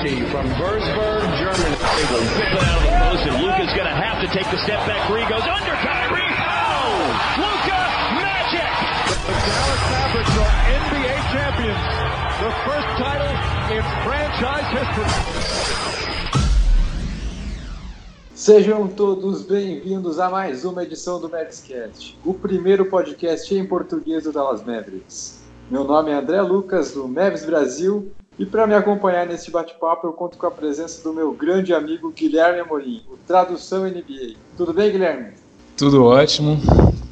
Nowitzki from Würzburg, Germany. They will whip it out of the post, and Luka's going to have to take the step back. Three goes under Kyrie. Oh! Luka magic! The Dallas Mavericks are NBA champions. The first title in franchise history. Sejam todos bem-vindos a mais uma edição do Maviscast, o primeiro podcast em português do Dallas Mavericks. Meu nome é André Lucas, do Mavis Brasil, e para me acompanhar neste bate-papo eu conto com a presença do meu grande amigo Guilherme Amorim, o Tradução NBA. Tudo bem, Guilherme? Tudo ótimo,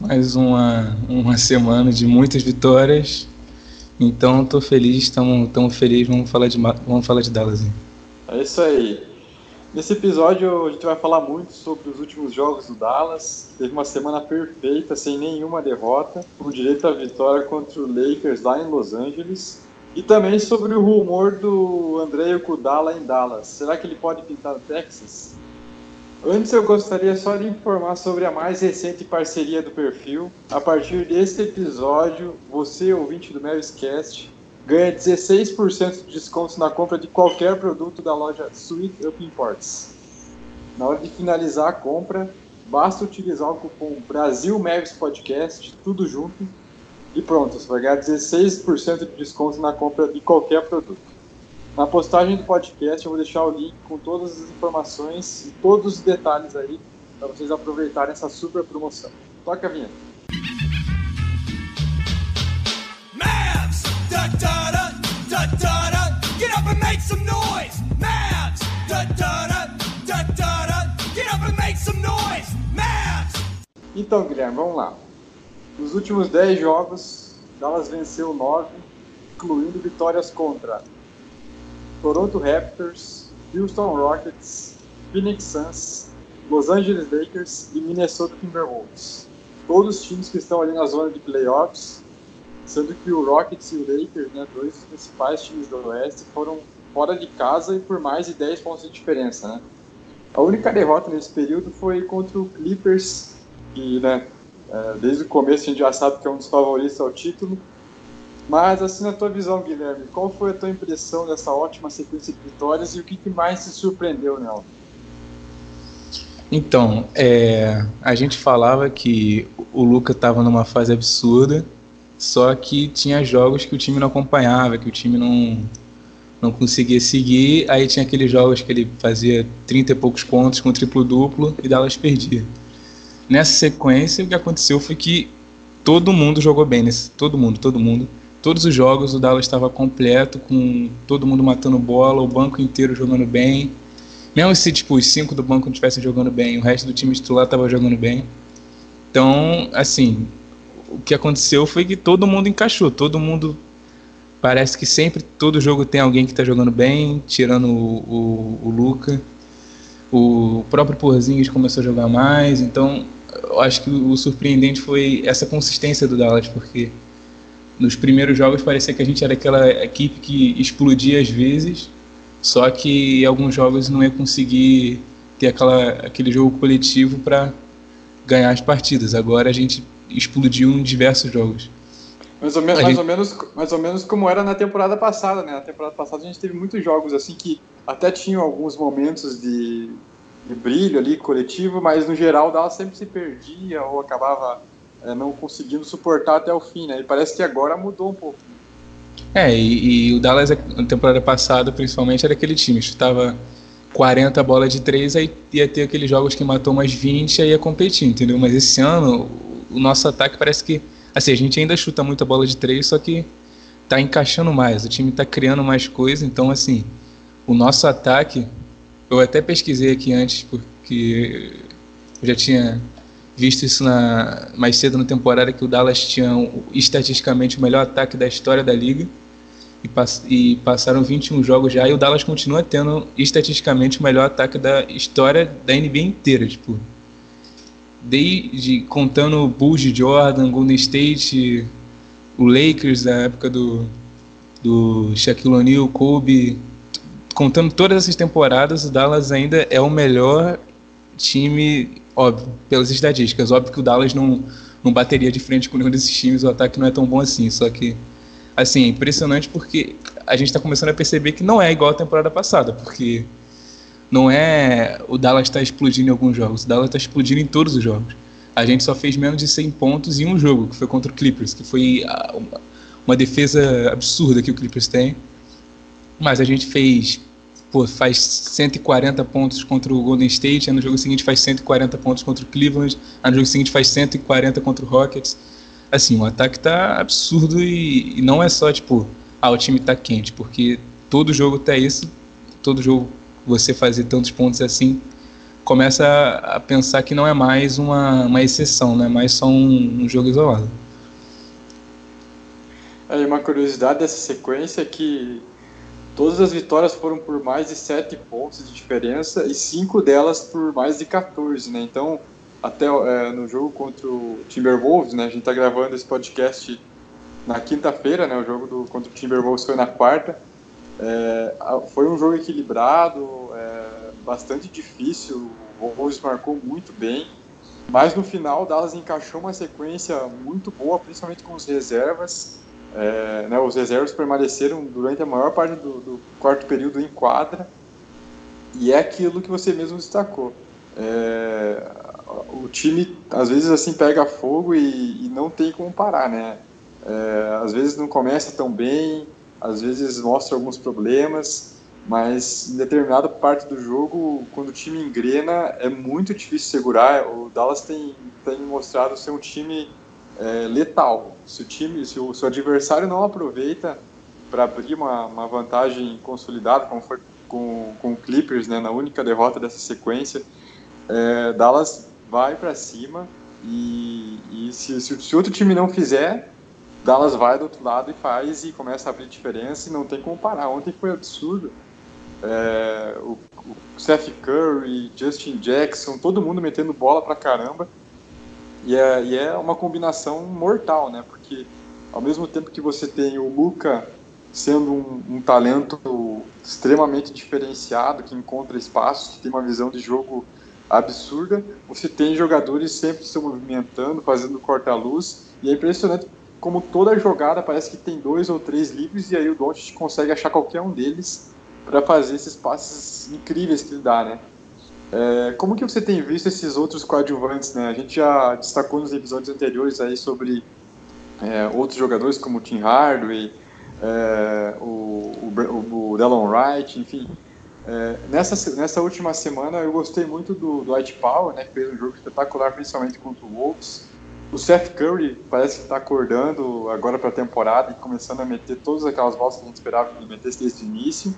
mais uma, uma semana de muitas vitórias, então estou feliz, estamos felizes, vamos falar de, vamos falar de Dallas. É isso aí. Nesse episódio a gente vai falar muito sobre os últimos jogos do Dallas. Teve uma semana perfeita, sem nenhuma derrota, com direito à vitória contra o Lakers lá em Los Angeles. E também sobre o rumor do André Kudala em Dallas. Será que ele pode pintar no Texas? Antes eu gostaria só de informar sobre a mais recente parceria do perfil. A partir deste episódio, você, ouvinte do Maviscast, ganha 16% de desconto na compra de qualquer produto da loja Sweet Up Imports. Na hora de finalizar a compra, basta utilizar o cupom Brasil Podcast, tudo junto, e pronto, você vai ganhar 16% de desconto na compra de qualquer produto. Na postagem do podcast eu vou deixar o link com todas as informações e todos os detalhes aí para vocês aproveitarem essa super promoção. Toca a vinheta. Mavs! Da da da da da da! Get up and make some noise! Mavs! Da da da da da da! Get up and make some noise! Mavs! Então, Guilherme, vamos lá. Nos últimos 10 jogos, Dallas venceu 9, incluindo vitórias contra Toronto Raptors, Houston Rockets, Phoenix Suns, Los Angeles Lakers e Minnesota Timberwolves. Todos os times que estão ali na zona de playoffs, sendo que o Rockets e o Lakers, né, dois dos principais times do Oeste, foram fora de casa e por mais de 10 pontos de diferença. Né? A única derrota nesse período foi contra o Clippers, que né, é, desde o começo a gente já sabe que é um dos favoritos ao título. Mas, assim, na tua visão, Guilherme, qual foi a tua impressão dessa ótima sequência de vitórias e o que, que mais te surpreendeu nela? Então, é, a gente falava que o Luca estava numa fase absurda, só que tinha jogos que o time não acompanhava, que o time não, não conseguia seguir, aí tinha aqueles jogos que ele fazia 30 e poucos pontos com triplo-duplo e Dallas perdia. Nessa sequência, o que aconteceu foi que todo mundo jogou bem, nesse, todo mundo, todo mundo. Todos os jogos o Dallas estava completo, com todo mundo matando bola, o banco inteiro jogando bem. Mesmo se tipo, os cinco do banco não estivessem jogando bem, o resto do time titular estava jogando bem. Então, assim, o que aconteceu foi que todo mundo encaixou, todo mundo parece que sempre todo jogo tem alguém que está jogando bem, tirando o, o, o Luca. O próprio Porzingis começou a jogar mais, então eu acho que o surpreendente foi essa consistência do Dallas, porque nos primeiros jogos parecia que a gente era aquela equipe que explodia às vezes, só que em alguns jogos não ia conseguir ter aquela, aquele jogo coletivo para ganhar as partidas. Agora a gente explodiu em diversos jogos. Mais ou, menos, mais, gente- ou menos, mais ou menos como era na temporada passada, né? Na temporada passada a gente teve muitos jogos assim que até tinham alguns momentos de, de brilho ali coletivo, mas no geral Dallas sempre se perdia ou acabava é, não conseguindo suportar até o fim, né? E parece que agora mudou um pouco. É, e, e o Dallas na temporada passada, principalmente, era aquele time, chutava 40 bolas de 3, aí ia ter aqueles jogos que matou umas 20, aí ia competir, entendeu? Mas esse ano, o, o nosso ataque parece que. Assim, a gente ainda chuta muita bola de 3, só que tá encaixando mais, o time tá criando mais coisa, então, assim, o nosso ataque. Eu até pesquisei aqui antes, porque eu já tinha visto isso na, mais cedo na temporada que o Dallas tinha estatisticamente o melhor ataque da história da liga e, pass, e passaram 21 jogos já e o Dallas continua tendo estatisticamente o melhor ataque da história da NBA inteira, tipo desde contando o Bulls de Jordan, Golden State, o Lakers da época do do Shaquille O'Neal, Kobe, contando todas essas temporadas, o Dallas ainda é o melhor time, óbvio, pelas estatísticas. Óbvio que o Dallas não, não bateria de frente com nenhum desses times, o ataque não é tão bom assim, só que assim, é impressionante porque a gente está começando a perceber que não é igual a temporada passada, porque não é o Dallas está explodindo em alguns jogos, o Dallas está explodindo em todos os jogos. A gente só fez menos de 100 pontos em um jogo, que foi contra o Clippers, que foi uma, defesa absurda que o Clippers tem. Mas a gente fez, pô, faz 140 pontos contra o Golden State, aí no jogo seguinte faz 140 pontos contra o Cleveland, aí no jogo seguinte faz 140 contra o Rockets. Assim, o ataque tá absurdo e, e não é só tipo, ah, o time tá quente, porque todo jogo tá isso, todo jogo você fazer tantos pontos assim, começa a pensar que não é mais uma, uma exceção, não é mais só um, um jogo isolado. Aí uma curiosidade dessa sequência é que todas as vitórias foram por mais de 7 pontos de diferença e 5 delas por mais de 14, né? Então, até é, no jogo contra o Timberwolves, né? A gente está gravando esse podcast na quinta-feira, né? O jogo do, contra o Timberwolves foi na quarta. É, foi um jogo equilibrado, é, bastante difícil. O Wolves marcou muito bem, mas no final o Dallas encaixou uma sequência muito boa, principalmente com os reservas. É, né, os reservas permaneceram durante a maior parte do, do, quarto período em quadra, e é aquilo que você mesmo destacou. É, o time às vezes assim pega fogo e, e não tem como parar, né? É, às vezes não começa tão bem, às vezes mostra alguns problemas, mas em determinada parte do jogo, quando o time engrena, é muito difícil segurar. O Dallas tem, tem mostrado ser um time é, letal. Se o time, se o, se o adversário não aproveita para abrir uma, uma vantagem consolidada, como foi com, com o Clippers, né, na única derrota dessa sequência, é, Dallas vai para cima e, e se, se, se outro time não fizer, Dallas vai do outro lado e faz e começa a abrir diferença e não tem como parar. Ontem foi absurdo. É, o, o Seth Curry, Justin Jackson, todo mundo metendo bola pra caramba. E é, e é uma combinação mortal, né? Porque ao mesmo tempo que você tem o Luca sendo um, um, talento extremamente diferenciado, que encontra espaços, que tem uma visão de jogo absurda, você tem jogadores sempre se movimentando, fazendo corta-luz, e é impressionante como toda jogada parece que tem dois ou três livres e aí o Doncic consegue achar qualquer um deles para fazer esses passes incríveis que ele dá, né? É, como que você tem visto esses outros coadjuvantes, né? A gente já destacou nos episódios anteriores aí sobre é, outros jogadores como o Tim Hardaway, é, o, o, o Delon Wright, enfim. É, nessa, nessa última semana eu gostei muito do, do White Power, né? Que fez um jogo espetacular, principalmente contra o Wolves. O Seth Curry parece que está acordando agora para a temporada e começando a meter todas aquelas bolas que a gente esperava que ele metesse desde o início.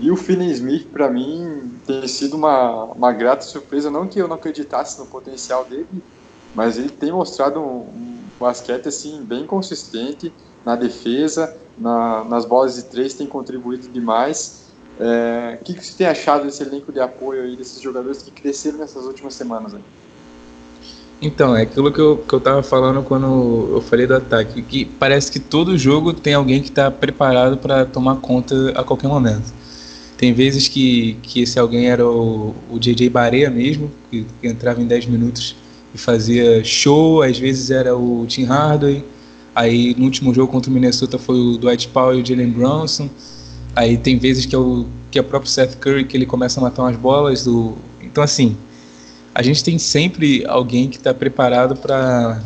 E o Finney Smith, para mim, tem sido uma, uma grata surpresa. Não que eu não acreditasse no potencial dele, mas ele tem mostrado um, um basquete assim, bem consistente na defesa, na, nas bolas de três, tem contribuído demais. É, o que, que você tem achado desse elenco de apoio aí, desses jogadores que cresceram nessas últimas semanas? Aí? Então, é aquilo que eu, que eu tava falando quando eu falei do ataque, que parece que todo jogo tem alguém que está preparado para tomar conta a qualquer momento. Tem vezes que, que esse alguém era o, o JJ Barea mesmo, que, que entrava em 10 minutos e fazia show, às vezes era o Tim Hardaway, aí no último jogo contra o Minnesota foi o Dwight Powell e o Jalen Brunson, aí tem vezes que é o que é o próprio Seth Curry que ele começa a matar umas bolas do então assim a gente tem sempre alguém que está preparado para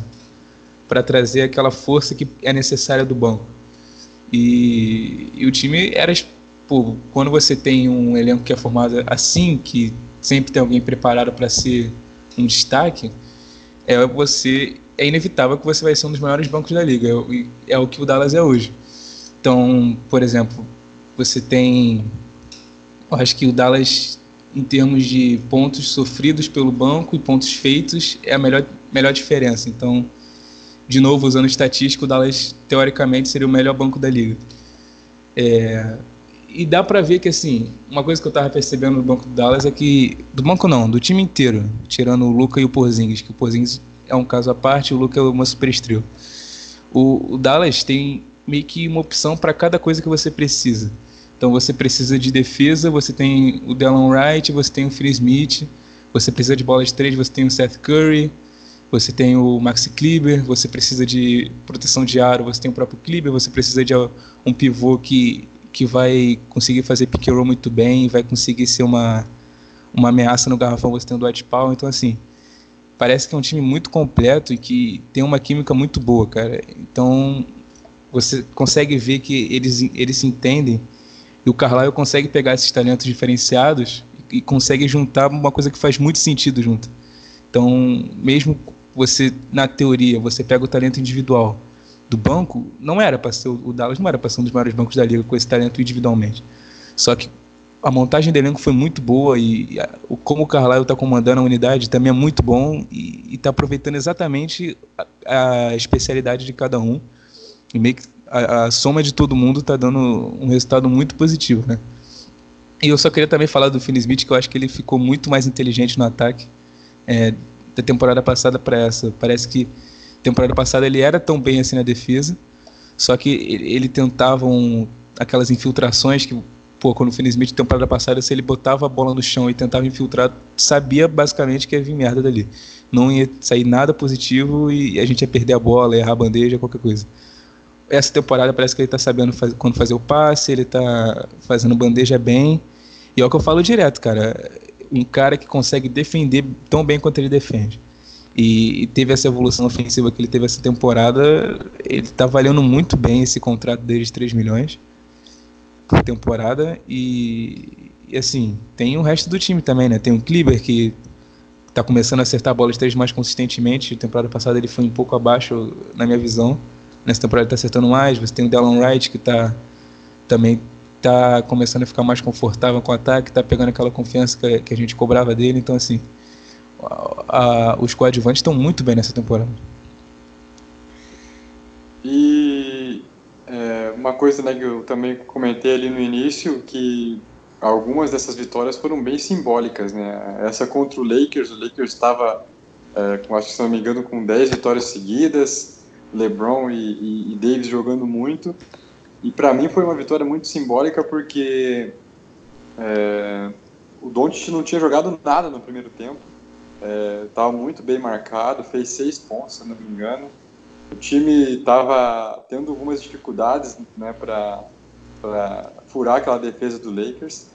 para trazer aquela força que é necessária do banco. E, e o time era pô, quando você tem um elenco que é formado assim, que sempre tem alguém preparado para ser um destaque, é você é inevitável que você vai ser um dos maiores bancos da liga. É, é o que o Dallas é hoje. Então, por exemplo, você tem eu acho que o Dallas em termos de pontos sofridos pelo banco e pontos feitos, é a melhor, melhor diferença. Então, de novo, usando estatístico, o Dallas, teoricamente, seria o melhor banco da liga. É, e dá para ver que, assim, uma coisa que eu tava percebendo no banco do Dallas é que, do banco não, do time inteiro, tirando o Luca e o Porzingis, que o Porzingis é um caso à parte, o Luca é uma super estrela. O, o Dallas tem meio que uma opção para cada coisa que você precisa. Então você precisa de defesa, você tem o Delon Wright, você tem o Free Smith, você precisa de bola de três, você tem o Seth Curry, você tem o Maxi Kleber, você precisa de proteção de aro, você tem o próprio Kleber, você precisa de um pivô que, que vai conseguir fazer pick and roll muito bem, vai conseguir ser uma, uma ameaça no garrafão, você tem o Dwight Powell, então assim, parece que é um time muito completo e que tem uma química muito boa, cara. Então, você consegue ver que eles, eles se entendem e o Carlisle consegue pegar esses talentos diferenciados e, e consegue juntar uma coisa que faz muito sentido junto. Então, mesmo você, na teoria, você pega o talento individual do banco, não era para ser o Dallas não era para ser um dos maiores bancos da liga com esse talento individualmente. Só que a montagem do elenco foi muito boa e, a, o, como o Carlisle está comandando a unidade também é muito bom e está aproveitando exatamente a, a, especialidade de cada um. E meio que a, a soma de todo mundo está dando um resultado muito positivo, né? E eu só queria também falar do Finn Smith, que eu acho que ele ficou muito mais inteligente no ataque é, da temporada passada para essa. Parece que temporada passada ele era tão bem assim na defesa, só que ele, tentava um, aquelas infiltrações que, pô, quando o Smith temporada passada, se ele botava a bola no chão e tentava infiltrar, sabia basicamente que ia vir merda dali. Não ia sair nada positivo e a gente ia perder a bola, errar a bandeja, qualquer coisa. Essa temporada parece que ele está sabendo faz, quando fazer o passe, ele está fazendo bandeja bem. E é o que eu falo direto, cara um cara que consegue defender tão bem quanto ele defende. E, teve essa evolução ofensiva que ele teve essa temporada, ele está valendo muito bem esse contrato dele de 3 milhões por temporada. E, e, assim, tem o resto do time também, né? Tem o Kleber que está começando a acertar bolas três mais consistentemente. temporada passada ele foi um pouco abaixo, na minha visão. Nessa temporada ele está acertando mais. Você tem o Dallon Wright que está também tá começando a ficar mais confortável com o ataque, tá pegando aquela confiança que a gente cobrava dele. Então, assim, a, os coadjuvantes estão muito bem nessa temporada. E é, uma coisa né, que eu também comentei ali no início, que algumas dessas vitórias foram bem simbólicas. Né? Essa contra o Lakers, o Lakers estava, é, acho que se não me engano, com 10 vitórias seguidas, LeBron e, e, e Davis jogando muito. E para mim foi uma vitória muito simbólica porque é, o Doncic não tinha jogado nada no primeiro tempo. Estava é, muito bem marcado, fez seis pontos, se não me engano. O time estava tendo algumas dificuldades né, para furar aquela defesa do Lakers.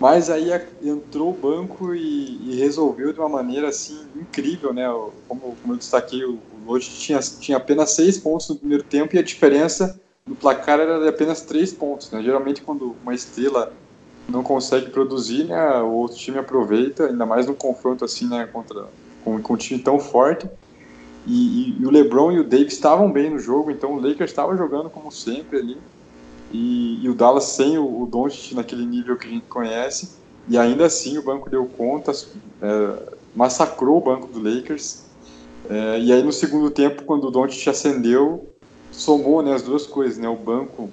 Mas aí entrou o banco e, e, resolveu de uma maneira assim incrível, né? Como, como eu destaquei, o, o tinha, tinha apenas seis pontos no primeiro tempo e a diferença no placar era de apenas três pontos. Né? Geralmente, quando uma estrela não consegue produzir, né, o outro time aproveita, ainda mais num confronto assim, né, contra com, com um time tão forte. E, e, e, o LeBron e o Davis estavam bem no jogo, então o Lakers estava jogando como sempre ali. E, e o Dallas sem o, o Doncic naquele nível que a gente conhece. E ainda assim o banco deu conta, é, massacrou o banco do Lakers. É, e aí no segundo tempo, quando o Doncic acendeu, somou né, as duas coisas, né, o banco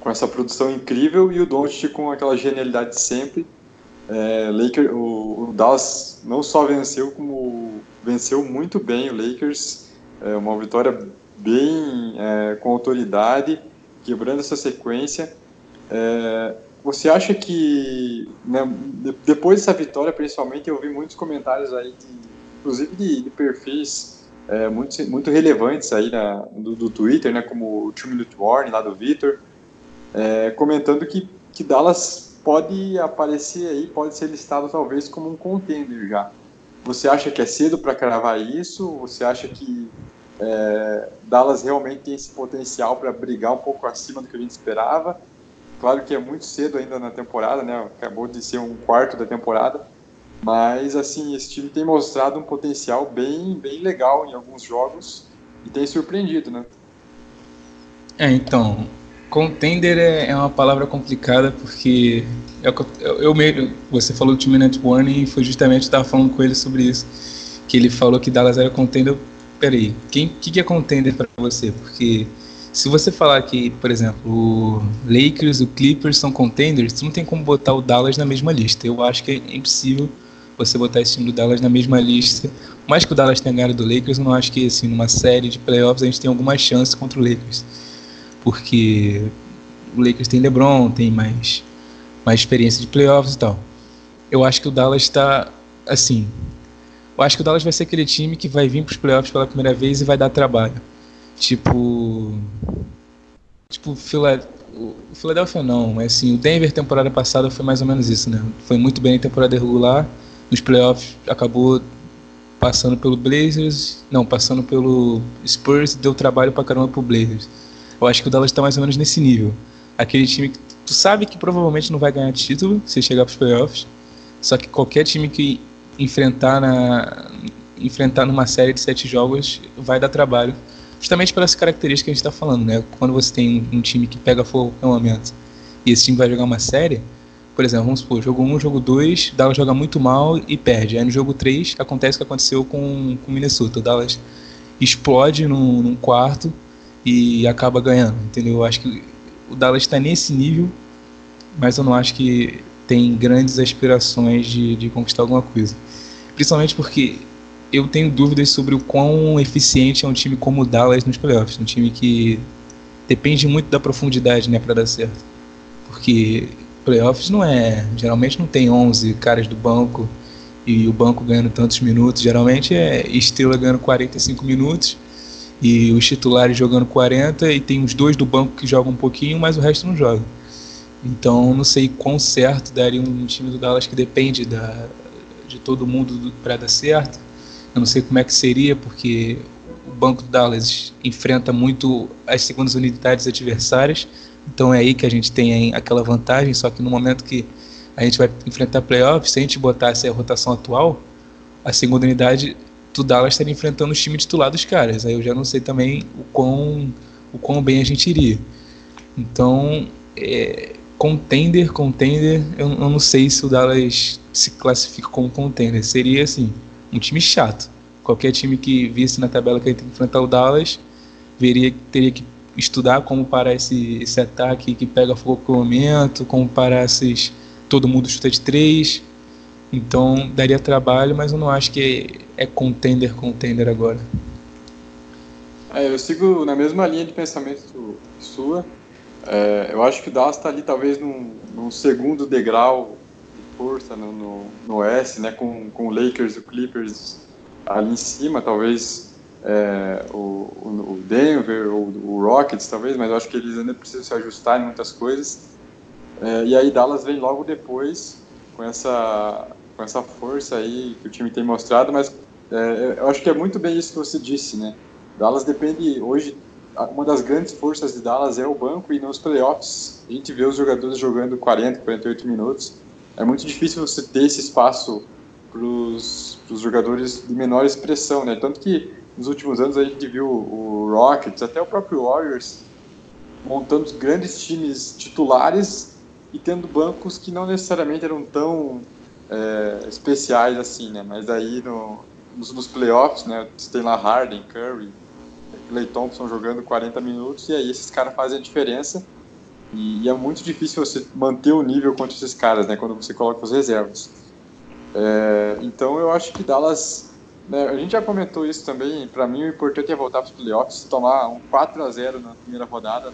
com essa produção incrível e o Doncic com aquela genialidade de sempre. É, Laker, o, o, Dallas não só venceu, como venceu muito bem o Lakers, é, uma vitória bem é, com autoridade, quebrando essa sequência. É, você acha que, né, depois dessa vitória, principalmente, eu vi muitos comentários aí, de, inclusive de, de perfis é, muito, muito relevantes aí na, do, do, Twitter, né, como o Two Minute Warning lá do Victor, é, comentando que, que Dallas pode aparecer aí, pode ser listado talvez como um contender já. Você acha que é cedo para cravar isso? Você acha que é, Dallas realmente tem esse potencial para brigar um pouco acima do que a gente esperava? Claro que é muito cedo ainda na temporada, né? Acabou de ser um quarto da temporada, mas, assim, esse time tem mostrado um potencial bem, bem legal em alguns jogos e tem surpreendido, né? É, então, contender é, é uma palavra complicada porque eu, eu, eu mesmo, você falou do time Net Warning e foi justamente estava falando com ele sobre isso, que ele falou que Dallas era contender. Peraí, quem que, que é contender para você? Porque se você falar que, por exemplo, o Lakers, o Clippers são contenders, você não tem como botar o Dallas na mesma lista. Eu acho que é impossível você botar esse time do Dallas na mesma lista. Mais que o Dallas tenha ganhado do Lakers, eu não acho que assim, numa série de playoffs a gente tem alguma chance contra o Lakers. Porque o Lakers tem LeBron, tem mais, mais experiência de playoffs e tal. Eu acho que o Dallas está assim. Eu acho que o Dallas vai ser aquele time que vai vir para os playoffs pela primeira vez e vai dar trabalho. Tipo. Tipo, o Philadelphia não, mas assim, o Denver temporada passada foi mais ou menos isso, né? Foi muito bem em temporada regular, nos playoffs acabou passando pelo Blazers, não, passando pelo Spurs, deu trabalho pra caramba pro Blazers. Eu acho que o Dallas tá mais ou menos nesse nível. Aquele time que tu sabe que provavelmente não vai ganhar título se chegar pros playoffs, só que qualquer time que enfrentar na enfrentar numa série de sete jogos vai dar trabalho justamente pelas características que a gente está falando, né? Quando você tem um, time que pega fogo no momento e esse time vai jogar uma série, por exemplo, vamos supor, jogo 1, um, jogo 2, Dallas joga muito mal e perde. Aí no jogo 3 acontece o que aconteceu com o Minnesota. O Dallas explode num, num quarto e acaba ganhando, entendeu? Eu acho que o Dallas está nesse nível, mas eu não acho que tem grandes aspirações de, de conquistar alguma coisa. Principalmente porque eu tenho dúvidas sobre o quão eficiente é um time como o Dallas nos playoffs, um time que depende muito da profundidade, né, para dar certo. Porque playoffs não é, geralmente não tem 11 caras do banco e o banco ganhando tantos minutos, geralmente é estrela ganhando 45 minutos e os titulares jogando 40 e tem os dois do banco que jogam um pouquinho, mas o resto não joga. Então não sei quão certo daria um time do Dallas que depende da, de todo mundo para dar certo. Eu não sei como é que seria, porque o Banco do Dallas enfrenta muito as segundas unidades adversárias, então é aí que a gente tem aquela vantagem, só que no momento que a gente vai enfrentar playoffs, se a gente botasse a rotação atual, a segunda unidade do Dallas estaria enfrentando os times titulares dos caras. Aí eu já não sei também o quão, o quão bem a gente iria. Então, é, contender, contender, eu, eu não sei se o Dallas se classifica como contender. Seria assim, um time chato. Qualquer time que visse na tabela que ele tem que enfrentar o Dallas, veria teria que estudar como parar esse, esse ataque que pega fogo por momento, como parar esses. Todo mundo chuta de três. Então daria trabalho, mas eu não acho que é, contender contender agora. É, eu sigo na mesma linha de pensamento sua. É, eu acho que o Dallas está ali talvez num, num segundo degrau força no, no, no né, com, com o Lakers e o Clippers ali em cima, talvez é, o, o, Denver ou o Rockets, talvez, mas eu acho que eles ainda precisam se ajustar em muitas coisas. É, e aí Dallas vem logo depois com essa, com essa força aí que o time tem mostrado, mas é, eu acho que é muito bem isso que você disse, né? Dallas depende hoje uma das grandes forças de Dallas é o banco e nos playoffs a gente vê os jogadores jogando 40, 48 minutos é muito difícil você ter esse espaço para os jogadores de menor expressão, né? Tanto que nos últimos anos a gente viu o Rockets, até o próprio Warriors, montando grandes times titulares e tendo bancos que não necessariamente eram tão é, especiais assim, né? Mas aí no, nos, nos playoffs, né? Tem lá Harden, Curry, Clay Thompson jogando 40 minutos e aí esses caras fazem a diferença e, e, é muito difícil você manter o nível contra esses caras, né, quando você coloca os reservas. É, então eu acho que Dallas, né, a gente já comentou isso também, para mim o importante é voltar para os playoffs, tomar um 4 a 0 na primeira rodada,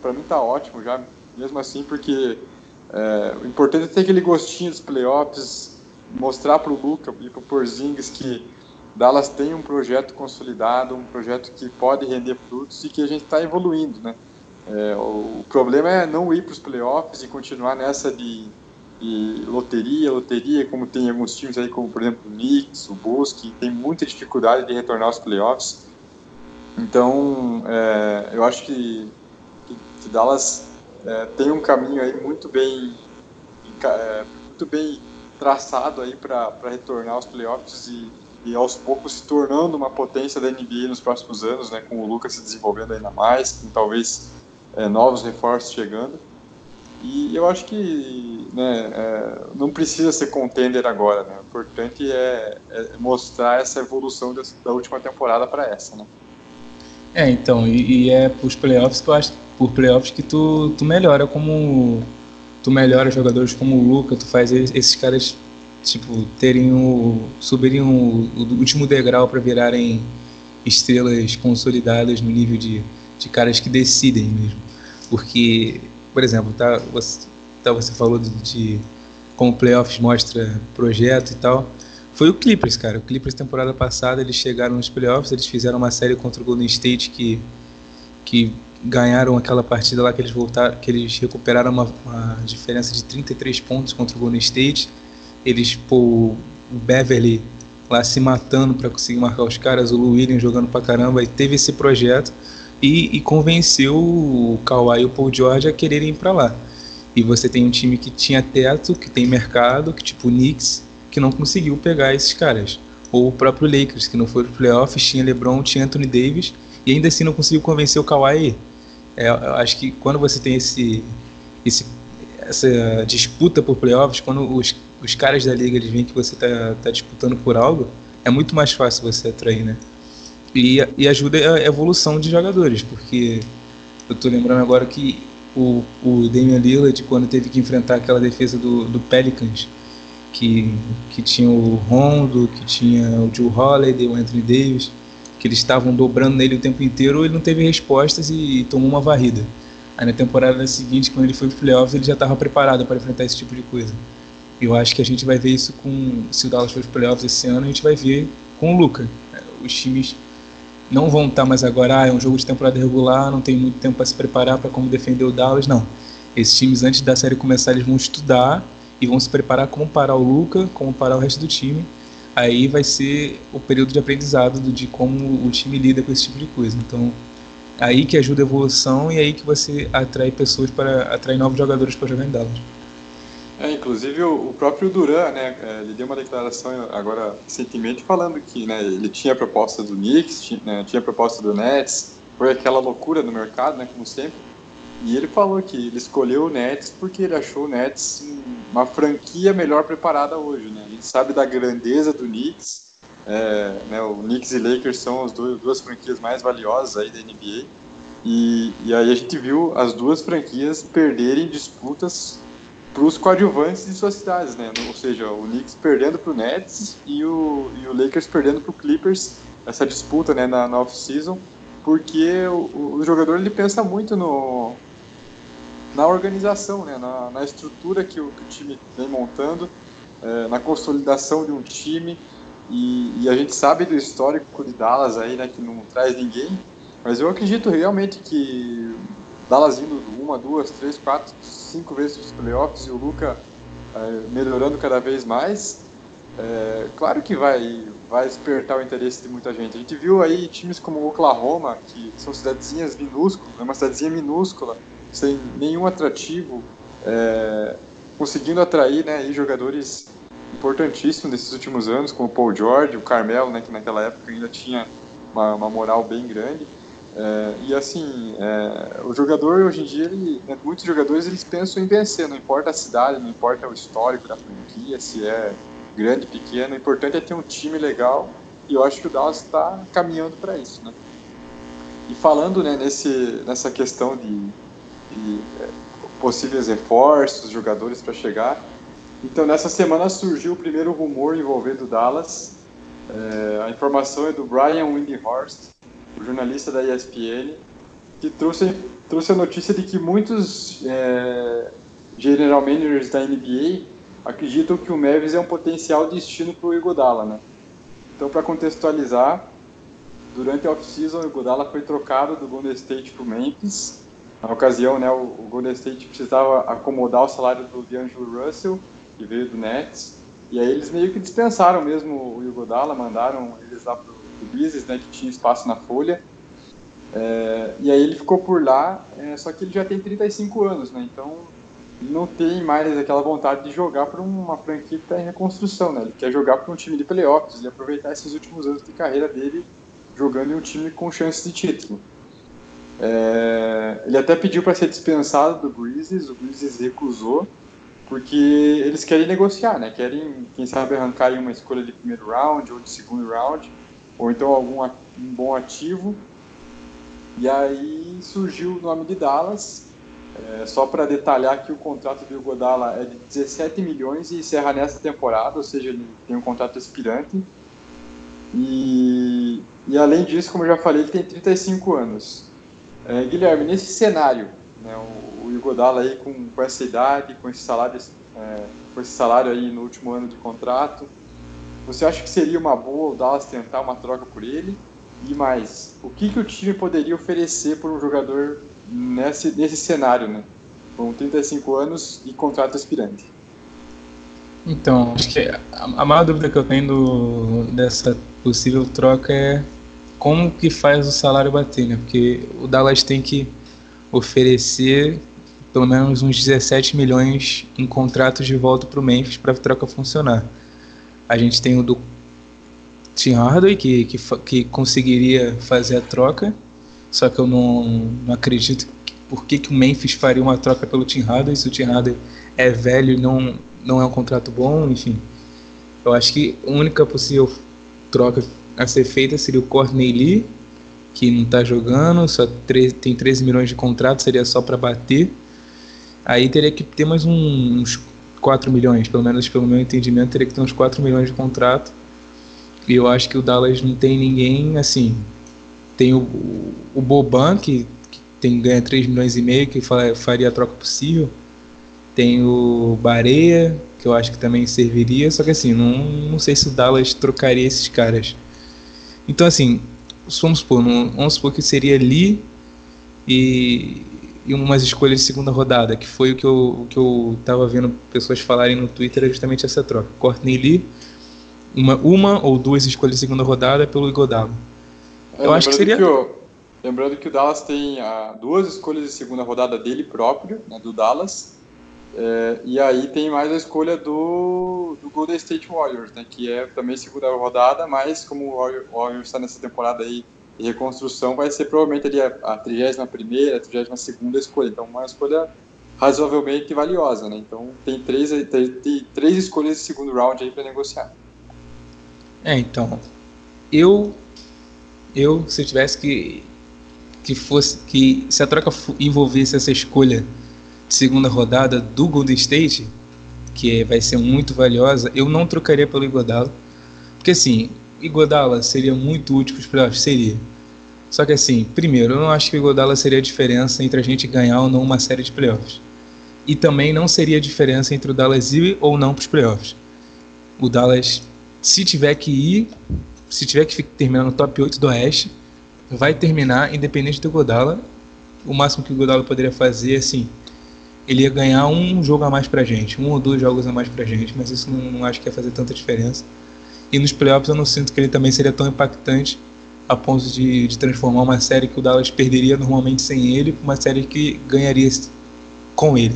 para mim tá ótimo já, mesmo assim, porque é, o importante é ter aquele gostinho dos playoffs, mostrar para o Luca e para o Porzingis que Dallas tem um projeto consolidado, um projeto que pode render frutos e que a gente está evoluindo, né? É, o problema é não ir para os playoffs e continuar nessa de, de, loteria, loteria, como tem alguns times aí, como por exemplo o Knicks, o Bulls, que tem muita dificuldade de retornar aos playoffs. Então, é, eu acho que, que Dallas é, tem um caminho aí muito bem, é, muito bem traçado aí para retornar aos playoffs e, e aos poucos se tornando uma potência da NBA nos próximos anos, né, com o Lucas se desenvolvendo ainda mais, com talvez é, novos reforços chegando. E eu acho que né, é, não precisa ser contender agora. Né? O importante é, é mostrar essa evolução dessa, da última temporada para essa. Né? É, então, e, e é os playoffs que eu acho por playoffs que tu, tu melhora como tu melhora jogadores como o Luca, tu faz esses caras tipo terem o subirem o, o último degrau para virarem estrelas consolidadas no nível de de caras que decidem mesmo. Porque, por exemplo, tá, você, tá, você falou de, de como playoffs mostra projeto e tal. foi o Clippers, cara. O Clippers temporada passada eles chegaram nos playoffs, eles fizeram uma série contra o Golden State que que ganharam aquela partida lá que eles voltaram, que eles recuperaram uma, uma diferença de 33 pontos contra o Golden State. Eles pô, o Beverly lá se matando para conseguir marcar os caras, o Lou Williams jogando pra caramba, e teve esse projeto e, e convenceu o Kawhi e o Paul George a quererem ir para lá. E você tem um time que tinha teto, que tem mercado, que tipo o Knicks, que não conseguiu pegar esses caras. Ou o próprio Lakers, que não foi pro playoffs, tinha LeBron, tinha Anthony Davis, e ainda assim não conseguiu convencer o Kawhi. É, eu acho que quando você tem esse, esse essa disputa por playoffs, quando os, os caras da liga eles veem que você está tá disputando por algo, é muito mais fácil você atrair, né? E, e ajuda a evolução de jogadores, porque eu tô lembrando agora que o, o Damian Lillard, quando teve que enfrentar aquela defesa do, do Pelicans, que, que tinha o Rondo, que tinha o Joe Holiday, o Anthony Davis, que eles estavam dobrando nele o tempo inteiro, ele não teve respostas e, e tomou uma varrida. Aí na temporada seguinte, quando ele foi pro playoffs, ele já estava preparado para enfrentar esse tipo de coisa. Eu acho que a gente vai ver isso com. Se o Dallas for pro playoffs esse ano, a gente vai ver com o Luca. Os times não vão estar mais agora, ah, é um jogo de temporada regular, não tem muito tempo para se preparar para como defender o Dallas, não. Esses times, antes da série começar, eles vão estudar e vão se preparar como parar o Luca, como parar o resto do time. Aí vai ser o período de aprendizado de como o time lida com esse tipo de coisa. Então, aí que ajuda a evolução e aí que você atrai pessoas para atrair novos jogadores para jogar em Dallas. É, inclusive o, próprio Duran, né, é, ele deu uma declaração agora recentemente falando que né, ele tinha a proposta do Knicks, tinha, né, tinha a proposta do Nets, foi aquela loucura no mercado, né, como sempre, e ele falou que ele escolheu o Nets porque ele achou o Nets uma franquia melhor preparada hoje, né, a gente sabe da grandeza do Knicks, é, né, o Knicks e Lakers são as duas, duas franquias mais valiosas aí da NBA. E, e aí a gente viu as duas franquias perderem disputas para os coadjuvantes de suas cidades, né? Ou seja, o Knicks perdendo para o Nets e o, e o Lakers perdendo para o Clippers essa disputa, né, na, na off-season, porque o, o, jogador ele pensa muito no na organização, né, na, na estrutura que o, que o time vem montando, é, na consolidação de um time e, e, a gente sabe do histórico de Dallas aí, né, que não traz ninguém, mas eu acredito realmente que Dallas indo uma, duas, três, quatro, cinco vezes os playoffs e o Luca é, melhorando cada vez mais, é, claro que vai, vai despertar o interesse de muita gente. A gente viu aí times como Oklahoma, que são cidadezinhas minúsculas, é uma cidadezinha minúscula, sem nenhum atrativo, é, conseguindo atrair né, jogadores importantíssimo nesses últimos anos, como o Paul George, o Carmelo, né, que naquela época ainda tinha uma, uma moral bem grande. É, e assim, é, o jogador hoje em dia, ele, né, muitos jogadores eles pensam em vencer, não importa a cidade, não importa o histórico da franquia, se é grande, pequeno, o importante é ter um time legal e eu acho que o Dallas está caminhando para isso, né? E falando né, nesse, nessa questão de, de é, possíveis reforços, jogadores para chegar, então, nessa semana surgiu o primeiro rumor envolvendo Dallas. É, a informação é do Brian Windhorst, o jornalista da ESPN, que trouxe, trouxe a notícia de que muitos é, general managers da NBA acreditam que o Mavis é um potencial destino para o Iguodala, né? Então, para contextualizar, durante a off-season, o Iguodala foi trocado do Golden State para o Memphis. Na ocasião, né, o, o Golden State precisava acomodar o salário do D'Angelo Russell que veio do Nets. E aí eles meio que dispensaram mesmo o Yugodala, mandaram eles lá pro, pro Business, né, que tinha espaço na folha. É, e aí ele ficou por lá, é, só que ele já tem 35 anos, né, então ele não tem mais aquela vontade de jogar para uma franquia que está em reconstrução, né, ele quer jogar para um time de playoffs e aproveitar esses últimos anos de carreira dele jogando em um time com chances de título. É, ele até pediu para ser dispensado do Grizzlies, o Grizzlies recusou, porque eles querem negociar, né? Querem, quem sabe, arrancar uma escolha de primeiro round ou de segundo round, ou então algum um bom ativo. E aí surgiu o nome de Dallas, é, só para detalhar que o contrato do Godala é de 17 milhões e encerra nessa temporada, ou seja, ele tem um contrato expirante. E, e além disso, como eu já falei, ele tem 35 anos. É, Guilherme, nesse cenário, né, o, o Igodala aí com, com essa idade, com esse salário, é, com esse salário aí no último ano de contrato, você acha que seria uma boa o Dallas tentar uma troca por ele? E mais, o que, que o time poderia oferecer por um jogador nesse, nesse cenário, né? Com 35 anos e contrato aspirante. Então, acho que a, a maior dúvida que eu tenho do, dessa possível troca é como que faz o salário bater, né? Porque o Dallas tem que oferecer pelo menos uns 17 milhões em contratos de volta para o Memphis para a troca funcionar. A gente tem o do Tim Hardaway que, que, que conseguiria fazer a troca, só que eu não, não acredito que, por que, que o Memphis faria uma troca pelo Tim Hardaway se o Tim Hardaway é velho e não, não é um contrato bom, enfim. Eu acho que a única possível troca a ser feita seria o Courtney Lee, que não está jogando, só tem 13 milhões de contrato, seria só para bater. Aí teria que ter mais uns 4 milhões, pelo menos pelo meu entendimento, teria que ter uns 4 milhões de contrato. E eu acho que o Dallas não tem ninguém assim. Tem o, o Boban, que, que tem, ganha 3 milhões e meio, que faria a troca possível. Tem o Bareia, que eu acho que também serviria, só que assim, não, não sei se o Dallas trocaria esses caras. Então assim, vamos supor, vamos supor que seria ali e, e umas escolhas de segunda rodada, que foi o que eu, o que eu tava vendo pessoas falarem no Twitter, é justamente essa troca. Courtney Lee, uma, uma ou duas escolhas de segunda rodada pelo Igodalo. É, eu acho que seria... Que o, lembrando que o Dallas tem ah, duas escolhas de segunda rodada dele próprio, né, do Dallas, é, e aí tem mais a escolha do, do Golden State Warriors, né, que é também segunda rodada, mas como o Warriors está nessa temporada aí de reconstrução, vai ser provavelmente ali a, a 31 primeira, a 32 segunda escolha, então uma escolha razoavelmente valiosa, né, então tem três, tem, tem três escolhas de segundo round aí para negociar. É, então, eu, eu se eu tivesse que, que fosse, que se a troca envolvesse essa escolha segunda rodada do Golden State, que vai ser muito valiosa, eu não trocaria pelo Iguodala. Porque assim, Iguodala seria muito útil para os playoffs? Seria. Só que assim, primeiro, eu não acho que o Iguodala seria a diferença entre a gente ganhar ou não uma série de playoffs. E também não seria a diferença entre o Dallas ir ou não para os playoffs. O Dallas, se tiver que ir, se tiver que terminar no top 8 do Oeste, vai terminar independente do Godala. O máximo que o Godala poderia fazer, assim, ele ia ganhar um jogo a mais pra gente, um ou dois jogos a mais pra gente, mas isso não, não acho que ia fazer tanta diferença. E nos playoffs eu não sinto que ele também seria tão impactante a ponto de, de transformar uma série que o Dallas perderia normalmente sem ele uma série que ganharia com ele.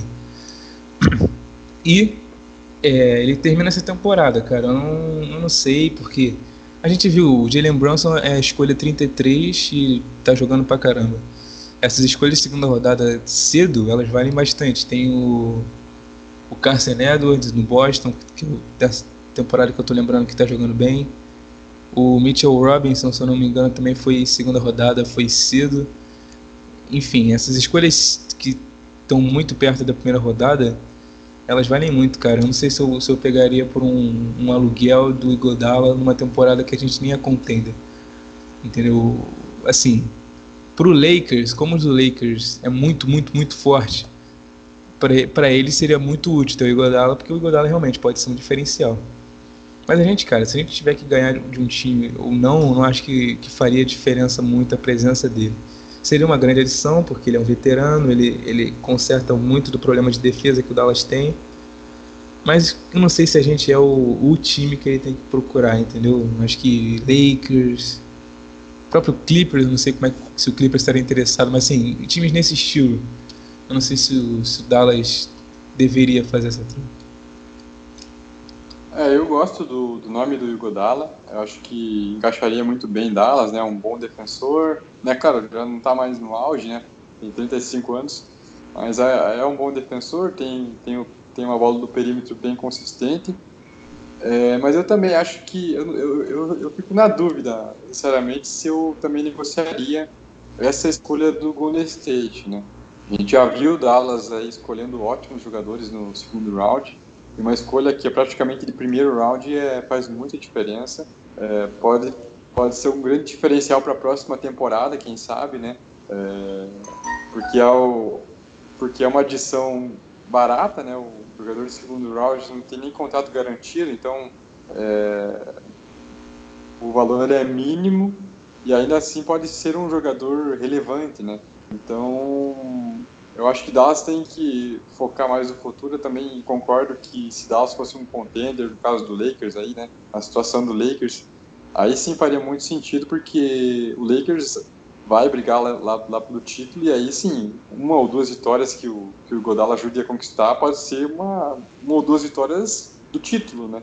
E é, ele termina essa temporada, cara. Eu não, eu não sei porque. A gente viu o Jalen Brunson é escolha 33 e tá jogando pra caramba essas escolhas de segunda rodada cedo, elas valem bastante. Tem o, o Carson Edwards no Boston, que dessa temporada que eu tô lembrando que está jogando bem. O Mitchell Robinson, se eu não me engano, também foi segunda rodada, foi cedo. Enfim, essas escolhas que estão muito perto da primeira rodada, elas valem muito, cara. Eu não sei se eu, se eu pegaria por um, um aluguel do Igodala numa temporada que a gente nem é contender. Entendeu? Assim, Pro Lakers, como o Lakers é muito, muito, muito forte, para ele seria muito útil ter o Iguodala, porque o Iguodala realmente pode ser um diferencial. Mas a gente, cara, se a gente tiver que ganhar de um time ou não, não acho que, que faria diferença muito a presença dele. Seria uma grande adição, porque ele é um veterano, ele, ele conserta muito do problema de defesa que o Dallas tem. Mas eu não sei se a gente é o, o time que ele tem que procurar, entendeu? Acho que Lakers, próprio Clippers, não sei como é, se o Clippers estaria interessado, mas assim, times nesse estilo. Eu não sei se o, se o Dallas deveria fazer essa troca. É, eu gosto do, do nome do Igodala. Eu acho que encaixaria muito bem em Dallas, né? Um bom defensor, né? Cara, já não está mais no auge, né? Tem 35 anos, mas é, é um bom defensor. Tem tem, tem uma bola do perímetro bem consistente. É, mas eu também acho que eu, eu, eu, fico na dúvida, sinceramente, se eu também negociaria essa escolha do Golden State, né? A gente já viu o Dallas aí escolhendo ótimos jogadores no segundo round, e uma escolha que é praticamente de primeiro round é, faz muita diferença. É, pode, pode ser um grande diferencial para a próxima temporada, quem sabe, né? É, porque, é o, porque é uma adição barata, né? O jogador de segundo round não tem nem contrato garantido, então é, o valor é mínimo e ainda assim pode ser um jogador relevante, né? Então, eu acho que Dallas tem que focar mais no futuro. Eu também concordo que se Dallas fosse um contender, no caso do Lakers aí, né? A situação do Lakers, aí sim faria muito sentido, porque o Lakers vai brigar lá, lá, lá pelo título e aí sim, uma ou duas vitórias que o, que o Godala ajude a conquistar pode ser uma, uma ou duas vitórias do título, né?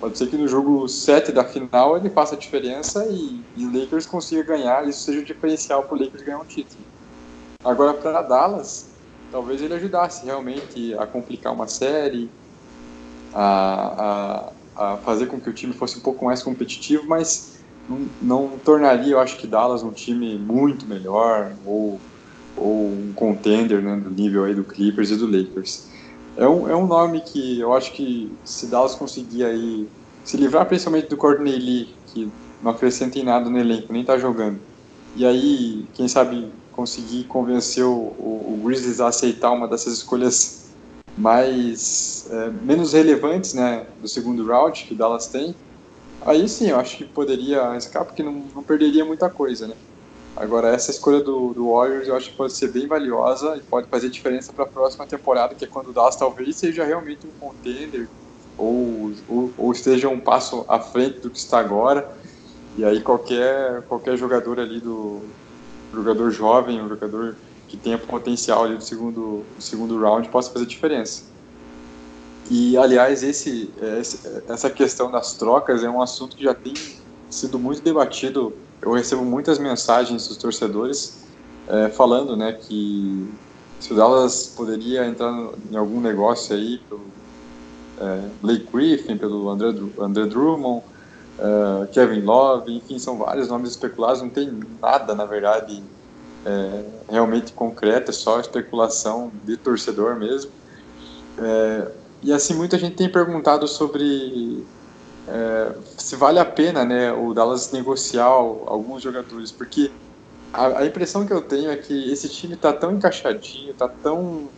Pode ser que no jogo 7 da final ele faça a diferença e, e o Lakers consiga ganhar, isso seja o diferencial para o Lakers ganhar um título. Agora, para Dallas, talvez ele ajudasse realmente a complicar uma série, a, a, a fazer com que o time fosse um pouco mais competitivo, mas não, não, tornaria, eu acho que Dallas um time muito melhor ou, ou um contender né, do nível aí do Clippers e do Lakers. É um, é um nome que eu acho que se Dallas conseguir aí se livrar principalmente do Courtney Lee, que não acrescenta em nada no elenco, nem tá jogando, e aí, quem sabe, conseguir convencer o, o, o Grizzlies a aceitar uma dessas escolhas mais é, menos relevantes né, do segundo round que Dallas tem, aí sim, eu acho que poderia arriscar, porque não, não perderia muita coisa, né? Agora, essa escolha do, do, Warriors eu acho que pode ser bem valiosa e pode fazer diferença para a próxima temporada, que é quando o Dallas talvez seja realmente um contender ou, ou, ou, esteja um passo à frente do que está agora. E aí qualquer, qualquer jogador ali do jogador jovem, um jogador que tenha potencial ali do segundo, do segundo round possa fazer diferença. E aliás, esse, essa questão das trocas é um assunto que já tem sido muito debatido eu recebo muitas mensagens dos torcedores é, falando né, que se o Dallas poderia entrar em algum negócio aí pelo é, Blake Griffin, pelo André, André Drummond, é, Kevin Love, enfim, são vários nomes especulados, não tem nada, na verdade, é, realmente concreto, é só especulação de torcedor mesmo. É, e assim, muita gente tem perguntado sobre é, se vale a pena né, o Dallas negociar alguns jogadores, porque a, a impressão que eu tenho é que esse time está tão encaixadinho, está tão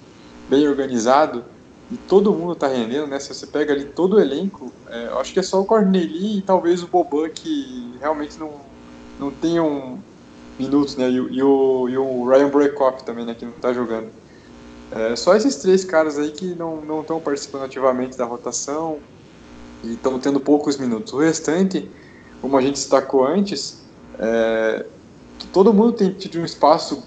bem organizado e todo mundo está rendendo, né? Se você pega ali todo o elenco, é, eu acho que é só o Corneli e talvez o Boban que realmente não, não tenham minutos, né? E, e, o, e o Ryan Breakoff também, né? Que não está jogando. É, só esses três caras aí que não estão participando ativamente da rotação e estão tendo poucos minutos. O restante, como a gente destacou antes, é, todo mundo tem tido um espaço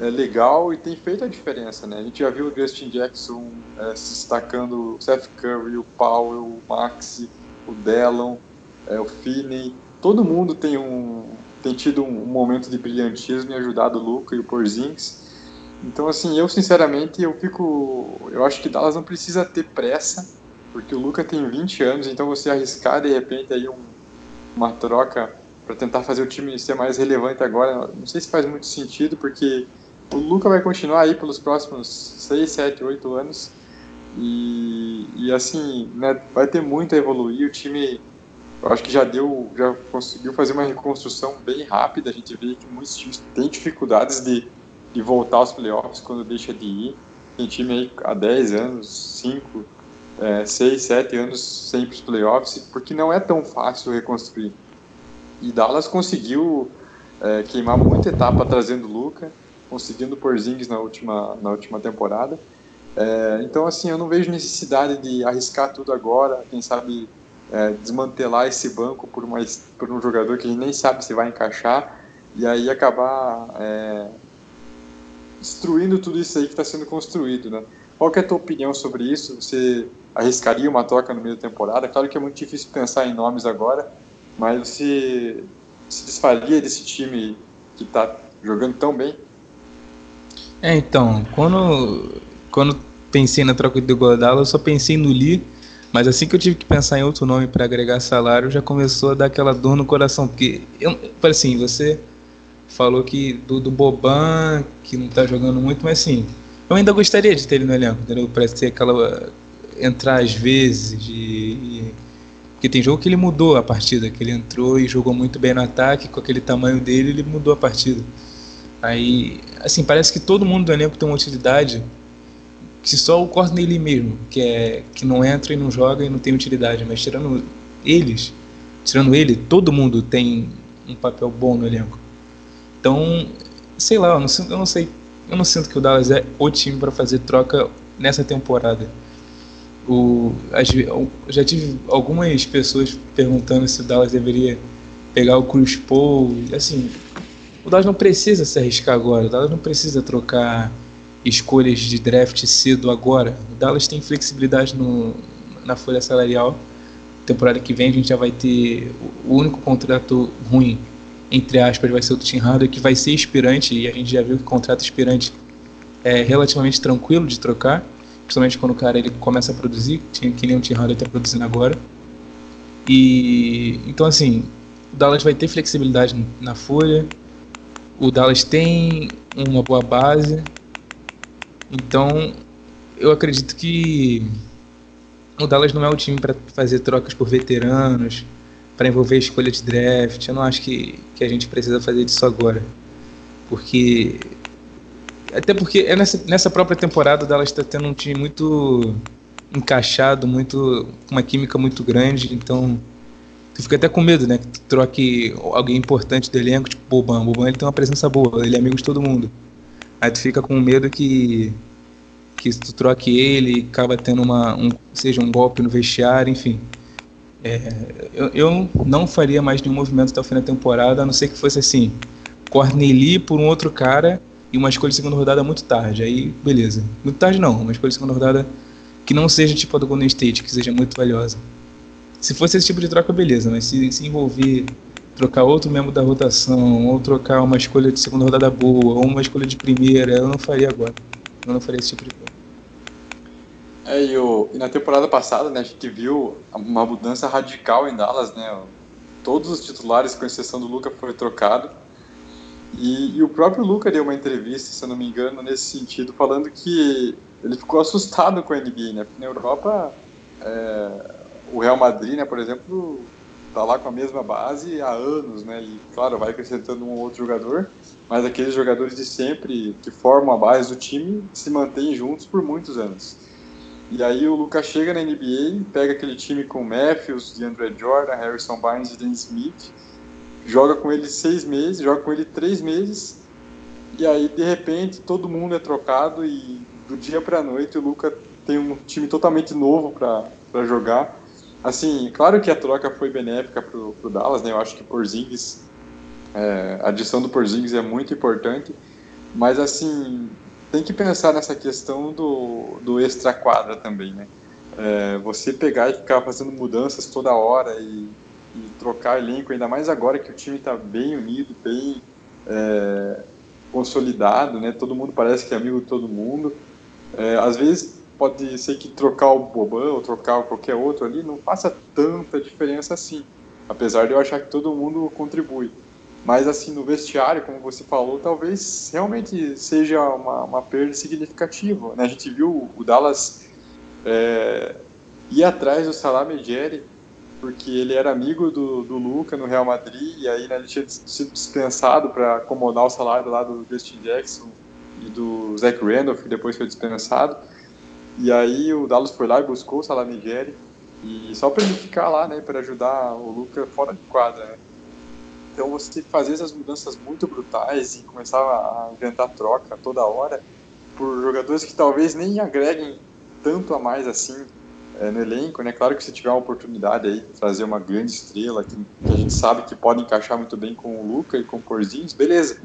é, legal e tem feito a diferença, né? A gente já viu o Justin Jackson é, se destacando, o Seth Curry, o Powell, o Maxi, o Dallon, é, o Finney, todo mundo tem um tem tido um, um momento de brilhantismo e ajudado o Luca e o Porzingis. Então assim, eu sinceramente eu fico, eu acho que Dallas não precisa ter pressa porque o Luca tem 20 anos, então você arriscar de repente aí um, uma troca para tentar fazer o time ser mais relevante agora, não sei se faz muito sentido, porque o Luca vai continuar aí pelos próximos 6, 7, 8 anos e, e assim, né, vai ter muito a evoluir, o time eu acho que já deu, já conseguiu fazer uma reconstrução bem rápida, a gente vê que muitos times têm dificuldades de, de voltar aos playoffs quando deixa de ir, tem time aí há 10 anos, 5 é, seis, sete anos sem os playoffs, porque não é tão fácil reconstruir. E Dallas conseguiu é, queimar muita etapa trazendo Luca, conseguindo por Zings na última, na última temporada. É, então, assim, eu não vejo necessidade de arriscar tudo agora, quem sabe é, desmantelar esse banco por, uma, por um jogador que a gente nem sabe se vai encaixar e aí acabar é, destruindo tudo isso aí que está sendo construído, né? Qual é a tua opinião sobre isso? Você arriscaria uma troca no meio da temporada? Claro que é muito difícil pensar em nomes agora, mas você se desfaria desse time que está jogando tão bem? É, então, quando, quando pensei na troca do Godala, eu só pensei no Lee, mas assim que eu tive que pensar em outro nome para agregar salário, já começou a dar aquela dor no coração, porque, eu, assim, você falou que do, do Boban, que não está jogando muito, mas assim, eu ainda gostaria de ter ele no elenco, entendeu? Para ser aquela entrar às vezes. E, porque tem jogo que ele mudou a partida, que ele entrou e jogou muito bem no ataque, com aquele tamanho dele, ele mudou a partida. Aí, assim, parece que todo mundo do elenco tem uma utilidade que só o Corneli mesmo, que é que não entra e não joga e não tem utilidade, mas tirando eles, tirando ele, todo mundo tem um papel bom no elenco. Então, sei lá, eu não, eu não sei, eu não sinto que o Dallas é o time para fazer troca nessa temporada. O, já tive algumas pessoas perguntando se o Dallas deveria pegar o Cruz Paul. Assim, o Dallas não precisa se arriscar agora. O Dallas não precisa trocar escolhas de draft cedo agora. O Dallas tem flexibilidade no, na folha salarial. Temporada que vem a gente já vai ter o único contrato ruim, entre aspas, vai ser o Tim Hardaway, que vai ser expirante, e a gente já viu que contrato expirante é relativamente tranquilo de trocar principalmente quando o cara ele começa a produzir, que nem o Tim Hardaway está produzindo agora. E então assim, o Dallas vai ter flexibilidade na folha. O Dallas tem uma boa base. Então, eu acredito que o Dallas não é o time para fazer trocas por veteranos, para envolver escolha de draft. Eu não acho que, que a gente precisa fazer isso agora. Porque até porque é nessa, nessa própria temporada dela está tendo um time muito encaixado, muito uma química muito grande, então tu fica até com medo, né? Que tu troque alguém importante do elenco, tipo Boban. Boban ele tem uma presença boa, ele é amigo de todo mundo. Aí tu fica com medo que que se tu troque ele, acaba tendo uma um, seja um golpe no vestiário, enfim. É, eu, eu não faria mais nenhum movimento até o fim da temporada, a não ser que fosse assim, Corneli por um outro cara e uma escolha de segunda rodada muito tarde. Aí, beleza. Muito tarde não, uma escolha de segunda rodada que não seja tipo a do Golden State, que seja muito valiosa. Se fosse esse tipo de troca, beleza, mas se, se envolver trocar outro membro da rotação, ou trocar uma escolha de segunda rodada boa, ou uma escolha de primeira, eu não faria agora. Eu não faria esse tipo de coisa. É, e, o, e na temporada passada, né, a gente viu uma mudança radical em Dallas, né? Todos os titulares, com exceção do Luca, foram trocados. E, e, o próprio Luca deu uma entrevista, se eu não me engano, nesse sentido, falando que ele ficou assustado com a NBA, né? Porque na Europa, é, o Real Madrid, né, por exemplo, tá lá com a mesma base há anos, né? E, claro, vai acrescentando um outro jogador, mas aqueles jogadores de sempre que formam a base do time se mantêm juntos por muitos anos. E aí o Lucas chega na NBA, pega aquele time com Matthews, DeAndre Jordan, Harrison Barnes e Dennis Smith, joga com ele seis meses, joga com ele três meses, e aí de repente todo mundo é trocado e do dia para a noite o Luca tem um time totalmente novo para jogar. Assim, claro que a troca foi benéfica para o Dallas, né? Eu acho que Porzingis, é, a adição do Porzingis é muito importante, mas assim tem que pensar nessa questão do, do extra quadra também, né? É, você pegar e ficar fazendo mudanças toda hora e e trocar elenco, ainda mais agora que o time está bem unido, bem é, consolidado, né? Todo mundo parece que é amigo de todo mundo. É, às vezes pode ser que trocar o Boban ou trocar qualquer outro ali não faça tanta diferença assim, apesar de eu achar que todo mundo contribui. Mas assim, no vestiário, como você falou, talvez realmente seja uma, uma perda significativa. Né? A gente viu o Dallas é, ir atrás do Salah porque ele era amigo do, do Luca no Real Madrid, e aí né, ele tinha sido dispensado para acomodar o salário lá do Justin Jackson e do Zach Randolph, que depois foi dispensado. E aí o Dallas foi lá e buscou o Salamigeri, e só para ele ficar lá, né, para ajudar o Luca fora de quadra. Né. Então você fazer essas mudanças muito brutais e começar a inventar troca toda hora por jogadores que talvez nem agreguem tanto a mais assim é, no elenco, né? Claro que se tiver uma oportunidade aí de trazer uma grande estrela que, que, a gente sabe que pode encaixar muito bem com o Luca e com o Porzinhos, beleza.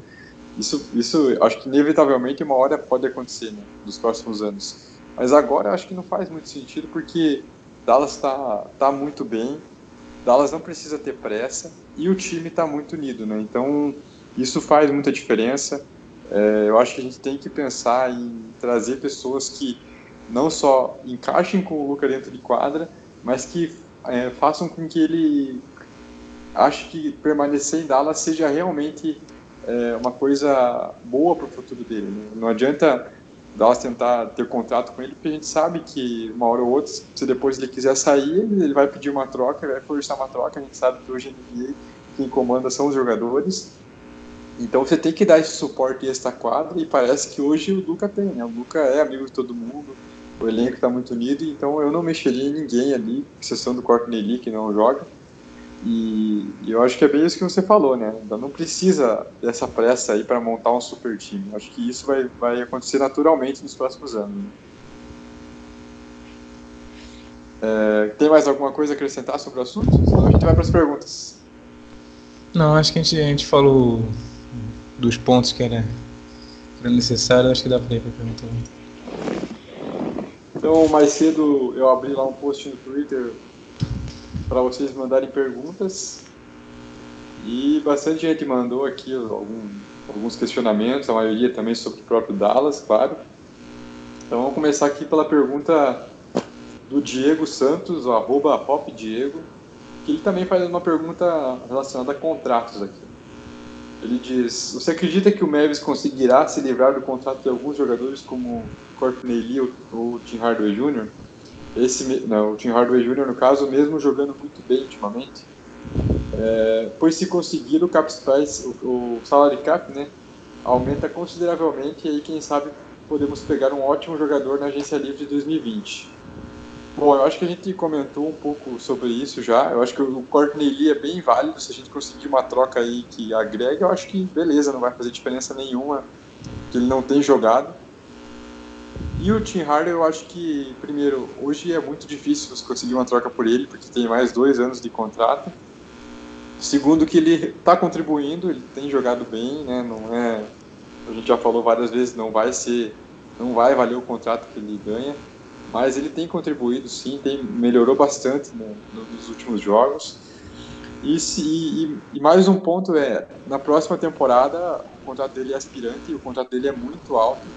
Isso, isso acho que inevitavelmente uma hora pode acontecer, né? Nos próximos anos. Mas agora acho que não faz muito sentido porque Dallas está tá muito bem, Dallas não precisa ter pressa e o time está muito unido, né? Então isso faz muita diferença. É, eu acho que a gente tem que pensar em trazer pessoas que não só encaixem com o Luca dentro de quadra, mas que é, façam com que ele ache que permanecer em Dallas seja realmente é, uma coisa boa para o futuro dele. Né? Não adianta Dallas tentar ter contrato com ele, porque a gente sabe que uma hora ou outra, se depois ele quiser sair, ele vai pedir uma troca, vai forçar uma troca. A gente sabe que hoje em NBA quem comanda são os jogadores. Então você tem que dar esse suporte extra quadra e parece que hoje o Luca tem, né? O Luca é amigo de todo mundo, o elenco está muito unido, então eu não mexeria em ninguém ali, exceção do Courtney Lee, que não joga. E, e eu acho que é bem isso que você falou, né? Não precisa dessa pressa aí para montar um super time. Eu acho que isso vai, vai acontecer naturalmente nos próximos anos. Né? É, tem mais alguma coisa a acrescentar sobre o assunto? Senão a gente vai para as perguntas. Não, acho que a gente, a gente falou dos pontos que era, que era necessário, acho que dá para ir para a pergunta. Então, mais cedo eu abri lá um post no Twitter para vocês mandarem perguntas e bastante gente mandou aqui algum, alguns questionamentos, a maioria também sobre o próprio Dallas, claro. Então vamos começar aqui pela pergunta do Diego Santos, o arroba que ele também faz uma pergunta relacionada a contratos aqui. Ele diz: Você acredita que o Mavis conseguirá se livrar do contrato de alguns jogadores como Courtney Lee ou Tim Hardaway Jr.? Esse, não, o Tim Hardaway Jr., no caso, mesmo jogando muito bem ultimamente. É, pois se conseguir o cap space, o, o salary cap, né, aumenta consideravelmente e aí quem sabe podemos pegar um ótimo jogador na agência livre de 2020. Bom, eu acho que a gente comentou um pouco sobre isso já. Eu acho que o Courtney Lee é bem válido. Se a gente conseguir uma troca aí que agrega, eu acho que beleza, não vai fazer diferença nenhuma que ele não tem jogado. E o Tim Harder, eu acho que, primeiro, hoje é muito difícil você conseguir uma troca por ele, porque tem mais dois anos de contrato. Segundo, que ele está contribuindo, ele tem jogado bem, né? Não é, a gente já falou várias vezes, não vai ser, não vai valer o contrato que ele ganha mas ele tem contribuído sim, tem, melhorou bastante no, nos últimos jogos. E, se, e, e, mais um ponto é, na próxima temporada, o contrato dele é aspirante, e o contrato dele é muito alto,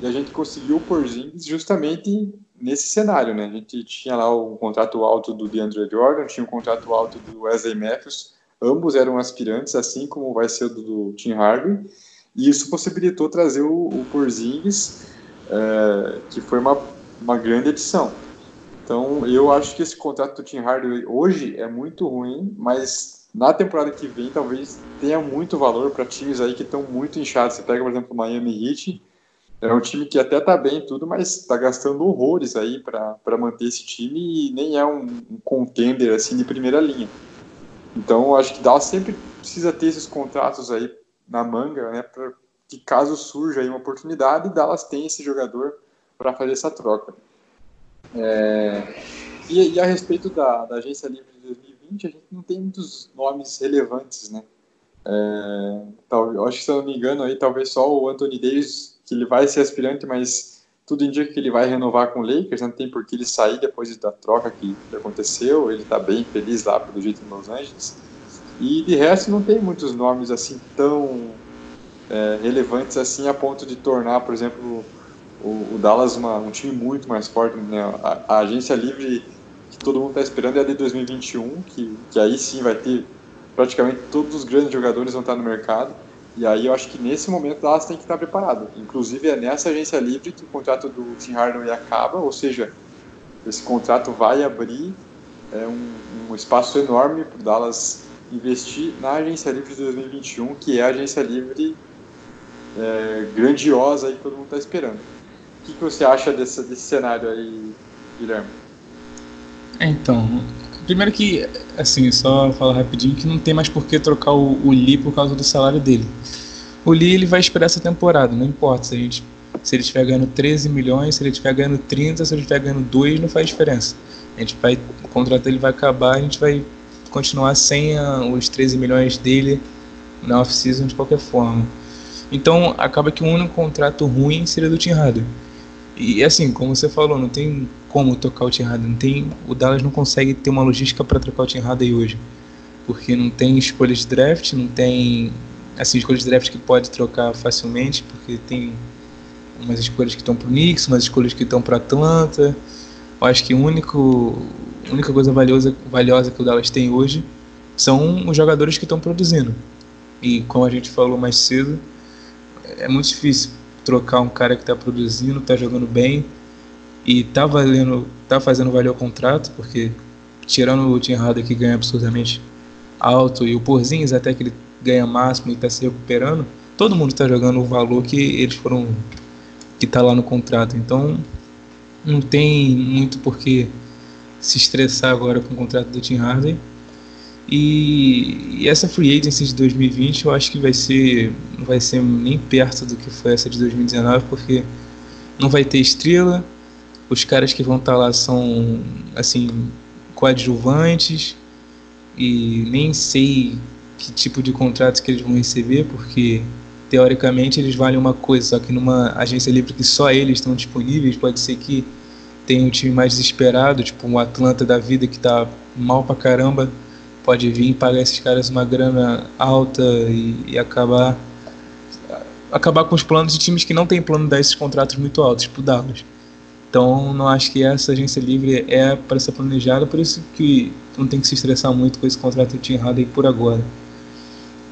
e a gente conseguiu o Porzingis justamente nesse cenário, né? A gente tinha lá o contrato alto do DeAndre Jordan, tinha o contrato alto do Wesley Matthews, ambos eram aspirantes, assim como vai ser o do, do Tim Harvey, e isso possibilitou trazer o, o Porzingis, é, que foi uma uma grande edição. Então, eu acho que esse contrato do Tim Hardaway hoje é muito ruim, mas na temporada que vem talvez tenha muito valor para times aí que estão muito inchados. Você pega, por exemplo, o Miami Heat, é um time que até tá bem tudo, mas está gastando horrores aí para manter esse time e nem é um, um contender assim de primeira linha. Então, acho que Dallas sempre precisa ter esses contratos aí na manga, né, para que caso surja aí uma oportunidade, Dallas tem esse jogador para fazer essa troca. É, e, e, a respeito da, da, agência livre de 2020, a gente não tem muitos nomes relevantes, né? É, tal, acho que se eu não me engano aí, talvez só o Anthony Davis, que ele vai ser aspirante, mas tudo indica que ele vai renovar com o Lakers, não tem por que ele sair depois da troca que, que aconteceu, ele está bem feliz lá pelo jeito em Los Angeles. E de resto não tem muitos nomes assim tão é, relevantes assim a ponto de tornar, por exemplo, o, o Dallas uma, um time muito mais forte. Né? A, a, agência livre que todo mundo está esperando é a de 2021, que, que aí sim vai ter praticamente todos os grandes jogadores vão estar no mercado. E aí eu acho que nesse momento Dallas tem que estar preparado. Inclusive é nessa agência livre que o contrato do Tim Hardaway acaba, ou seja, esse contrato vai abrir é, um, um espaço enorme para o Dallas investir na agência livre de 2021, que é a agência livre é, grandiosa aí que todo mundo está esperando. O que, que você acha desse, desse cenário aí, Guilherme? Então, primeiro que, assim, só falar rapidinho que não tem mais por que trocar o, o Lee por causa do salário dele. O Lee ele vai esperar essa temporada, não importa se a gente se ele estiver ganhando 13 milhões, se ele estiver ganhando 30, se ele estiver ganhando 2, não faz diferença. A gente vai, o contrato dele vai acabar, a gente vai continuar sem a, os 13 milhões dele na off-season de qualquer forma. Então acaba que o único contrato ruim seria do Tim. E assim, como você falou, não tem como tocar o Tim Harden. Não tem, o Dallas não consegue ter uma logística para trocar o Tim Harden hoje. Porque não tem escolha de draft, não tem assim, escolhas de draft que pode trocar facilmente, porque tem umas escolhas que estão para o Knicks, umas escolhas que estão para Atlanta. Eu acho que único, a única coisa valiosa, valiosa que o Dallas tem hoje são os jogadores que estão produzindo. E como a gente falou mais cedo, é muito difícil trocar um cara que está produzindo, está jogando bem e está valendo, tá fazendo valer o contrato, porque tirando o Tim Harder que ganha absurdamente alto e o Porzingis até que ele ganha máximo e está se recuperando, todo mundo está jogando o valor que eles foram que está lá no contrato. Então não tem muito por que se estressar agora com o contrato do Tim Harden. E, e, essa free agency de 2020 eu acho que vai ser não vai ser nem perto do que foi essa de 2019 porque não vai ter estrela os caras que vão estar tá lá são assim coadjuvantes e nem sei que tipo de contratos que eles vão receber porque teoricamente eles valem uma coisa só que numa agência livre que só eles estão disponíveis pode ser que tenha um time mais desesperado tipo um Atlanta da vida que está mal pra caramba pode vir pagar esses caras uma grana alta e, e, acabar acabar com os planos de times que não tem plano de dar esses contratos muito altos, tipo Dallas. Então, não acho que essa agência livre é para ser planejada, por isso que não tem que se estressar muito com esse contrato tinha errado aí por agora.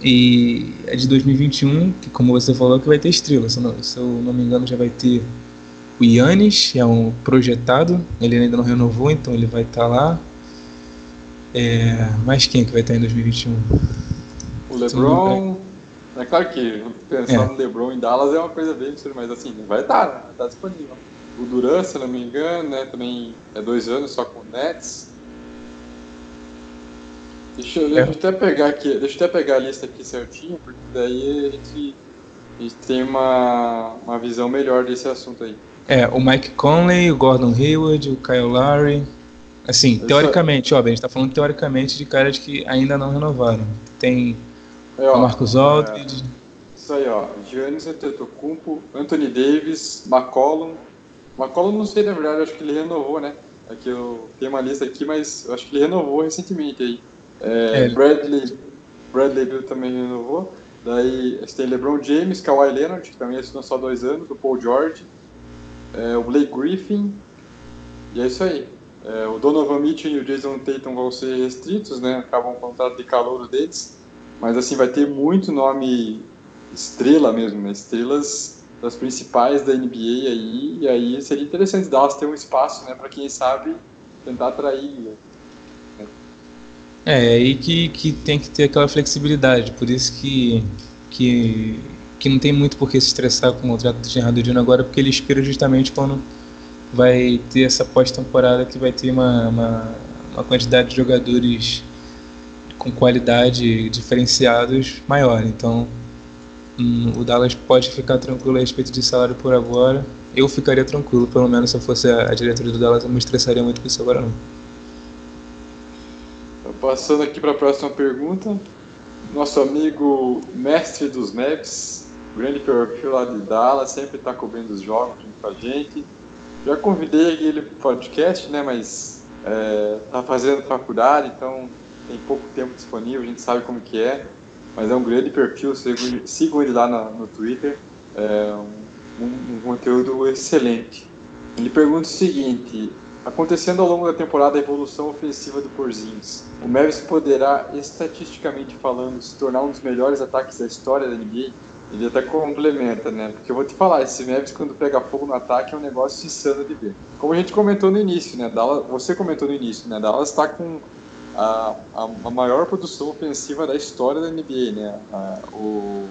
E é de 2021, que como você falou, que vai ter estrela. Se, se eu não me engano, já vai ter o Yannis, é um projetado, ele ainda não renovou, então ele vai estar tá lá. É, mas quem que vai estar em 2021? O LeBron. É claro que pensar é. no LeBron em Dallas é uma coisa bem absurda, mas assim, vai estar, né? Vai estar disponível. O Duran, se não me engano, né? Também é dois anos só com o Nets. Deixa, eu, é. deixa eu até pegar aqui, deixa eu até pegar a lista aqui certinho, porque daí a gente, a gente tem uma, uma visão melhor desse assunto aí. É, o Mike Conley, o Gordon Hayward, o Kyle Lowry, Assim, teoricamente, ó, a gente tá falando teoricamente de caras que ainda não renovaram. Tem é, ó, Marcos Aldridge. É, isso aí, ó. Giannis Antetokounmpo, Anthony Davis, McCollum. McCollum não sei, na verdade, acho que ele renovou, né? Aqui eu tenho uma lista aqui, mas eu acho que ele renovou recentemente aí. É, é. Bradley, Bradley Bill também renovou. Daí tem LeBron James, Kawhi Leonard, que também assinou só dois anos, o Paul George, é, o Blake Griffin, e é isso aí. É, o Donovan Mitchell e o Jason Tatum vão ser restritos, né? Acabam o contrato de calor deles. Mas assim, vai ter muito nome estrela mesmo, né? Estrelas das principais da NBA aí. E aí seria interessante Dallas ter um espaço, né? Para quem sabe tentar atrair. Né? É, aí que, que tem que ter aquela flexibilidade. Por isso que, que, que não tem muito por que se estressar com o contrato do Gerardo agora, porque ele espera justamente quando vai ter essa pós-temporada que vai ter uma, uma, uma, quantidade de jogadores com qualidade diferenciados maior. Então, hum, o Dallas pode ficar tranquilo a respeito de salário por agora. Eu ficaria tranquilo, pelo menos se eu fosse a, a diretoria do Dallas, eu me estressaria muito com isso agora não. Passando aqui para a próxima pergunta, nosso amigo mestre dos maps, grande perfil lá de Dallas, sempre está cobrindo os jogos junto com a gente já convidei ele para podcast, né? Mas é, tá fazendo faculdade, então tem pouco tempo disponível, a gente sabe como que é. Mas é um grande perfil, sigam ele lá no, Twitter. É um, um, conteúdo excelente. Ele pergunta o seguinte: acontecendo ao longo da temporada a evolução ofensiva do Porzingis, o Mavis poderá, estatisticamente falando, se tornar um dos melhores ataques da história da NBA? Ele até complementa, né? Porque eu vou te falar, esse Mavis quando pega fogo no ataque é um negócio insano de ver. Como a gente comentou no início, né? Dallas, você comentou no início, né? Dallas está com a, a, maior produção ofensiva da história da NBA, né? A, o,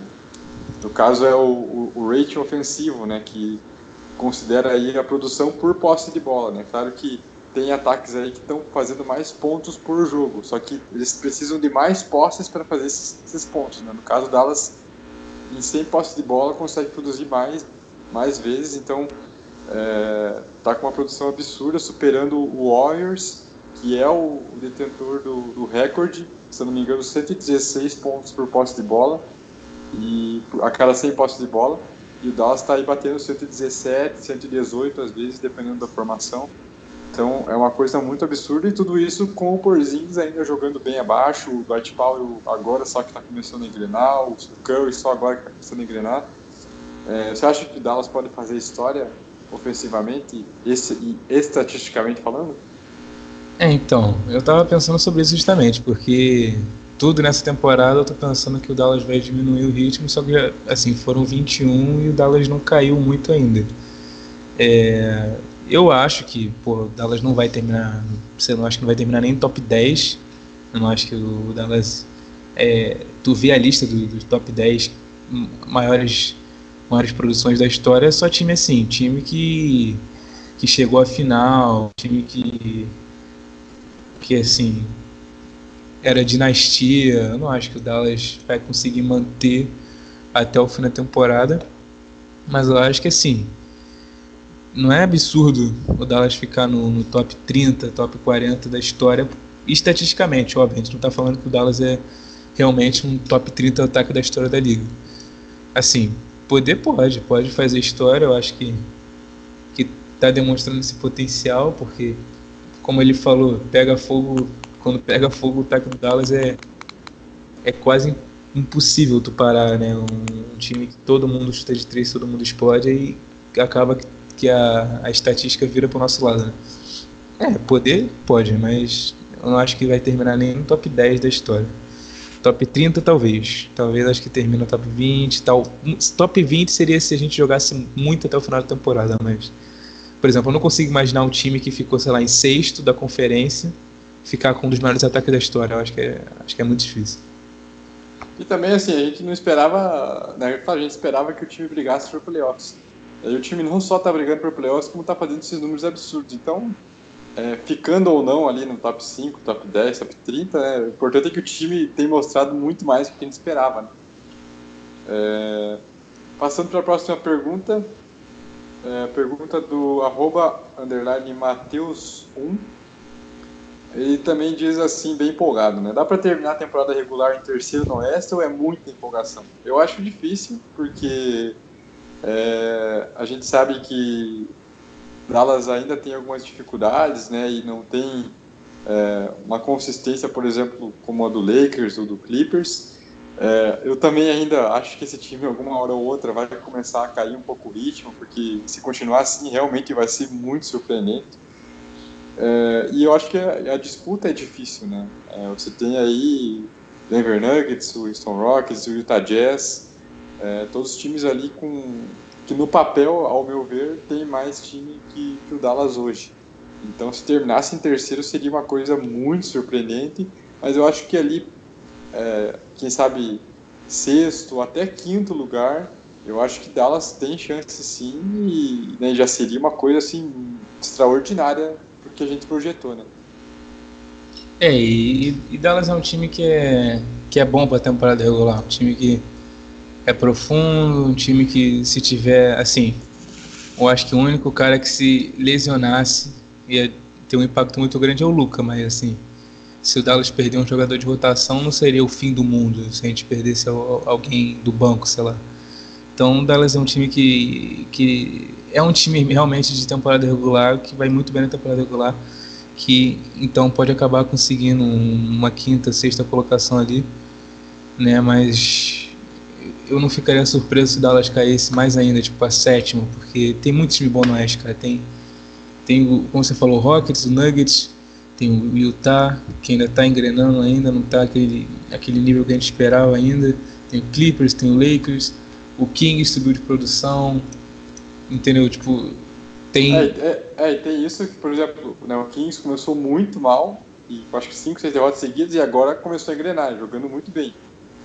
no caso é o, o, o, rating ofensivo, né? Que considera aí a produção por posse de bola, né? Claro que tem ataques aí que estão fazendo mais pontos por jogo, só que eles precisam de mais posses para fazer esses, esses pontos, né? No caso, Dallas em 100 posses de bola consegue produzir mais, mais vezes, então é, tá com uma produção absurda, superando o Warriors, que é o, detentor do, do recorde, se não me engano, 116 pontos por posse de bola, e a cada 100 posses de bola, e o Dallas está aí batendo 117, 118 às vezes, dependendo da formação. Então é uma coisa muito absurda e tudo isso com o Porzingis ainda jogando bem abaixo, o Dwight Powell agora só que está começando a engrenar, o Curry só agora que está começando a engrenar. É, você acha que Dallas pode fazer história ofensivamente esse, e estatisticamente falando? É, então, eu estava pensando sobre isso justamente, porque tudo nessa temporada eu tô pensando que o Dallas vai diminuir o ritmo, só que assim, foram 21 e o Dallas não caiu muito ainda. É, eu acho que, pô, o Dallas não vai terminar. Você não acha que não vai terminar nem top 10. Eu não acho que o Dallas. É, tu vê a lista dos do top 10 maiores, maiores produções da história, é só time assim, time que que chegou à final, time que que assim era dinastia. Eu não acho que o Dallas vai conseguir manter até o fim da temporada, mas eu acho que assim não é absurdo o Dallas ficar no, no top 30, top 40 da história, estatisticamente, óbvio, a gente não está falando que o Dallas é realmente um top 30 ataque da história da liga. Assim, poder pode, pode fazer história, eu acho que que está demonstrando esse potencial, porque como ele falou, pega fogo, quando pega fogo o ataque do Dallas é é quase impossível tu parar, né? Um, um time que todo mundo chuta de três, todo mundo explode e acaba que que a, a estatística vira pro nosso lado, né? É, poder pode, mas eu não acho que vai terminar nem no top 10 da história. Top 30 talvez. Talvez acho que termina top 20 tal. Top 20 seria se a gente jogasse muito até o final da temporada, mas. Por exemplo, eu não consigo imaginar um time que ficou, sei lá, em sexto da conferência ficar com um dos maiores ataques da história. Eu acho que é, acho que é muito difícil. E também, assim, a gente não esperava. Né, a gente esperava que o time brigasse por playoffs. E o time não só está brigando por playoffs, como está fazendo esses números absurdos. Então, é, ficando ou não ali no top 5, top 10, top 30, né, o importante é que o time tem mostrado muito mais do que a gente esperava. Né? É, passando para a próxima pergunta, é, pergunta do arroba, underline Mateus1. Ele também diz assim, bem empolgado, né? Dá para terminar a temporada regular em terceiro no Oeste ou é muita empolgação? Eu acho difícil, porque é, a gente sabe que Dallas ainda tem algumas dificuldades, né, e não tem é, uma consistência, por exemplo, como a do Lakers ou do Clippers. É, eu também ainda acho que esse time, alguma hora ou outra, vai começar a cair um pouco o ritmo, porque se continuar assim, realmente vai ser muito surpreendente. É, e eu acho que a, a disputa é difícil, né? É, você tem aí Denver Nuggets, o Houston Rockets, o Utah Jazz, é, todos os times ali com que no papel, ao meu ver, tem mais time que, que o Dallas hoje. Então, se terminasse em terceiro seria uma coisa muito surpreendente, mas eu acho que ali, é, quem sabe, sexto até quinto lugar, eu acho que Dallas tem chance sim e né, já seria uma coisa assim extraordinária porque a gente projetou, né? É, e, e Dallas é um time que é, que é bom para a temporada regular, um time que é profundo, um time que se tiver, assim, eu acho que o único cara que se lesionasse ia ter um impacto muito grande é o Luca, mas assim, se o Dallas perder um jogador de rotação, não seria o fim do mundo se a gente perdesse alguém do banco, sei lá. Então o Dallas é um time que, que é um time realmente de temporada regular, que vai muito bem na temporada regular, que então pode acabar conseguindo uma quinta, sexta colocação ali, né? Mas eu não ficaria surpreso se Dallas caísse mais ainda, tipo a sétima, porque tem muito time bom no Oeste, cara. Tem, tem como você falou, o Rockets, o Nuggets, tem o Utah, que ainda está engrenando ainda, não está aquele, aquele nível que a gente esperava ainda. Tem o Clippers, tem o Lakers, o Kings subiu de produção, entendeu? Tipo, tem... É, é, é, tem isso que, por exemplo, né, o Kings começou muito mal, e acho que 5, 6 derrotas seguidas, e agora começou a engrenar, jogando muito bem.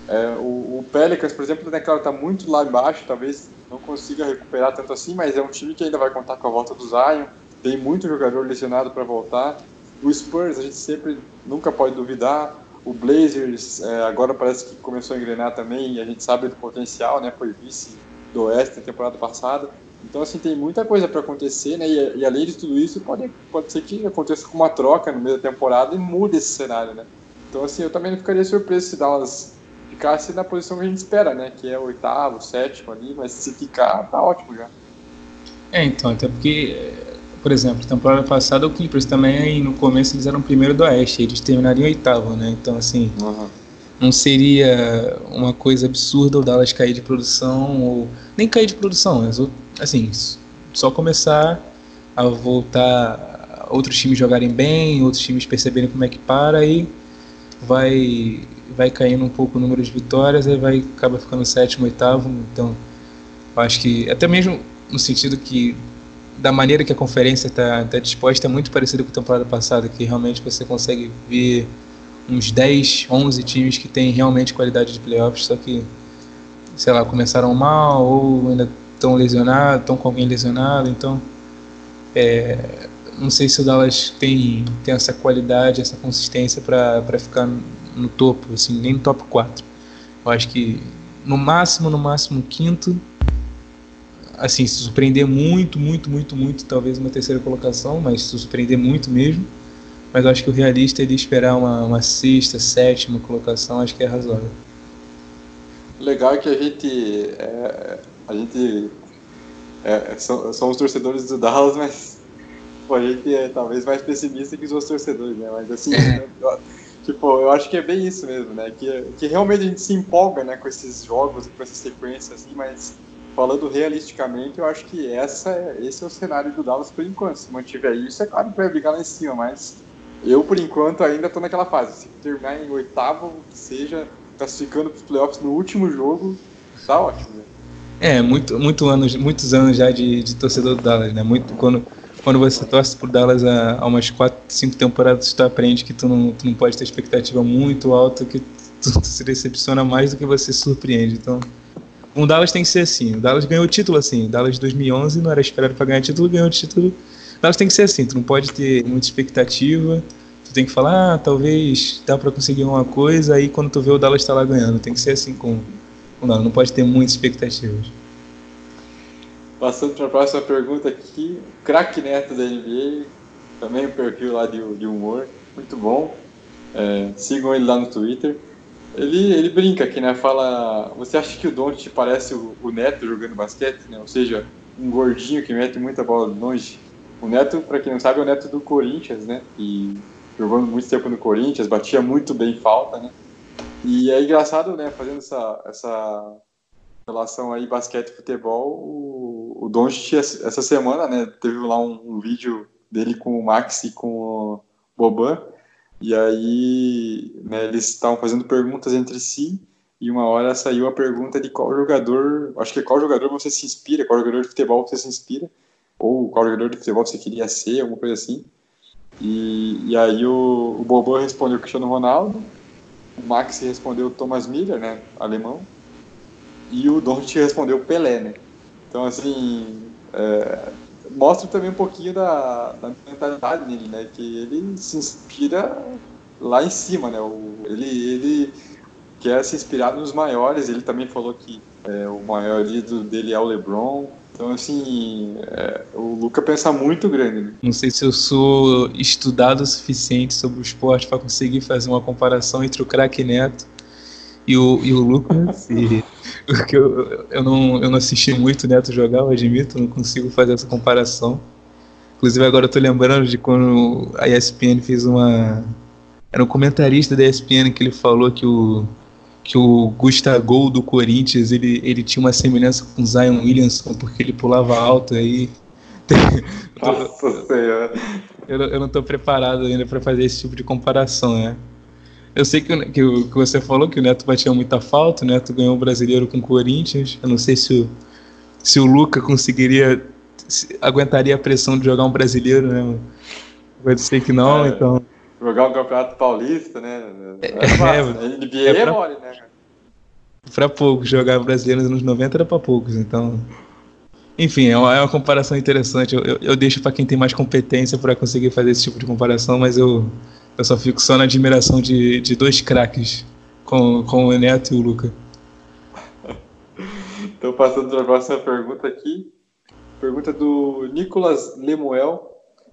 É, o, o, Pelicans, por exemplo, né, claro, está muito lá embaixo, talvez não consiga recuperar tanto assim, mas é um time que ainda vai contar com a volta do Zion, tem muito jogador lesionado para voltar. O Spurs, a gente sempre nunca pode duvidar. O Blazers é, agora parece que começou a engrenar também, e a gente sabe do potencial, né? Foi vice do Oeste na temporada passada. Então, assim, tem muita coisa para acontecer, né? E, e, além de tudo isso, pode, pode ser que aconteça com uma troca no meio da temporada e mude esse cenário, né? Então, assim, eu também não ficaria surpreso se Dallas ficasse na posição que a gente espera, né? Que é o oitavo, sétimo ali, mas se ficar, tá ótimo já. É, então, até porque, por exemplo, temporada passada o Clippers também, no começo eles eram primeiro do Oeste, eles terminariam oitavo, né? Então, assim, uhum. não seria uma coisa absurda o Dallas cair de produção, ou nem cair de produção, mas, assim, só começar a voltar outros times jogarem bem, outros times perceberem como é que para e vai vai caindo um pouco o número de vitórias, aí vai acaba ficando sétimo, oitavo. Então, acho que até mesmo no sentido que da maneira que a conferência está tá disposta é muito parecido com a temporada passada, que realmente você consegue ver uns 10, 11 times que têm realmente qualidade de playoffs, só que, sei lá, começaram mal ou ainda estão lesionados, estão com alguém lesionado, então É, não sei se o Dallas tem, tem essa qualidade, essa consistência para ficar no topo, assim, nem no top 4. Eu acho que no máximo, no máximo quinto, assim, se surpreender muito, muito, muito, muito, talvez uma terceira colocação, mas se surpreender muito mesmo. Mas eu acho que o realista é ele esperar uma, uma sexta, sétima colocação, acho que é razoável. Legal que a gente. É, a gente. É, somos torcedores do Dallas, mas pô, a gente é talvez mais pessimista que os outros torcedores, né? Mas assim, É. tipo, eu acho que é bem isso mesmo, né? Que, que realmente a gente se empolga né, com esses jogos com essa sequência, assim, mas falando realisticamente, eu acho que essa é, esse é o cenário do Dallas por enquanto. Se mantiver isso, é claro que vai brigar lá em cima, mas eu, por enquanto, ainda tô naquela fase. Se terminar em oitavo, que seja, classificando para os playoffs no último jogo, tá ótimo. Né? É, muito, muito anos, muitos anos já de, de torcedor do Dallas, né? Muito, quando, quando você torce por Dallas há, há umas 4, 5 temporadas, tu aprende que tu não, tu não pode ter expectativa muito alta, que tu, tu se decepciona mais do que você se surpreende. Então, o Dallas tem que ser assim. O Dallas ganhou o título assim. O Dallas de 2011 não era esperado para ganhar título, ganhou o título. O Dallas tem que ser assim. Tu não pode ter muita expectativa. Tu tem que falar, ah, talvez dá para conseguir uma coisa. Aí quando tu vê o Dallas tá lá ganhando, tem que ser assim com o Dallas. Não pode ter muitas expectativas. Passando para a próxima pergunta aqui, craque neto da NBA, também um perfil lá de, de humor, muito bom. É, sigam ele lá no Twitter. Ele, ele brinca aqui, né? Fala, você acha que o Don't parece o, o Neto jogando basquete, né? Ou seja, um gordinho que mete muita bola de longe. O Neto, para quem não sabe, é o Neto do Corinthians, né? E jogou muito tempo no Corinthians, batia muito bem falta, né? E é engraçado, né? Fazendo essa, essa relação aí basquete e futebol, o, o Doncic essa semana, né, teve lá um, um, vídeo dele com o Max e com o Boban, e aí né, eles estavam fazendo perguntas entre si, e uma hora saiu a pergunta de qual jogador, acho que é qual jogador você se inspira, qual jogador de futebol você se inspira, ou qual jogador de futebol você queria ser, alguma coisa assim. E, e aí o, o Boban respondeu Cristiano Ronaldo, o Max respondeu Thomas Miller, né, alemão, e o Doncic respondeu Pelé, né? Então, assim, é, mostra também um pouquinho da, da, mentalidade dele, né? Que ele se inspira lá em cima, né? O, ele, ele quer se inspirar nos maiores, ele também falou que é, o maior ídolo dele é o LeBron. Então, assim, é, o Luca pensa muito grande. Né? Não sei se eu sou estudado o suficiente sobre o esporte para conseguir fazer uma comparação entre o craque Neto e o, e o Lucas. E, porque eu, eu, não, eu não assisti muito o Neto jogar, eu admito, não consigo fazer essa comparação. Inclusive agora eu tô lembrando de quando a ESPN fez uma. Era um comentarista da ESPN que ele falou que o, que o Gustavo do Corinthians ele, ele tinha uma semelhança com o Zion Williamson porque ele pulava alto aí. Nossa Senhora. Eu, eu não tô preparado ainda para fazer esse tipo de comparação, né? Eu sei que, que, que, você falou que o Neto batia muita falta, o Neto ganhou o brasileiro com o Corinthians. Eu não sei se o, se o Luca conseguiria, aguentaria a pressão de jogar um brasileiro, né? Pode ser que não, é, então. Jogar um campeonato paulista, né? É, é, fácil, é, NBA é, pra, mole, né? Pra poucos, jogar brasileiro nos anos 90 era pra poucos, então. Enfim, é uma, é uma comparação interessante. Eu, eu, eu deixo para quem tem mais competência para conseguir fazer esse tipo de comparação, mas eu, eu só fico só na admiração de, de dois craques, com, com o Neto e o Luca. Então, passando para a próxima pergunta aqui. Pergunta do Nicolas Lemuel.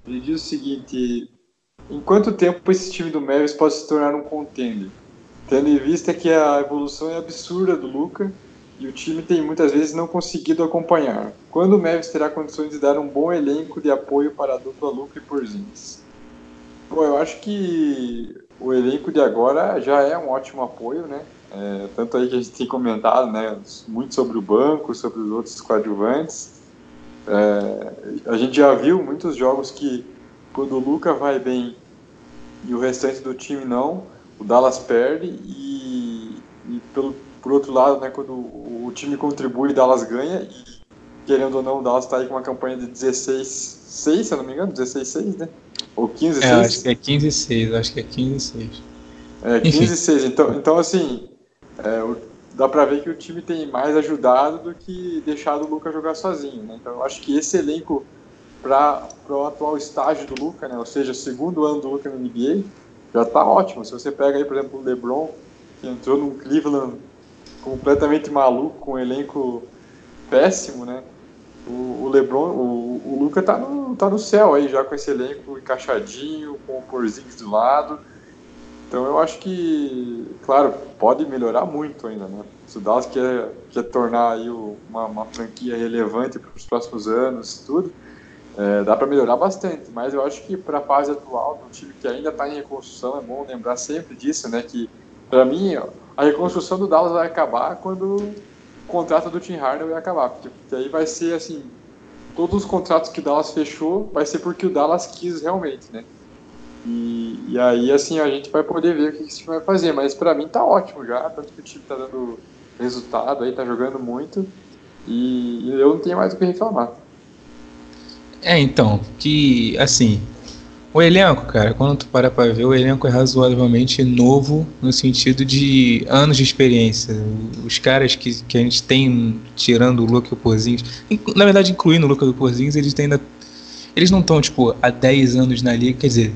Ele diz o seguinte: Em quanto tempo esse time do Mavis pode se tornar um contender? Tendo em vista que a evolução é absurda do Luca e o time tem muitas vezes não conseguido acompanhar. Quando o Mavis terá condições de dar um bom elenco de apoio para a dupla Luca e Porzingis? Bom, eu acho que o elenco de agora já é um ótimo apoio, né? É, tanto aí que a gente tem comentado, né? Muito sobre o banco, sobre os outros coadjuvantes. É, a gente já viu muitos jogos que quando o Luca vai bem e o restante do time não, o Dallas perde e, e pelo, por outro lado, né, quando o time contribui, o Dallas ganha e querendo ou não, o Dallas está aí com uma campanha de 16-6, se eu não me engano, 16-6, né? Ou 15 é, acho que é 15 6, acho que é 15 6. É, 15 6. Então, então assim, é, dá pra ver que o time tem mais ajudado do que deixado o Lucas jogar sozinho, né? Então eu acho que esse elenco para o atual estágio do Luca, né? Ou seja, segundo ano do Luca no NBA, já está ótimo. Se você pega aí, por exemplo, o LeBron, que entrou num Cleveland completamente maluco, com um elenco péssimo, né? O, LeBron, o, o Luca tá no, tá no céu aí, já com esse elenco encaixadinho, com o Porzingis do lado. Então eu acho que, claro, pode melhorar muito ainda, né? Se o Dallas quer, quer tornar aí uma, uma franquia relevante para os próximos anos tudo, é, dá para melhorar bastante. Mas eu acho que para a fase atual, do time que ainda está em reconstrução, é bom lembrar sempre disso, né? Que para mim a reconstrução do Dallas vai acabar quando contrato do Tim vai acabar, porque, porque aí vai ser assim, todos os contratos que o Dallas fechou vai ser porque o Dallas quis realmente, né? E, e aí, assim, a gente vai poder ver o que esse time vai fazer. Mas para mim tá ótimo já, tanto que o time tá dando resultado aí, tá jogando muito. E, e eu não tenho mais o que reclamar. É, então, que, assim, o elenco, cara, quando tu para pra ver, o elenco é razoavelmente novo no sentido de anos de experiência. Os caras que, que a gente tem, tirando o Luca e o Porzingis, na verdade, incluindo o Luca e o Porzingis, eles ainda. Eles não estão, tipo, há 10 anos na liga, quer dizer,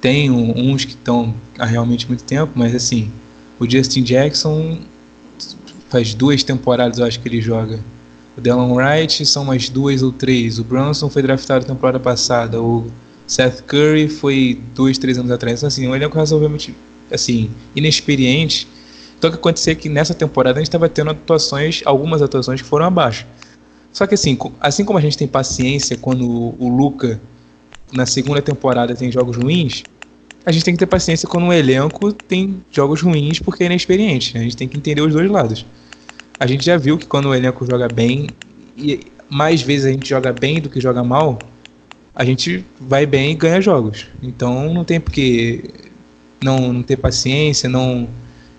tem uns que estão há realmente muito tempo, mas assim, o Justin Jackson faz duas temporadas, eu acho que ele joga. O Delon Wright são umas duas ou três. O Brunson foi draftado temporada passada. O Seth Curry foi dois, três anos atrás. Então, assim, um elenco razoavelmente assim, inexperiente. Então, o que acontecia é que nessa temporada a gente estava tendo atuações, algumas atuações que foram abaixo. Só que assim, assim como a gente tem paciência quando o Luca na segunda temporada tem jogos ruins, a gente tem que ter paciência quando um elenco tem jogos ruins porque é inexperiente. Né? A gente tem que entender os dois lados. A gente já viu que quando o elenco joga bem, e mais vezes a gente joga bem do que joga mal, a gente vai bem e ganha jogos. Então não tem porque não, não ter paciência, não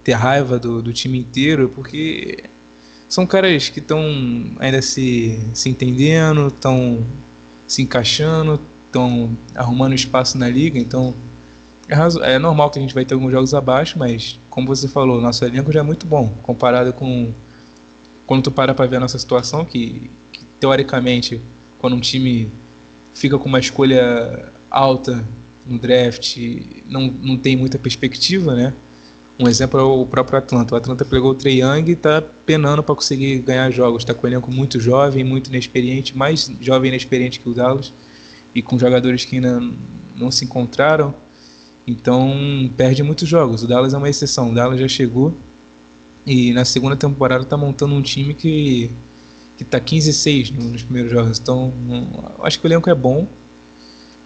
ter raiva do, do time inteiro, porque são caras que estão ainda se, se entendendo, estão se encaixando, estão arrumando espaço na liga, então é, é, normal que a gente vai ter alguns jogos abaixo, mas como você falou, nosso elenco já é muito bom comparado com quando tu para para ver a nossa situação, que, que, teoricamente quando um time fica com uma escolha alta no draft, não, não tem muita perspectiva, né? Um exemplo é o próprio Atlanta. O Atlanta pegou o Trey Young e está penando para conseguir ganhar jogos. Está com um elenco muito jovem, muito inexperiente, mais jovem e inexperiente que o Dallas e com jogadores que ainda não se encontraram. Então perde muitos jogos. O Dallas é uma exceção. O Dallas já chegou e na segunda temporada está montando um time que que está 15-6 nos primeiros jogos. Então acho que o elenco é bom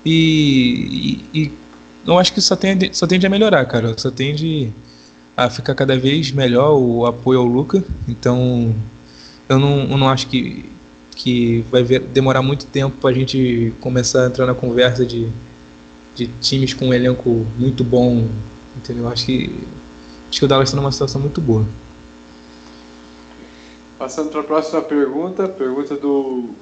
e, e, e eu acho que só tende, só tende a melhorar, cara. Só tende a ficar cada vez melhor o apoio ao Luca. Então eu não, eu não acho que que vai ver, demorar muito tempo para a gente começar a entrar na conversa de, de times com um elenco muito bom, entendeu? Acho que, acho que o Dallas está numa situação muito boa. Passando para a próxima pergunta, pergunta do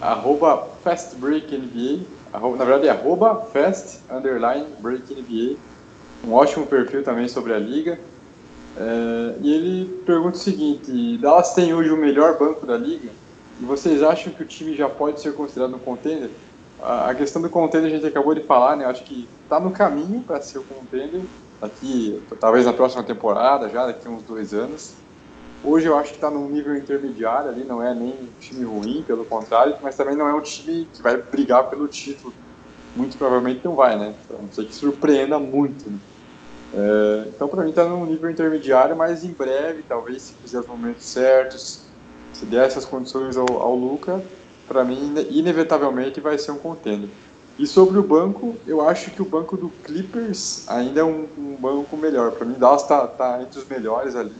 arroba FastBreakNBA, na verdade é arroba Fast Underline Break NBA, um ótimo perfil também sobre a liga. É, e ele pergunta o seguinte: Dallas tem hoje o melhor banco da liga? E vocês acham que o time já pode ser considerado um contender? A questão do contender a gente acabou de falar, né? Acho que está no caminho para ser o contender daqui, talvez na próxima temporada, já daqui uns dois anos. Hoje eu acho que está num nível intermediário ali, não é nem um time ruim, pelo contrário, mas também não é um time que vai brigar pelo título. Muito provavelmente não vai, né? A não ser que surpreenda muito. Né? É, então, para mim, está num nível intermediário, mas em breve, talvez se fizer os momentos certos, se der essas condições ao, ao Luca, para mim, inevitavelmente vai ser um contender. E sobre o banco, eu acho que o banco do Clippers ainda é um, um banco melhor. Para mim, Dallas está tá entre os melhores ali,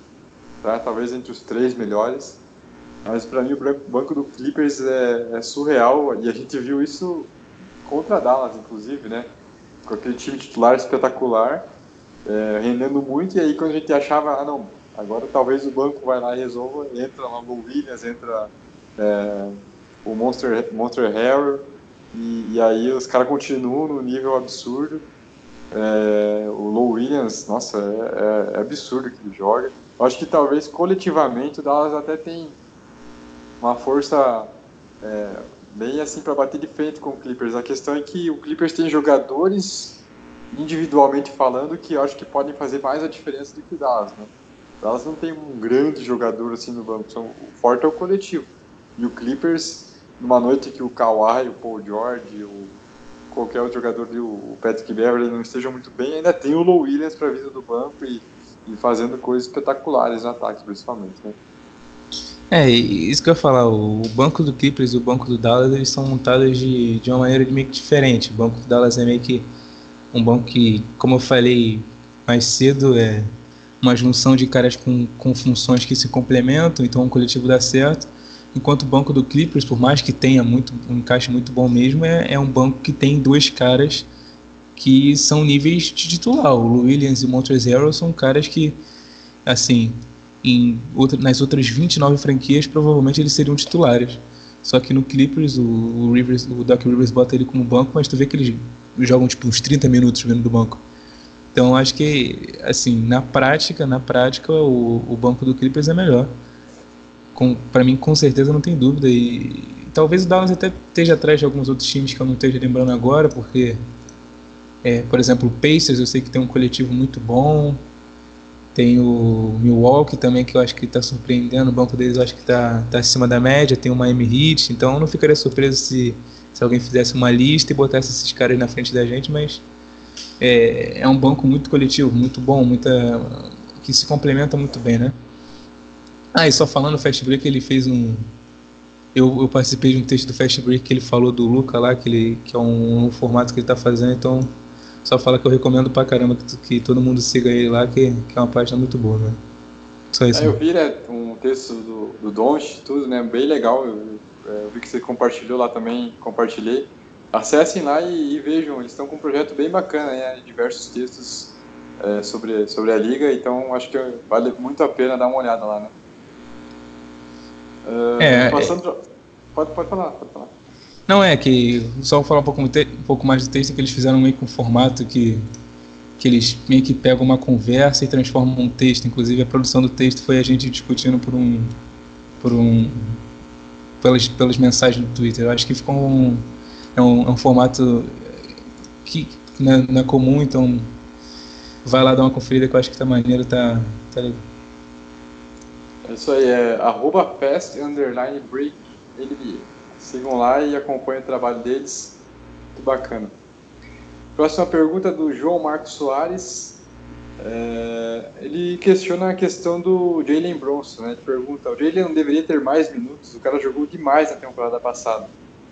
tá? talvez entre os três melhores. Mas para mim, o banco do Clippers é, é, surreal e a gente viu isso contra Dallas, inclusive, né? Com aquele time titular espetacular, é, rendendo muito. E aí, quando a gente achava, ah, não, Agora talvez o banco vai lá e resolva, entra lá o Williams, entra é, o Monster, Monster Harry, e, e aí os caras continuam no nível absurdo. É, o Low Williams, nossa, é, é, é, absurdo que ele joga. Acho que talvez coletivamente o Dallas até tem uma força é, bem assim para bater de frente com o Clippers. A questão é que o Clippers tem jogadores individualmente falando que acho que podem fazer mais a diferença do que o Dallas, né? O Dallas não tem um grande jogador assim no banco, são, o forte é o coletivo. E o Clippers, numa noite que o Kawhi, o Paul George, o qualquer outro jogador, o Patrick Beverly não estejam muito bem, ainda tem o Low Williams para vir do banco e, e, fazendo coisas espetaculares no ataque, principalmente, né? É, isso que eu ia falar, o banco do Clippers e o banco do Dallas, eles são montados de, de uma maneira meio que diferente. O banco do Dallas é meio que um banco que, como eu falei mais cedo, é uma junção de caras com, com funções que se complementam, então o coletivo dá certo. Enquanto o banco do Clippers, por mais que tenha muito, um encaixe muito bom mesmo, é, é um banco que tem dois caras que são níveis de titular. O Williams e o Montrezl são caras que, assim, em outra, nas outras 29 franquias, provavelmente eles seriam titulares. Só que no Clippers, o, Rivers, o Doc Rivers bota ele como banco, mas tu vê que eles jogam tipo uns 30 minutos vindo do banco. Então acho que, assim, na prática, na prática, o, o banco do Clippers é melhor. Para mim, com certeza, não tem dúvida. E talvez o Dallas até esteja atrás de alguns outros times que eu não esteja lembrando agora, porque, é, por exemplo, o Pacers eu sei que tem um coletivo muito bom. Tem o Milwaukee também, que eu acho que está surpreendendo. O banco deles eu acho que está tá acima da média. Tem o Miami Heat. Então eu não ficaria surpreso se, se alguém fizesse uma lista e botasse esses caras na frente da gente. Mas é, é um banco muito coletivo, muito bom, muita, que se complementa muito bem, né? Ah, e só falando, o Fast Break ele fez um. Eu, eu participei de um texto do Fast Break que ele falou do Luca lá, que, ele, que é um, um formato que ele está fazendo, então só fala que eu recomendo pra caramba que, que todo mundo siga ele lá, que, que é uma página muito boa, né? Só isso. É, eu vi, né, um texto do, do Donch, tudo, né, bem legal. Eu, eu, vi que você compartilhou lá também, compartilhei. Acessem lá e, e vejam, eles estão com um projeto bem bacana, né, diversos textos é, sobre, sobre a liga, então acho que vale muito a pena dar uma olhada lá, né. Uh, é, passando... é... Pode, pode falar, pode falar. Não, é que, só vou falar um pouco, um pouco mais do texto, que eles fizeram meio que um formato que, que eles meio que pegam uma conversa e transformam um texto. Inclusive, a produção do texto foi a gente discutindo por um. por um. pelas, pelas mensagens do Twitter. Eu acho que ficou um. É um, é um formato que não é, não é, comum, então vai lá dar uma conferida que eu acho que tá maneiro, tá. tá é isso aí, é arroba underline break NBA. Sigam lá e acompanhem o trabalho deles. Muito bacana. Próxima pergunta do João Marcos Soares. É, ele questiona a questão do Jalen Bronson. Né? Ele pergunta: o Jalen não deveria ter mais minutos? O cara jogou demais na temporada passada.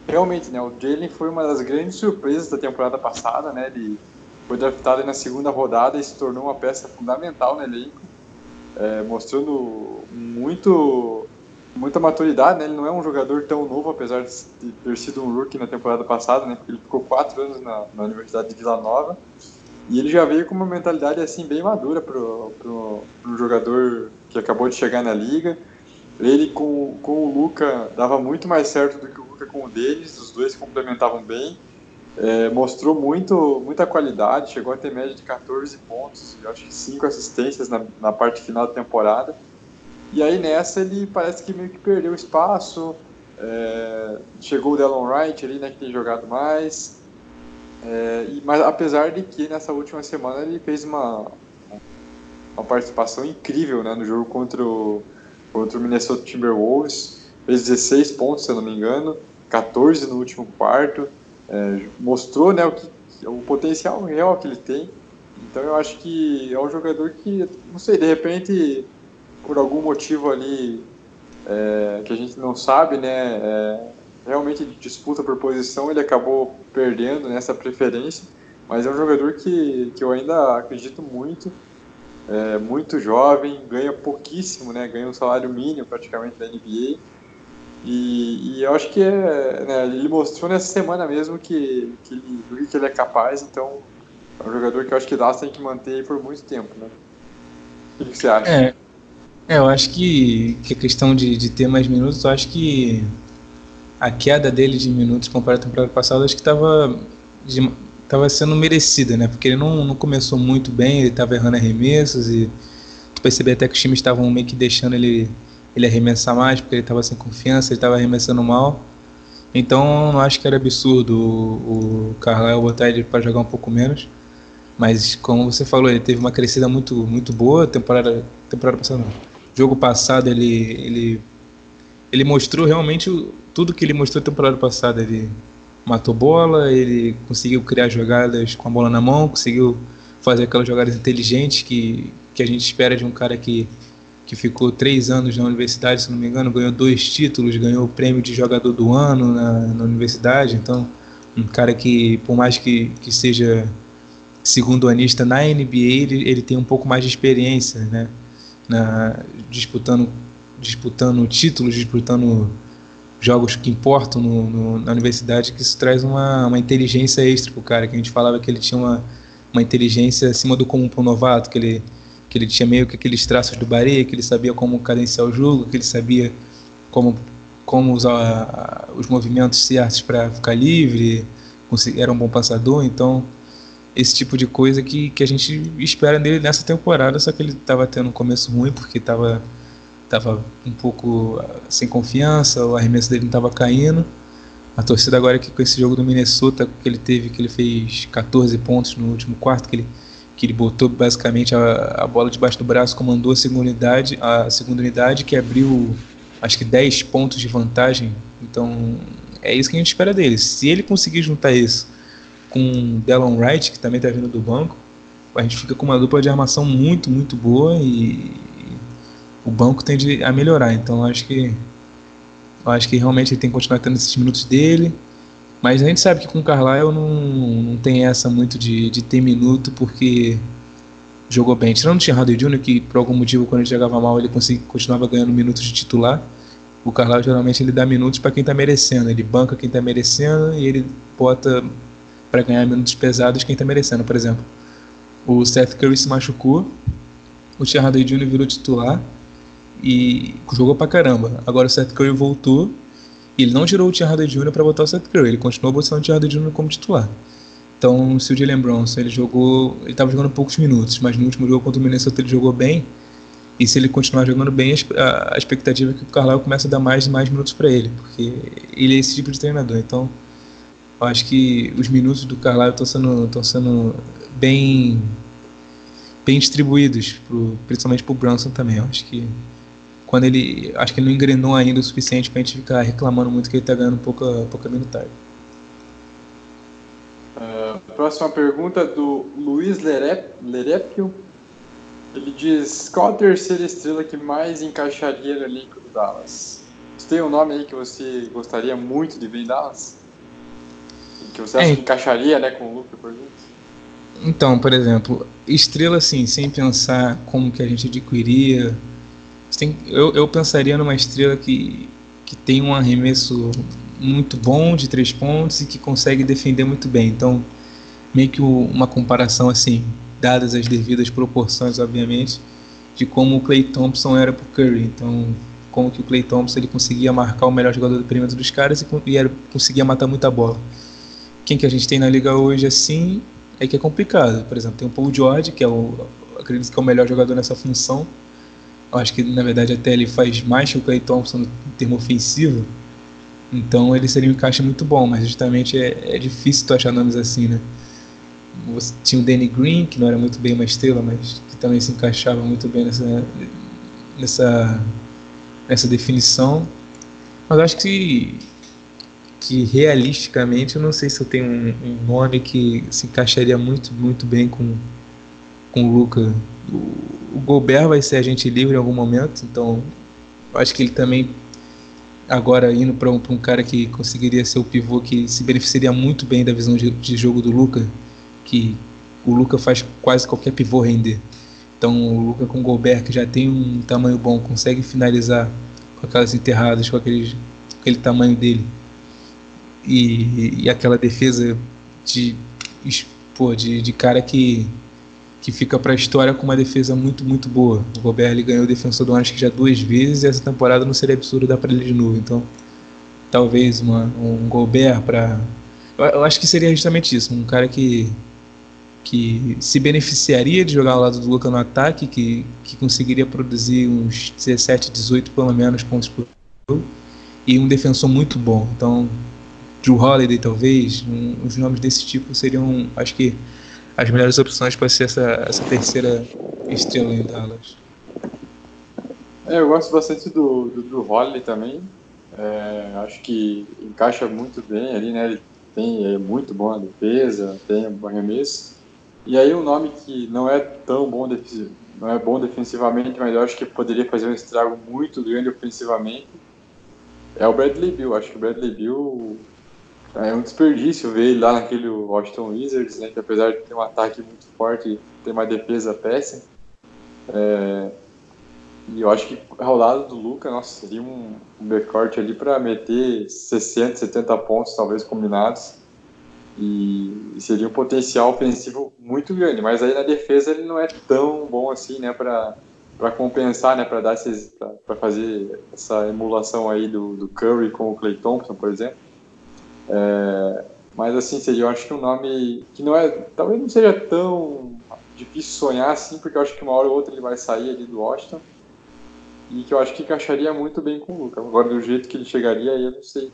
Realmente, né? O Jalen foi uma das grandes surpresas da temporada passada. Né? Ele foi draftado na segunda rodada e se tornou uma peça fundamental no elenco, é, mostrando muito muita maturidade, né? Ele não é um jogador tão novo, apesar de ter sido um rookie na temporada passada, né? Porque ele ficou quatro anos na, na Universidade de Vila Nova. E ele já veio com uma mentalidade assim bem madura para um jogador que acabou de chegar na liga. Ele com, com o Luca dava muito mais certo do que o Luca com o deles, os dois se complementavam bem. É, mostrou muito, muita qualidade, chegou a ter média de 14 pontos, eu acho que 5 assistências na, na parte final da temporada. E aí nessa ele parece que meio que perdeu espaço. É, chegou o Delon Wright ali, né, que tem jogado mais. É, e, mas apesar de que nessa última semana ele fez uma, uma participação incrível né, no jogo contra o, contra o Minnesota Timberwolves. Fez 16 pontos, se eu não me engano, 14 no último quarto. É, mostrou né, o, que, o potencial real que ele tem. Então eu acho que é um jogador que, não sei, de repente por algum motivo ali é, que a gente não sabe, né, é, realmente disputa por posição, ele acabou perdendo nessa preferência, mas é um jogador que, que eu ainda acredito muito, é, muito jovem, ganha pouquíssimo, né, ganha um salário mínimo praticamente da NBA, e, e eu acho que é, né, ele mostrou nessa semana mesmo que, que, ele, que ele é capaz, então é um jogador que eu acho que Dallas tem que manter por muito tempo, né? O que você acha? É, é, eu acho que, que a questão de, de ter mais minutos, eu acho que a queda dele de minutos comparado à temporada passada, acho que estava tava sendo merecida, né? Porque ele não, não começou muito bem, ele estava errando arremessos e tu percebeu até que os times estavam meio que deixando ele, ele arremessar mais, porque ele estava sem confiança, ele estava arremessando mal. Então não acho que era absurdo o, o Carlisle botar ele para jogar um pouco menos. Mas como você falou, ele teve uma crescida muito, muito boa, temporada, temporada passada não. Jogo passado ele, ele, ele mostrou realmente tudo que ele mostrou temporada passada. Ele matou bola, ele conseguiu criar jogadas com a bola na mão, conseguiu fazer aquelas jogadas inteligentes que, que a gente espera de um cara que que ficou três anos na universidade, se não me engano, ganhou dois títulos, ganhou o prêmio de jogador do ano na, na universidade. Então, um cara que, por mais que, que seja segundo anista na NBA, ele, ele tem um pouco mais de experiência, né? Na, disputando, disputando títulos, disputando jogos que importam no, no, na universidade, que isso traz uma, uma inteligência extra para o cara, que a gente falava que ele tinha uma, uma inteligência acima do comum para novato, que ele que ele tinha meio que aqueles traços do Baré, que ele sabia como cadenciar o jogo, que ele sabia como, como usar os movimentos certos para ficar livre, era um bom passador, então esse tipo de coisa que, que a gente espera dele nessa temporada, só que ele estava tendo um começo ruim porque estava tava um pouco ah, sem confiança, o arremesso dele não estava caindo. A torcida agora que com esse jogo do Minnesota que ele teve, que ele fez 14 pontos no último quarto, que ele que ele botou basicamente a, a bola debaixo do braço, comandou a segunda unidade, a segunda unidade que abriu acho que 10 pontos de vantagem. Então é isso que a gente espera dele. Se ele conseguir juntar isso com Delon Wright, que também está vindo do banco, a gente fica com uma dupla de armação muito, muito boa e, o banco tende a melhorar. Então acho que acho que realmente ele tem que continuar tendo esses minutos dele. Mas a gente sabe que com o Carlisle não, não tem essa muito de, de ter minuto, porque jogou bem. Tirando o Tim Hardaway Jr., que por algum motivo, quando ele jogava mal, ele conseguia, continuava ganhando minutos de titular. O Carlisle geralmente ele dá minutos para quem está merecendo. Ele banca quem está merecendo e ele bota para ganhar minutos pesados quem está merecendo. Por exemplo, o Seth Curry se machucou, o Tim Hardaway Jr. virou titular e jogou pra caramba. Agora o Seth Curry voltou ele não tirou o Tim Hardaway Jr. para botar o Seth Curry, ele continuou botando o Tim Hardaway Jr. como titular. Então, se o Jalen Bronson ele jogou, ele estava jogando poucos minutos, mas no último jogo contra o Minnesota ele jogou bem. E se ele continuar jogando bem, a expectativa é que o Carlisle comece a dar mais e mais minutos para ele, porque ele é esse tipo de treinador. Então, eu acho que os minutos do Carlisle estão sendo, estão sendo bem, bem distribuídos, pro, principalmente para o Brunson também. Eu acho que quando ele acho que ele não engrenou ainda o suficiente para a gente ficar reclamando muito que ele está ganhando pouca, pouca minutagem. Uh, próxima pergunta do Luiz Lerep, Lerepio. Ele diz: qual a terceira estrela que mais encaixaria no elenco do Dallas? Você tem um nome aí que você gostaria muito de ver em Dallas? Que você acha é. que encaixaria né, com o Luca, por exemplo? Então, por exemplo, estrela assim, sem pensar como que a gente adquiria tem, eu, eu pensaria numa estrela que, que tem um arremesso muito bom de três pontos e que consegue defender muito bem. Então, meio que uma comparação assim, dadas as devidas proporções, obviamente, de como o Clay Thompson era para o Curry. Então, como que o Clay Thompson ele conseguia marcar o melhor jogador do perímetro dos caras e, e era, conseguia matar muita bola. Quem que a gente tem na liga hoje assim é que é complicado. Por exemplo, tem o Paul George, que é o acredito que é o melhor jogador nessa função eu acho que na verdade até ele faz mais que o Clay Thompson no termo ofensivo. Então ele seria um encaixe muito bom, mas justamente é, é difícil tu achar nomes assim, né? Você tinha o Danny Green, que não era muito bem uma estrela, mas que também se encaixava muito bem nessa, nessa, nessa definição. Mas acho que, que realisticamente eu não sei se eu tenho um, um nome que se encaixaria muito, muito bem com, com o Luca o, Gobert vai ser agente livre em algum momento, então acho que ele também agora indo para um, um, cara que conseguiria ser o pivô que se beneficiaria muito bem da visão de, de, jogo do Luca, que o Luca faz quase qualquer pivô render. Então o Luca com o Gobert que já tem um tamanho bom, consegue finalizar com aquelas enterradas, com aquele, aquele tamanho dele e, e aquela defesa de, pô, de, de cara que que fica para a história com uma defesa muito, muito boa. O Gobert ele ganhou o defensor do ano acho que já duas vezes e essa temporada não seria absurdo dar para ele de novo. Então, talvez uma, um Gobert para. Eu, eu, acho que seria justamente isso, um cara que que se beneficiaria de jogar ao lado do Luca no ataque, que, que conseguiria produzir uns 17, 18 pelo menos pontos por jogo, e um defensor muito bom. Então, Drew Holiday talvez, um, os nomes desse tipo seriam, acho que as melhores opções para ser essa, essa terceira estrela em Dallas. É, eu gosto bastante do, do Holiday também. É, acho que encaixa muito bem ali, né? Ele tem, é muito bom na defesa, tem um arremesso. E aí um nome que não é tão bom, não é bom defensivamente, mas eu acho que poderia fazer um estrago muito grande ofensivamente, é o Bradley Bill. Acho que o Bradley Bill é um desperdício ver ele lá naquele Washington Wizards, né, que apesar de ter um ataque muito forte, tem uma defesa péssima. É, e eu acho que ao lado do Luca, nossa, seria um, um backcourt ali para meter 60, 70 pontos, talvez combinados. E, e, seria um potencial ofensivo muito grande. Mas aí na defesa ele não é tão bom assim, né, para para compensar, né, para dar para fazer essa emulação aí do, do Curry com o Clay Thompson, por exemplo. É, mas assim, seria, eu acho que um nome que não é, talvez não seja tão difícil sonhar assim, porque eu acho que uma hora ou outra ele vai sair ali do Washington e que eu acho que encaixaria muito bem com o Luca. Agora, do jeito que ele chegaria, aí eu não sei.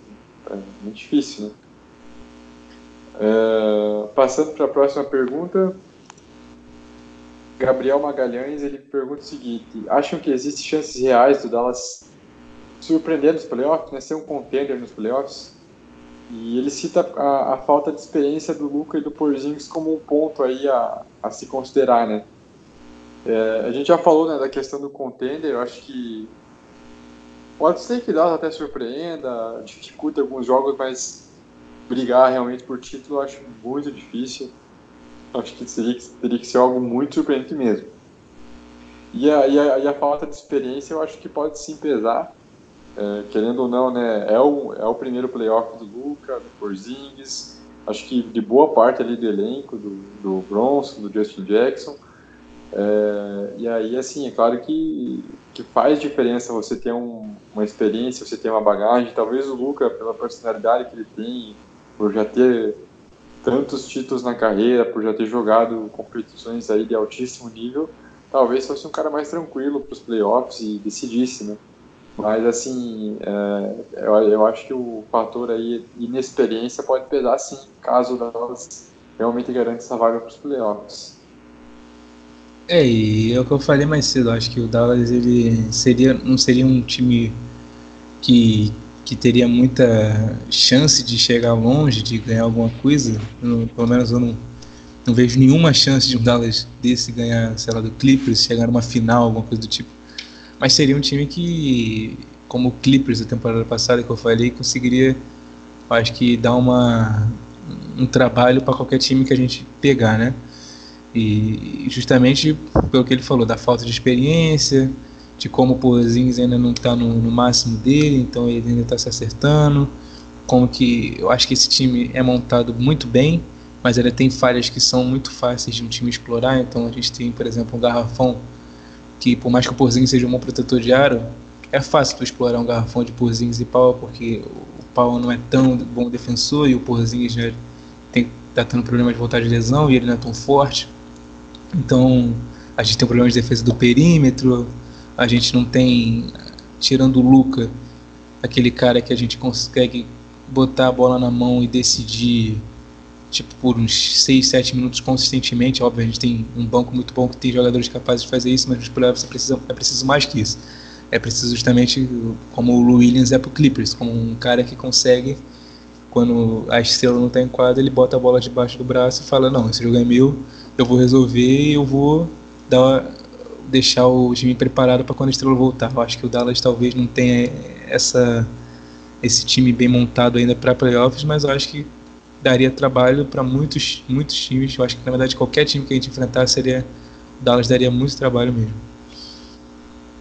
É muito difícil, né? É, passando para a próxima pergunta, Gabriel Magalhães ele pergunta o seguinte: acham que existem chances reais do Dallas surpreender nos playoffs, né, ser um contender nos playoffs? E ele cita a, a falta de experiência do Luca e do Porzingis como um ponto aí a, a se considerar, né? É, a gente já falou né, da questão do contender, eu acho que pode ser que Dallas até surpreenda, dificulte alguns jogos, mas brigar realmente por título eu acho muito difícil. Acho que seria, teria que ser algo muito surpreendente mesmo. E a, e a, e a falta de experiência eu acho que pode sim pesar. É, querendo ou não, né, é o, é o primeiro playoff do Luca, do Porzingis, acho que de boa parte ali do elenco, do, do Bronson, do Justin Jackson. É, e aí, assim, é claro que, que faz diferença você ter um, uma experiência, você ter uma bagagem. Talvez o Luca, pela personalidade que ele tem, por já ter tantos títulos na carreira, por já ter jogado competições aí de altíssimo nível, talvez fosse um cara mais tranquilo para os playoffs e decidisse, né? Mas assim, é, eu, eu, acho que o fator aí inexperiência pode pesar sim, caso o Dallas realmente garante essa vaga para os playoffs. É, e é o que eu falei mais cedo, acho que o Dallas ele seria, não seria um time que que teria muita chance de chegar longe, de ganhar alguma coisa. Eu, pelo menos eu não, não vejo nenhuma chance de um Dallas desse ganhar, sei lá, do Clippers, chegar numa final, alguma coisa do tipo. Mas seria um time que, como o Clippers da temporada passada que eu falei, conseguiria, acho que, dar uma, um trabalho para qualquer time que a gente pegar, né? E justamente pelo que ele falou, da falta de experiência, de como o Porzingis ainda não está no, no, máximo dele, então ele ainda está se acertando. Como que eu acho que esse time é montado muito bem, mas ele tem falhas que são muito fáceis de um time explorar. Então a gente tem, por exemplo, um garrafão que, por mais que o Porzingis seja um bom protetor de aro, é fácil tu explorar um garrafão de Porzingis e Pau, porque o Pau não é tão bom defensor e o Porzingis já tem, tá tendo problema de voltar de lesão e ele não é tão forte. Então a gente tem um problema de defesa do perímetro, a gente não tem, tirando o Luca, aquele cara que a gente consegue botar a bola na mão e decidir tipo por uns 6, 7 minutos consistentemente. Óbvio, a gente tem um banco muito bom que tem jogadores capazes de fazer isso, mas nos playoffs é preciso, é preciso mais que isso. É preciso justamente como o Williams é pro Clippers, como um cara que consegue quando a estrela não está em quadra, ele bota a bola debaixo do braço e fala: Não, esse jogo é meu, eu vou resolver e eu vou dar deixar o time preparado para quando a estrela voltar. Eu acho que o Dallas talvez não tenha essa esse time bem montado ainda para playoffs, mas eu acho que daria trabalho para muitos muitos times. Eu acho que na verdade qualquer time que a gente enfrentar seria Dallas daria muito trabalho mesmo.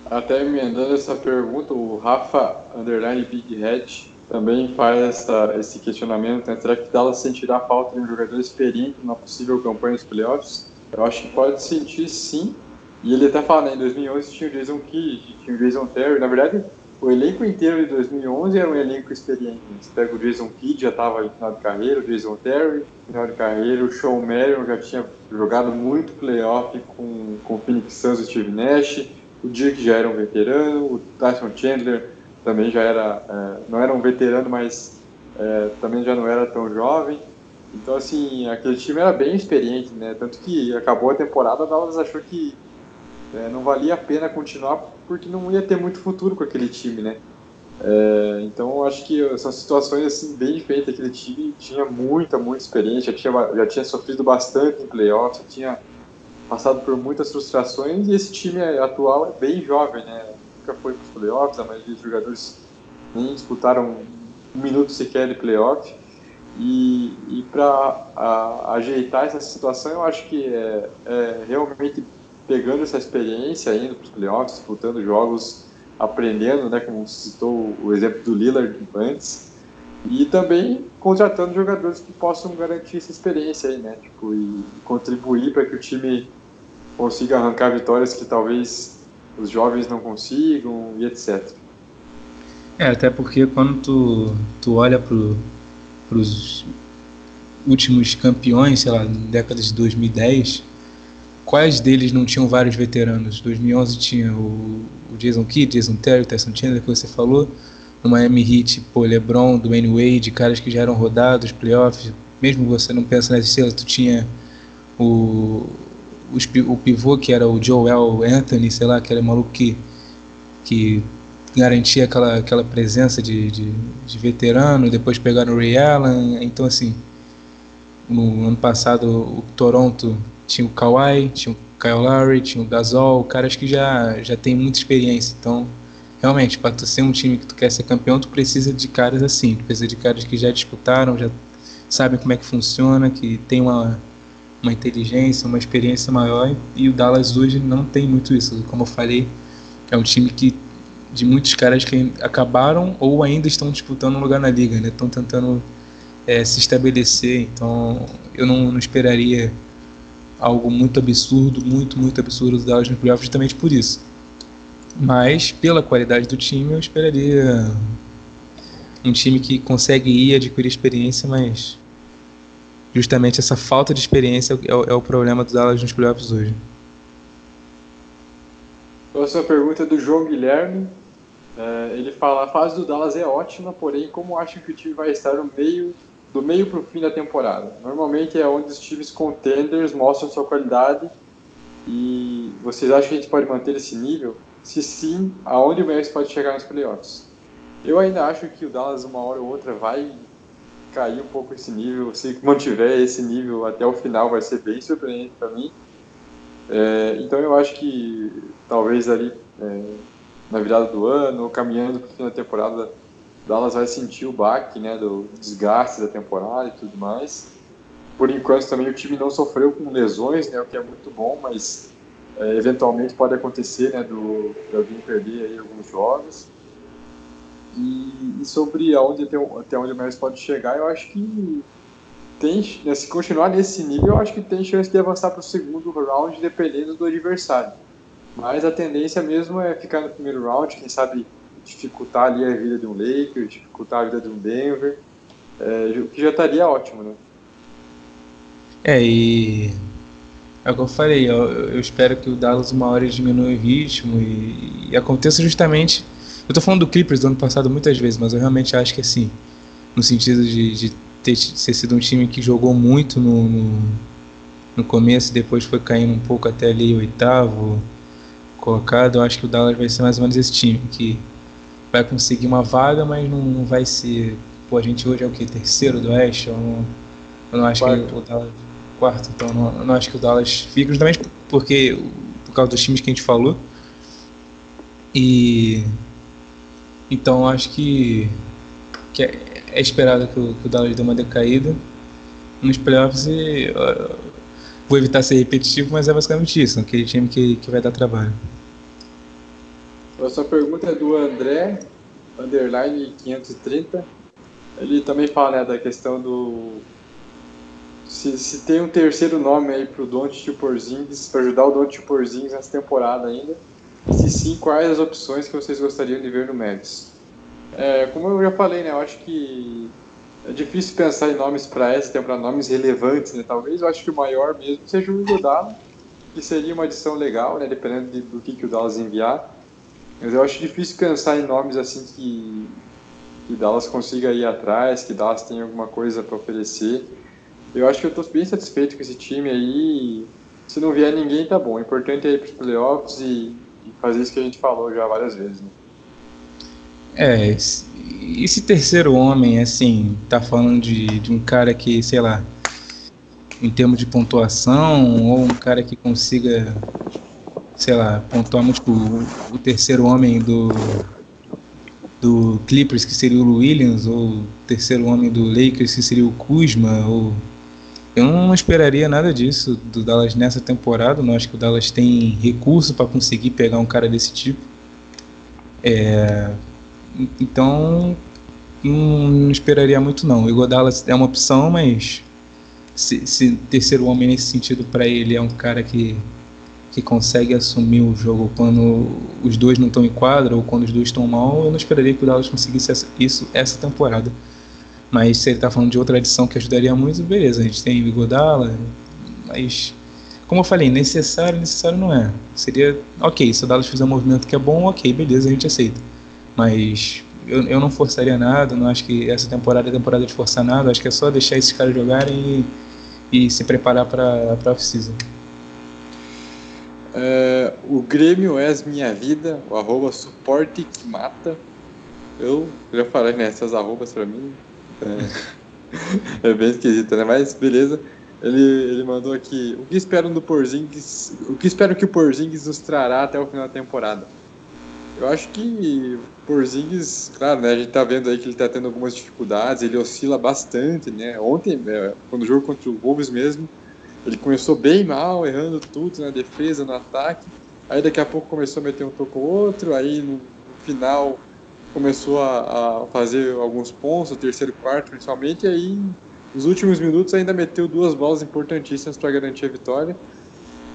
Até emendando essa pergunta, o Rafa Underline Big Head também faz essa, esse questionamento: né? será que Dallas sentirá falta de um jogador experiente na possível campanha dos playoffs? Eu acho que pode sentir sim, e ele até fala, né, em 2011 tinha o Jason Kidd, tinha o Jason Terry. Na verdade, o elenco inteiro de 2011 era um elenco experiente. Você pega o Jason Kidd, já estava em final de carreira, o Jason Terry, final de carreira, o Sean Marion já tinha jogado muito playoff com, com o Phoenix Suns e o Steve Nash, o Dirk já era um veterano, o Tyson Chandler também já era, é, não era um veterano, mas é, também já não era tão jovem. Então, assim, aquele time era bem experiente, né? Tanto que acabou a temporada, o Dallas achou que é, não valia a pena continuar porque não ia ter muito futuro com aquele time, né? É, então, acho que são situações assim, bem diferentes. Aquele time tinha muita, muita experiência, já tinha, já tinha sofrido bastante em playoffs, tinha passado por muitas frustrações e esse time atual é bem jovem, né? Nunca foi para os playoffs, a maioria dos jogadores nem disputaram um minuto sequer de playoff. E, e para ajeitar essa situação, eu acho que é, é realmente pegando essa experiência, indo para os playoffs, disputando jogos, aprendendo, né, como citou o exemplo do Lillard antes, e também contratando jogadores que possam garantir essa experiência aí, né, tipo, e contribuir para que o time consiga arrancar vitórias que talvez os jovens não consigam e etc. É, até porque quando tu, tu olha para os últimos campeões, sei lá, décadas de 2010, quais deles não tinham vários veteranos? 2011 tinha o, o Jason Kidd, Jason Terry, Tyson Chandler, que você falou. No Miami Heat, pô, LeBron, Dwayne Wade, caras que já eram rodados, playoffs. Mesmo você não pensa nas estrelas, tu tinha o, o pivô que era o Joel Anthony, sei lá, que era maluco que, que garantia aquela, aquela presença de, de, de veterano, depois pegaram o Ray Allen, então assim, no ano passado o Toronto tinha o Kawhi, tinha o Kyle Lowry, tinha o Gasol, caras que já, já tem muita experiência, então realmente, para tu ser um time que tu quer ser campeão, tu precisa de caras assim, tu precisa de caras que já disputaram, já sabem como é que funciona, que tem uma, uma inteligência, uma experiência maior, e o Dallas hoje não tem muito isso, como eu falei, é um time que de muitos caras que acabaram ou ainda estão disputando um lugar na liga, né? Estão tentando é, se estabelecer. Então, eu não, não, esperaria algo muito absurdo, muito, muito absurdo do Dallas no playoff justamente por isso. Mas, pela qualidade do time, eu esperaria um time que consegue ir adquirir experiência, mas justamente essa falta de experiência é o, é o problema do Dallas nos playoffs hoje. Próxima pergunta é do João Guilherme. É, ele fala: a fase do Dallas é ótima, porém, como acham que o time vai estar no meio, do meio para o fim da temporada? Normalmente é onde os times contenders mostram sua qualidade. E vocês acham que a gente pode manter esse nível? Se sim, aonde o Mavericks pode chegar nos playoffs? Eu ainda acho que o Dallas, uma hora ou outra, vai cair um pouco esse nível. Se mantiver esse nível até o final, vai ser bem surpreendente para mim. É, então eu acho que talvez ali é, na virada do ano, caminhando para o fim da temporada, Dallas vai sentir o baque né, do desgaste da temporada e tudo mais. Por enquanto também o time não sofreu com lesões, né, o que é muito bom, mas é, eventualmente pode acontecer né, do, de alguém perder aí alguns jogos. E, e sobre aonde, até, até onde o Mariners pode chegar, eu acho que tem, né, se continuar nesse nível, eu acho que tem chance de avançar para o segundo round, dependendo do adversário. Mas a tendência mesmo é ficar no primeiro round, quem sabe dificultar ali a vida de um Lakers, dificultar a vida de um Denver, é, o que já estaria ótimo, né? É, e é o que eu falei, eu, eu espero que o Dallas uma hora diminua o ritmo e, e, aconteça justamente. Eu tô falando do Clippers do ano passado muitas vezes, mas eu realmente acho que assim, no sentido de, de ter, ter sido um time que jogou muito no, no, no começo, depois foi caindo um pouco até ali oitavo colocado, eu acho que o Dallas vai ser mais ou menos esse time, que vai conseguir uma vaga, mas não, não vai ser. Pô, a gente hoje é o que? Terceiro do Oeste? Eu não, eu não acho quarto. que o Dallas. Quarto, então não, eu não acho que o Dallas fica, justamente porque. por causa dos times que a gente falou. E. Então eu acho que. que é, é esperado que o, que o Dallas dê uma decaída nos playoffs e. Uh, vou evitar ser repetitivo, mas é basicamente isso, aquele time que, que vai dar trabalho. Próxima pergunta é do André, underline 530. Ele também fala né, da questão do. Se, se tem um terceiro nome aí pro Don't Porzingis, para ajudar o Don't Porzingis nessa temporada ainda. Se sim, quais as opções que vocês gostariam de ver no Mavis? É, como eu já falei, né, eu acho que é difícil pensar em nomes para essa temporada, nomes relevantes, né? Talvez eu acho que o maior mesmo seja o Iguodala, que seria uma adição legal, né? Dependendo de, do que, que o Dallas enviar. Mas eu acho difícil pensar em nomes assim que, que Dallas consiga ir atrás, que Dallas tenha alguma coisa para oferecer. Eu acho que eu estou bem satisfeito com esse time aí. Se não vier ninguém, tá bom. O importante é ir para os playoffs e, e, fazer isso que a gente falou já várias vezes. Né? É, esse terceiro homem, assim, tá falando de, de um cara que, sei lá, em termos de pontuação, ou um cara que consiga, sei lá, pontuar muito o, terceiro homem do, do Clippers, que seria o Williams, ou o terceiro homem do Lakers, que seria o Kuzma, ou eu não esperaria nada disso do Dallas nessa temporada. Não acho que o Dallas tem recurso para conseguir pegar um cara desse tipo. É, então, não, não, esperaria muito não. O Igor Dallas é uma opção, mas se, se terceiro homem nesse sentido para ele é um cara que que consegue assumir o jogo quando os dois não estão em quadra ou quando os dois estão mal, eu não esperaria que o Dallas conseguisse isso essa temporada. Mas se ele está falando de outra adição que ajudaria muito, beleza, a gente tem o Igodala, mas como eu falei, necessário, necessário não é. Seria, ok, se o Dallas fizer um movimento que é bom, ok, beleza, a gente aceita. Mas eu, eu não forçaria nada, não acho que essa temporada é temporada de forçar nada, acho que é só deixar esses caras jogarem e, e se preparar para a off-season. É, o Grêmio és minha vida, o arroba suporte que mata. Eu já falei nessas né, arrobas pra mim. É, é, bem esquisito, né? Mas beleza. Ele, ele mandou aqui. O que esperam do Porzingis? O que esperam que o Porzingis nos trará até o final da temporada? Eu acho que Porzingis, claro, né? A gente tá vendo aí que ele tá tendo algumas dificuldades, ele oscila bastante, né? Ontem, é, quando o jogo contra o Wolves mesmo, ele começou bem mal, errando tudo na defesa, no ataque. Aí daqui a pouco começou a meter um toco ou outro. Aí no final começou a, a fazer alguns pontos, o terceiro quarto principalmente. E aí nos últimos minutos ainda meteu duas bolas importantíssimas para garantir a vitória.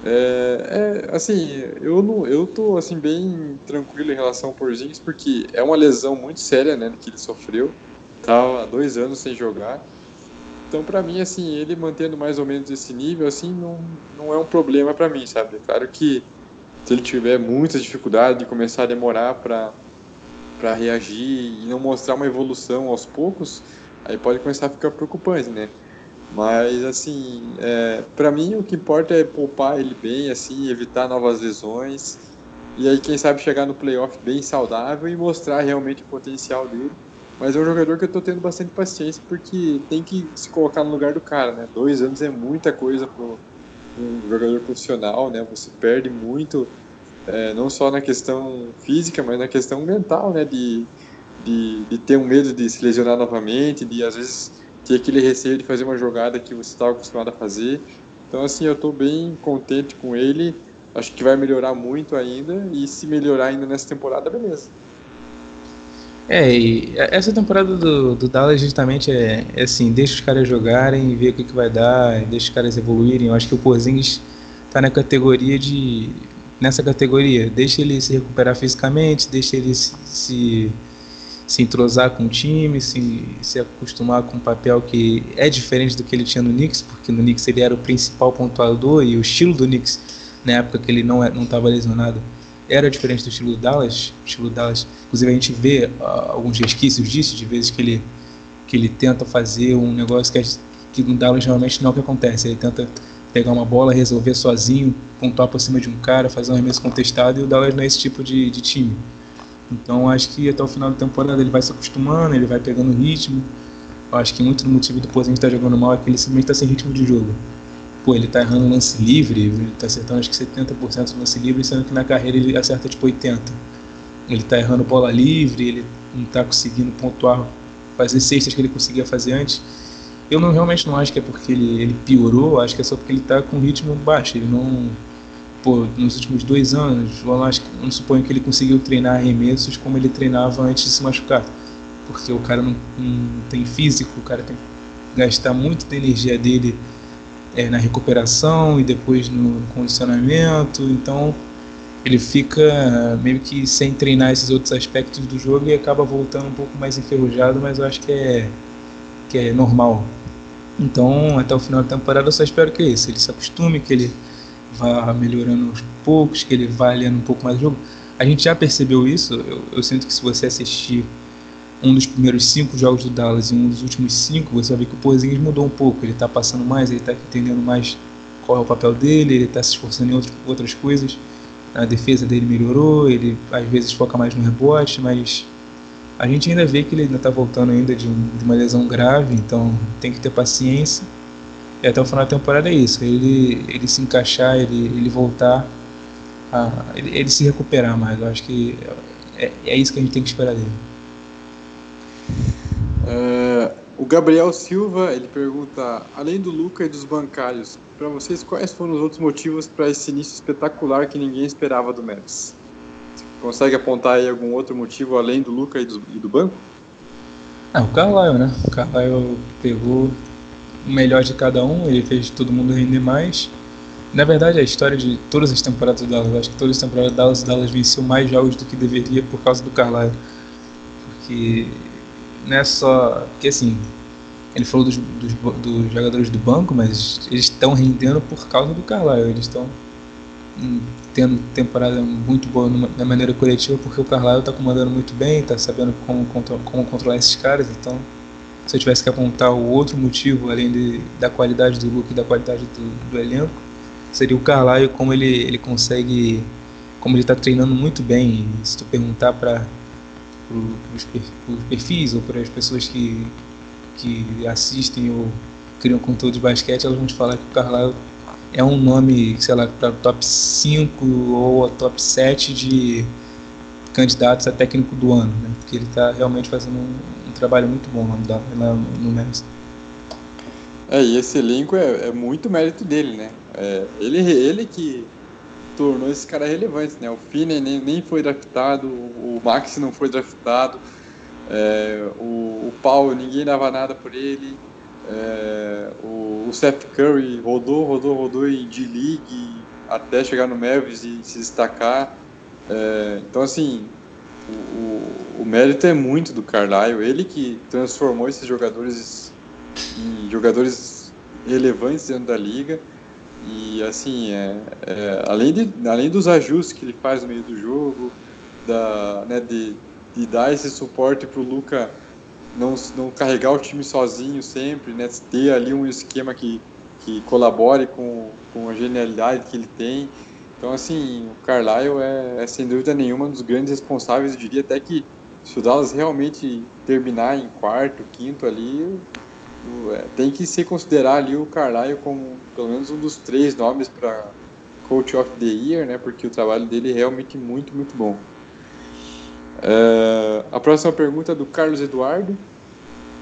É, é, assim, eu não, eu tô assim bem tranquilo em relação ao Porzingis porque é uma lesão muito séria, né, que ele sofreu. Tava há dois anos sem jogar. Então, para mim, assim, ele mantendo mais ou menos esse nível, assim, não, não é um problema para mim, sabe? Claro que se ele tiver muita dificuldade de começar a demorar para reagir e não mostrar uma evolução aos poucos, aí pode começar a ficar preocupante, né? Mas assim, é, para mim o que importa é poupar ele bem, assim, evitar novas lesões e aí quem sabe chegar no playoff bem saudável e mostrar realmente o potencial dele mas é um jogador que eu tô tendo bastante paciência porque tem que se colocar no lugar do cara, né? Dois anos é muita coisa para um jogador profissional, né? Você perde muito, é, não só na questão física, mas na questão mental, né? De, de, de ter um medo de se lesionar novamente, de às vezes ter aquele receio de fazer uma jogada que você estava acostumado a fazer. Então, assim, eu estou bem contente com ele. Acho que vai melhorar muito ainda. E se melhorar ainda nessa temporada, beleza. É, e essa temporada do, do Dallas justamente é, é, assim, deixa os caras jogarem, ver o que, que vai dar, deixa os caras evoluírem. Eu acho que o Porzingis tá na categoria de nessa categoria, deixa ele se recuperar fisicamente, deixa ele se, se, se entrosar com o time, se, se acostumar com um papel que é diferente do que ele tinha no Knicks, porque no Knicks ele era o principal pontuador e o estilo do Knicks na época que ele não é, não estava lesionado era diferente do estilo do Dallas. O estilo do Dallas, inclusive a gente vê uh, alguns resquícios disso, de vezes que ele, que ele tenta fazer um negócio que, é, que no Dallas realmente não é o que acontece. Ele tenta pegar uma bola, resolver sozinho, pontuar por cima de um cara, fazer um arremesso contestado, e o Dallas não é esse tipo de, de time. Então acho que até o final da temporada ele vai se acostumando, ele vai pegando ritmo. Eu acho que muito do motivo do Pozinho estar jogando mal é que ele simplesmente está sem ritmo de jogo pô, ele tá errando lance livre, ele tá acertando acho que 70% do lance livre, sendo que na carreira ele acerta tipo 80%. Ele tá errando bola livre, ele não tá conseguindo pontuar, fazer cestas que ele conseguia fazer antes. Eu não realmente não acho que é porque ele, ele piorou, acho que é só porque ele tá com ritmo baixo. Ele não. Pô, nos últimos dois anos, eu acho que não suponho que ele conseguiu treinar arremessos como ele treinava antes de se machucar. Porque o cara não, não tem físico, o cara tem que gastar muito da energia dele é, na recuperação e depois no condicionamento. Então ele fica meio que sem treinar esses outros aspectos do jogo e acaba voltando um pouco mais enferrujado, mas eu acho que é, que é normal. Então, até o final da temporada, eu só espero que é isso. Ele se acostume, que ele vá melhorando aos poucos, que ele vá lendo um pouco mais o jogo. A gente já percebeu isso. Eu, eu sinto que se você assistir um dos primeiros cinco jogos do Dallas e um dos últimos cinco, você vai ver que o Porzingis mudou um pouco. Ele está passando mais, ele está entendendo mais qual é o papel dele, ele está se esforçando em outro, outras coisas. A defesa dele melhorou, ele às vezes foca mais no rebote, mas a gente ainda vê que ele ainda está voltando ainda de, um, de, uma lesão grave, então tem que ter paciência. E até o final da temporada é isso, ele, ele se encaixar, ele, ele voltar, a, ele, ele se recuperar mais. Eu acho que é, é isso que a gente tem que esperar dele. É, o Gabriel Silva ele pergunta: além do Luca e dos bancários, para vocês quais foram os outros motivos para esse início espetacular que ninguém esperava do Mavs? Consegue apontar aí algum outro motivo além do Luca e do, e do banco? É, o Carlisle, né? O Carlisle pegou o melhor de cada um, ele fez todo mundo render mais. Na verdade, a história de todas as temporadas do Dallas, acho que todas as temporadas do Dallas, Dallas venceu mais jogos do que deveria por causa do Carlisle. Porque não é. Porque assim, ele falou dos, dos, dos jogadores do banco, mas eles estão rendendo por causa do Carlisle. Eles estão hum, tendo temporada muito boa na maneira coletiva, porque o Carlisle está comandando muito bem, está sabendo como, como controlar esses caras. Então, se eu tivesse que apontar o outro motivo, além de, da qualidade do look e da qualidade do, do elenco, seria o Carlisle, como ele, ele consegue, como ele está treinando muito bem. Se tu perguntar para os perfis ou para as pessoas que, que assistem ou criam conteúdo de basquete, elas vão te falar que o Carlisle é um nome, sei lá, para top 5 ou top 7 de candidatos a técnico do ano, né? porque ele está realmente fazendo um, um, trabalho muito bom lá no, no Memphis. É, e esse elenco é, é muito mérito dele, né? É, ele, ele que tornou esse cara relevante, né? O Finney nem, nem foi draftado, o Max não foi draftado, é, o, o Paulo ninguém dava nada por ele, é, o, o, Seth Curry rodou, rodou, rodou em D-League até chegar no Mavis e se destacar. É, então, assim, o, o, mérito é muito do Carlisle, ele que transformou esses jogadores em jogadores relevantes dentro da liga. E assim, é, é, além, de, além dos ajustes que ele faz no meio do jogo, da, né, de, de dar esse suporte para o Luca não, não carregar o time sozinho sempre, né, ter ali um esquema que, que colabore com, com a genialidade que ele tem. Então, assim, o Carlisle é, é sem dúvida nenhuma um dos grandes responsáveis. Eu diria até que se o Dallas realmente terminar em quarto, quinto ali, tem que se considerar ali o Carlisle como pelo menos um dos três nomes para Coach of the Year, né? Porque o trabalho dele é realmente muito, muito bom. É, a próxima pergunta é do Carlos Eduardo.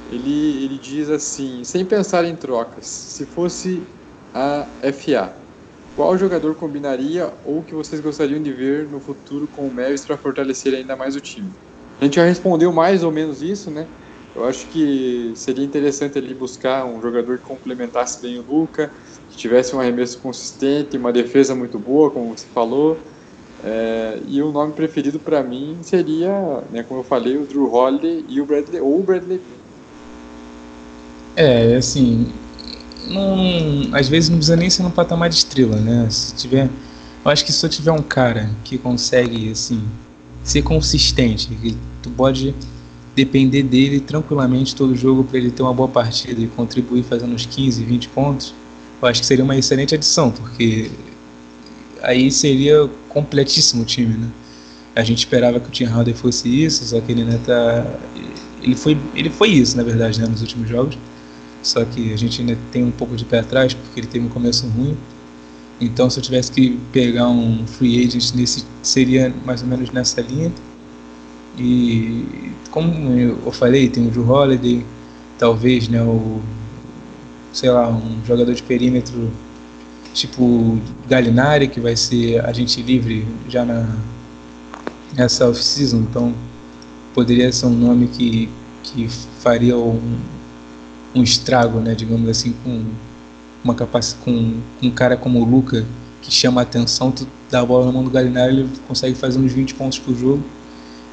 Ele, ele diz assim: sem pensar em trocas, se fosse a FA, qual jogador combinaria ou que vocês gostariam de ver no futuro com o Mavis para fortalecer ainda mais o time? A gente já respondeu mais ou menos isso, né? Eu acho que seria interessante ali buscar um jogador que complementasse bem o Luca, que tivesse um arremesso consistente, uma defesa muito boa, como você falou. É, e o nome preferido para mim seria, né, como eu falei, o Drew Holiday e o Bradley ou o Bradley. É, assim, não, às vezes não precisa nem ser no patamar de estrela, né? Se tiver, eu acho que se eu tiver um cara que consegue assim ser consistente, que tu pode depender dele tranquilamente todo jogo para ele ter uma boa partida e contribuir fazendo uns 15, 20 pontos, eu acho que seria uma excelente adição, porque aí seria completíssimo o time, né? A gente esperava que o Tim Harden fosse isso, só que ele ainda tá ele foi ele foi isso, na verdade, né, nos últimos jogos. Só que a gente ainda tem um pouco de pé atrás porque ele teve um começo ruim. Então, se eu tivesse que pegar um free agent nesse seria mais ou menos nessa linha. E como eu falei, tem o Drew Holiday, talvez, né, o sei lá, um jogador de perímetro tipo Galinari, que vai ser agente livre já na nessa off-season, então poderia ser um nome que, que faria um, um estrago, né, digamos assim, com uma capacidade com um cara como o Luca, que chama a atenção, tu dá a bola na mão do Galinari, ele consegue fazer uns 20 pontos por jogo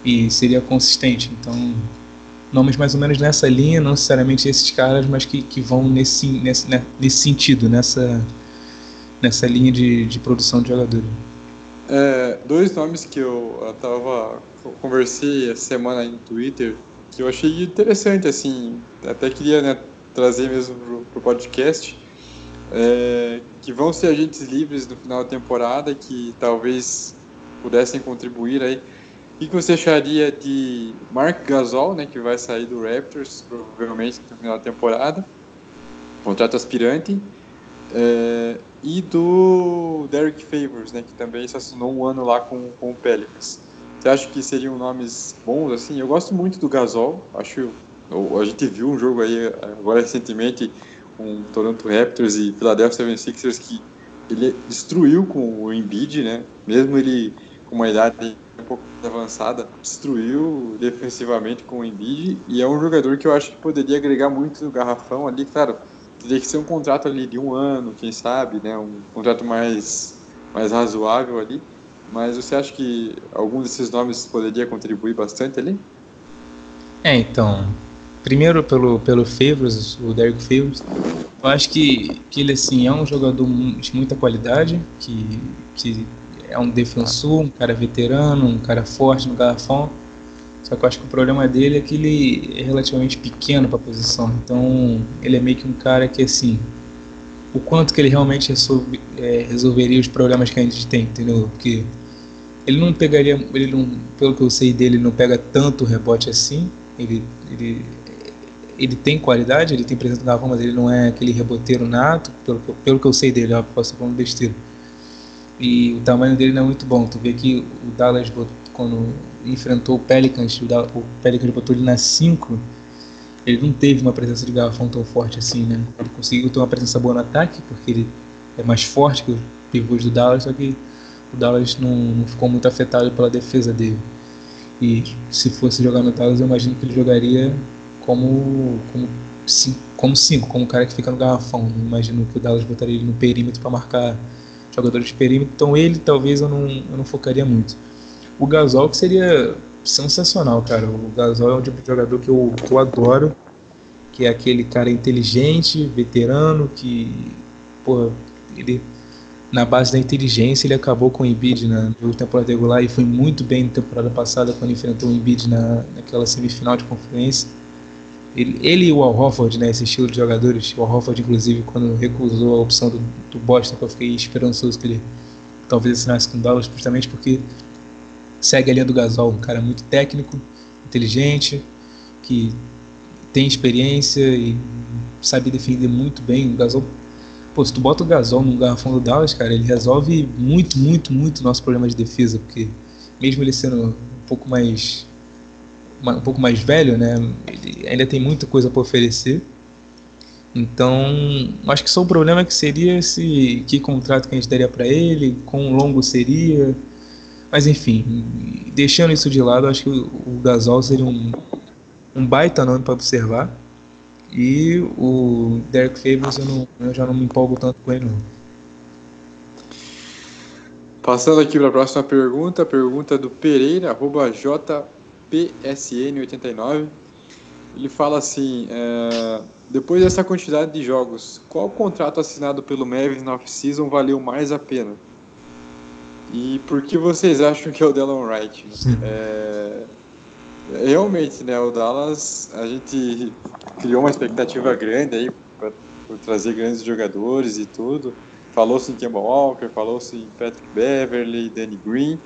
e seria consistente. Então, nomes mais ou menos nessa linha, não necessariamente esses caras, mas que, que vão nesse, nesse, né, nesse sentido, nessa, nessa linha de, de produção de jogadores. É, dois nomes que eu, tava conversei essa semana no Twitter que eu achei interessante, assim, até queria né, trazer mesmo para o podcast, é, que vão ser agentes livres no final da temporada, que talvez pudessem contribuir aí. O que você acharia de Mark Gasol, né, que vai sair do Raptors, provavelmente no final da temporada, contrato aspirante, é, e do Derek Favors, né, que também se assinou um ano lá com, com o Pelicans. Você acha que seriam nomes bons, assim? Eu gosto muito do Gasol, acho... A gente viu um jogo aí agora recentemente, com Toronto Raptors e Philadelphia 76ers, que ele destruiu com o Embiid, né? Mesmo ele com uma idade um pouco avançada, destruiu defensivamente com o Embiid e é um jogador que eu acho que poderia agregar muito no garrafão ali, claro, teria que ser um contrato ali de um ano, quem sabe, né? Um contrato mais, mais razoável ali, mas você acha que algum desses nomes poderia contribuir bastante ali? É, então, primeiro pelo, pelo Favors, o Derek Favors, eu acho que, que ele assim, é um jogador de muita qualidade, que, que é um defensor, um cara veterano, um cara forte no garrafão. Só que eu acho que o problema dele é que ele é relativamente pequeno para a posição. Então ele é meio que um cara que assim, o quanto que ele realmente resolve, é, resolveria os problemas que a gente tem, entendeu? Porque ele não pegaria, ele não, pelo que eu sei dele, ele não pega tanto rebote assim. Ele, ele, ele tem qualidade, ele tem presença no garrafão, mas ele não é aquele reboteiro nato, pelo, pelo que eu sei dele, eu posso estar falando besteira e o tamanho dele não é muito bom. Tu vê que o Dallas, quando enfrentou o Pelicans, o, Dallas, o Pelicans botou ele na 5, ele não teve uma presença de garrafão tão forte assim, né? Ele conseguiu ter uma presença boa no ataque, porque ele é mais forte que os pivôs do Dallas, só que o Dallas não, não ficou muito afetado pela defesa dele. E se fosse jogar no Dallas, eu imagino que ele jogaria como como como cinco, como um cara que fica no garrafão. Imagino que o Dallas botaria ele no perímetro para marcar jogadores de perímetro, então ele talvez eu não, eu não focaria muito. O Gasol que seria sensacional, cara. O Gasol é um tipo de jogador que eu, que eu adoro, que é aquele cara inteligente, veterano, que, pô, ele na base da inteligência ele acabou com o Embiid na temporada regular e foi muito bem na temporada passada quando enfrentou o Embiid na, naquela semifinal de conferência. Ele, ele e o Al Horford, né, esse estilo de jogadores, o Al Horford, inclusive, quando recusou a opção do, do Boston, eu fiquei esperançoso que ele talvez assinasse com o Dallas, justamente porque segue a linha do Gasol, um cara muito técnico, inteligente, que tem experiência e sabe defender muito bem. O Gasol, pô, se tu bota o Gasol no garrafão do Dallas, cara, ele resolve muito, muito, muito nosso problema de defesa, porque mesmo ele sendo um pouco mais um pouco mais velho, né? Ele ainda tem muita coisa para oferecer. Então, acho que só o problema é que seria se que contrato que a gente daria para ele, quão longo seria. Mas enfim, deixando isso de lado, acho que o Gasol seria um, um baita nome para observar. E o Derek Favors eu, não, eu já não me empolgo tanto com ele não. Passando aqui para a próxima pergunta, pergunta do Pereira, arroba J PSN89. Ele fala assim: é, depois dessa quantidade de jogos, qual contrato assinado pelo Mavis na off-season valeu mais a pena? E por que vocês acham que é o Delon Wright? É, realmente, né, o Dallas, a gente criou uma expectativa grande aí para trazer grandes jogadores e tudo. Falou-se em Kemba Walker, falou-se em Patrick Beverly, Danny Green,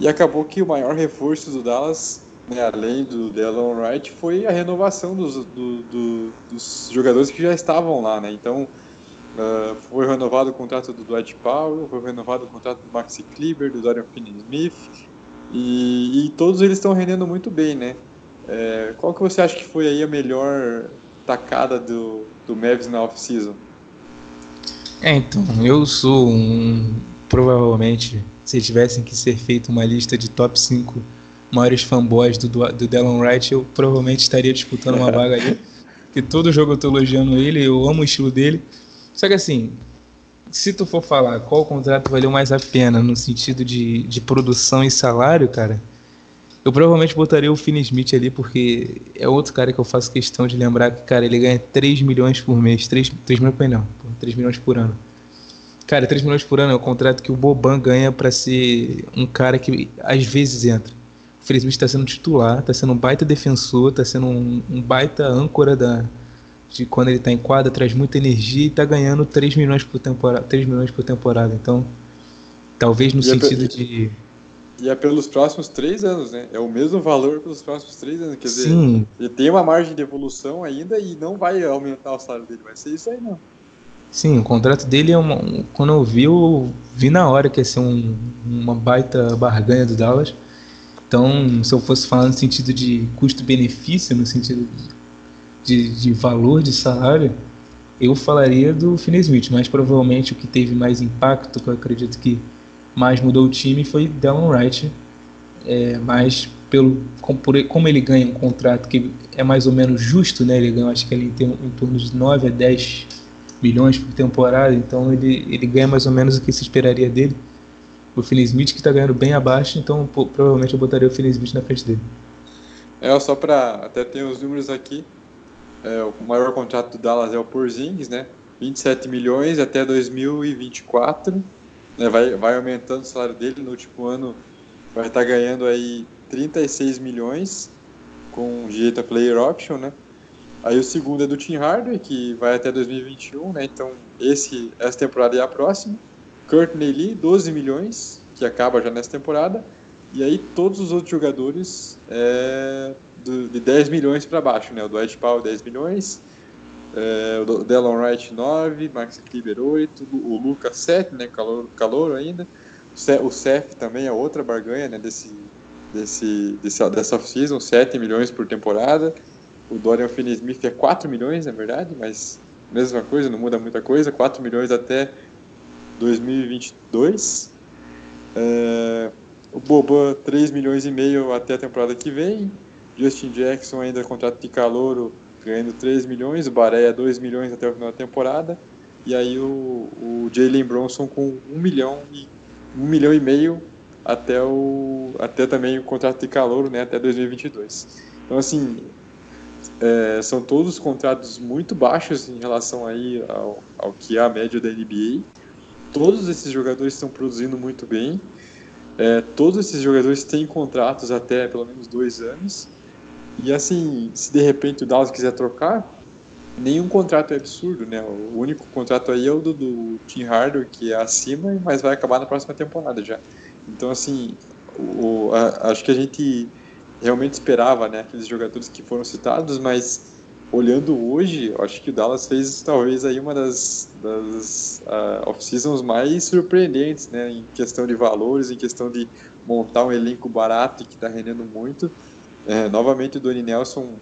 e acabou que o maior reforço do Dallas né, além do Delon Wright, foi a renovação dos, do, do, dos jogadores que já estavam lá, né? Então, uh, foi renovado o contrato do Dwight Powell, foi renovado o contrato do Maxi Kleber, do Dorian Finney-Smith, e, e, todos eles estão rendendo muito bem, né? É, qual que você acha que foi aí a melhor tacada do, do Mavs na off-season? É, então, eu sou um... Provavelmente, se tivessem que ser feita uma lista de top 5 maiores fanboys do, do Delon Wright, eu provavelmente estaria disputando uma vaga ali. Que todo jogo eu tô elogiando ele, eu amo o estilo dele. Só que assim, se tu for falar qual contrato valeu mais a pena no sentido de, de produção e salário, cara, eu provavelmente botaria o Finney Smith ali, porque é outro cara que eu faço questão de lembrar que, cara, ele ganha 3 milhões por mês. 3, 3 milhões não, 3 milhões por ano. Cara, 3 milhões por ano é o contrato que o Boban ganha para ser um cara que às vezes entra. Smith está sendo titular, está sendo um baita defensor, está sendo um, um, baita âncora da, de quando ele está em quadra, traz muita energia e está ganhando 3 milhões por temporada, 3 milhões por temporada. Então, talvez no e é sentido é, de e é pelos próximos três anos, né? É o mesmo valor pelos próximos três anos. Quer dizer, Sim. ele tem uma margem de evolução ainda e não vai aumentar o salário dele. Vai ser isso aí, não. Sim, o contrato dele é uma. Quando eu vi, eu vi na hora que ia ser um, uma baita barganha do Dallas. Então, se eu fosse falar no sentido de custo-benefício, no sentido de, de, valor de salário, eu falaria do Finney Smith, mas provavelmente o que teve mais impacto, que eu acredito que mais mudou o time foi Delon Wright, é, mas pelo como ele ganha um contrato que é mais ou menos justo, né? Ele ganha acho que ele tem em torno de 9 a 10 milhões por temporada, então ele, ele ganha mais ou menos o que se esperaria dele. O Finney Smith que está ganhando bem abaixo, então pô, provavelmente eu botaria o Finney Smith na frente dele. É, só para até ter os números aqui, é, o maior contrato do Dallas é o Porzingis, né? 27 milhões até 2024 né, vai, vai aumentando o salário dele. No último ano vai estar ganhando aí 36 milhões com direito a player option, né? Aí o segundo é do Tim Hardaway, que vai até 2021, né? Então esse, essa temporada é a próxima. Courtney Lee, 12 milhões, que acaba já nessa temporada. E aí todos os outros jogadores é, do, de 10 milhões para baixo, né? O Dwight Powell, 10 milhões. É, o Delon Wright 9, Max Kleber 8, o Lucas 7, né, calor, calor ainda. O Seth também é outra barganha né, desse, desse, desse, dessa off-season, 7 milhões por temporada. O Dorian Finney-Smith é 4 milhões, na verdade, mas mesma coisa, não muda muita coisa, 4 milhões até 2022. É, o Boban, 3 milhões e meio até a temporada que vem. Justin Jackson ainda contrato de calouro ganhando 3 milhões, o Bareia 2 milhões até o final da temporada, e aí o, o Jalen Bronson com 1 milhão e 1 milhão e meio até o até também o contrato de calor, né, até 2022. Então assim, é, são todos contratos muito baixos em relação aí ao, ao que é a média da NBA. Todos esses jogadores estão produzindo muito bem. É, todos esses jogadores têm contratos até pelo menos dois anos. E assim, se de repente o Dallas quiser trocar, nenhum contrato é absurdo, né? O único contrato aí é o do, do Tim Hardaway, que é acima, mas vai acabar na próxima temporada já. Então, assim, o, a, acho que a gente realmente esperava, né? Aqueles jogadores que foram citados, mas olhando hoje, acho que o Dallas fez talvez aí uma das, das uh, off-seasons mais surpreendentes, né? Em questão de valores, em questão de montar um elenco barato que está rendendo muito. É, novamente o Doni Nelson,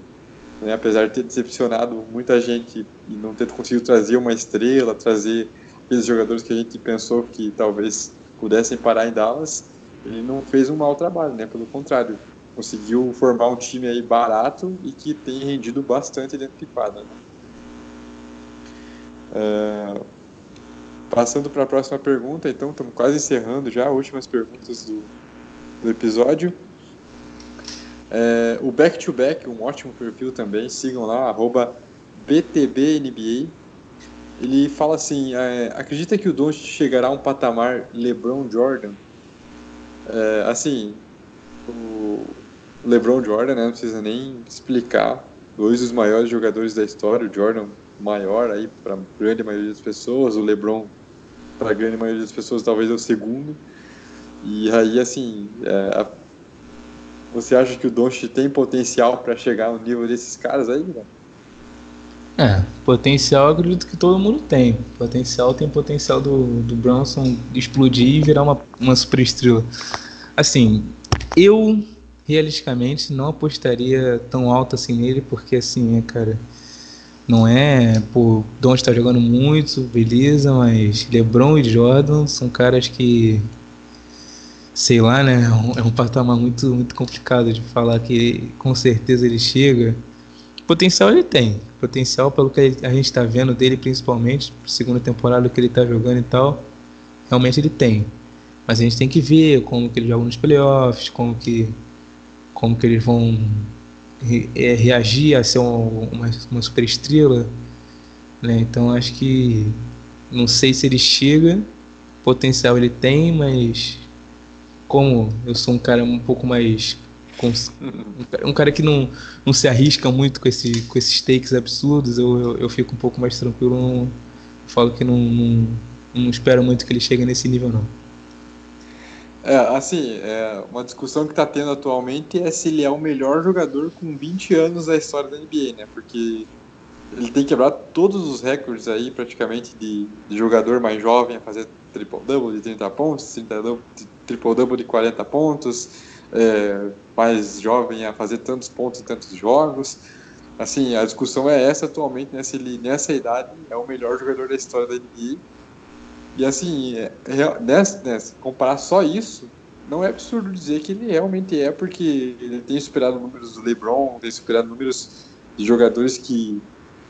né, apesar de ter decepcionado muita gente e não ter conseguido trazer uma estrela, trazer aqueles jogadores que a gente pensou que talvez pudessem parar em Dallas, ele não fez um mau trabalho, né? Pelo contrário, conseguiu formar um time aí barato e que tem rendido bastante dentro de quadra. Né? É, passando para a próxima pergunta, então, estamos quase encerrando já, últimas perguntas do, do episódio. É, o Back to Back, um ótimo perfil também, sigam lá, BTBNBA. Ele fala assim: é, acredita que o Doncic chegará a um patamar LeBron Jordan? Assim, o LeBron Jordan, né, não precisa nem explicar, dois dos maiores jogadores da história, o Jordan maior aí para a grande maioria das pessoas, o LeBron para a grande maioria das pessoas talvez é o segundo. E aí, assim, é, a você acha que o Doncic tem potencial para chegar no nível desses caras aí, né? É, potencial eu acredito que todo mundo tem. Potencial tem potencial do, do Bronson explodir e virar uma, uma superestrela. Assim, eu realisticamente não apostaria tão alto assim nele, porque assim, é, cara, não é, pô, Doncic tá jogando muito, beleza, mas LeBron e Jordan são caras que sei lá, né? É um, é um patamar muito, muito complicado de falar que com certeza ele chega. Potencial ele tem. Potencial pelo que a gente está vendo dele, principalmente, segunda temporada que ele está jogando e tal. Realmente ele tem. Mas a gente tem que ver como que ele joga nos playoffs, como que, como que eles vão re, é, reagir a ser uma, uma, uma super estrela. Né? Então acho que não sei se ele chega. Potencial ele tem, mas como eu sou um cara um pouco mais um cara que não, não se arrisca muito com, esse, com esses takes absurdos, eu, eu, eu fico um pouco mais tranquilo. Não, falo que não, não, não espero muito que ele chegue nesse nível, não. É, assim, é, uma discussão que está tendo atualmente é se ele é o melhor jogador com 20 anos da história da NBA, né? Porque ele tem quebrado todos os recordes aí, praticamente, de, de jogador mais jovem a fazer triple-double de 30 pontos, triple-double de 40 pontos, é, mais jovem a fazer tantos pontos em tantos jogos. Assim, a discussão é essa atualmente, né, se ele, nessa idade, é o melhor jogador da história da NBA e assim, é, nessa, nessa, comparar só isso, não é absurdo dizer que ele realmente é, porque ele tem superado números do LeBron, tem superado números de jogadores que,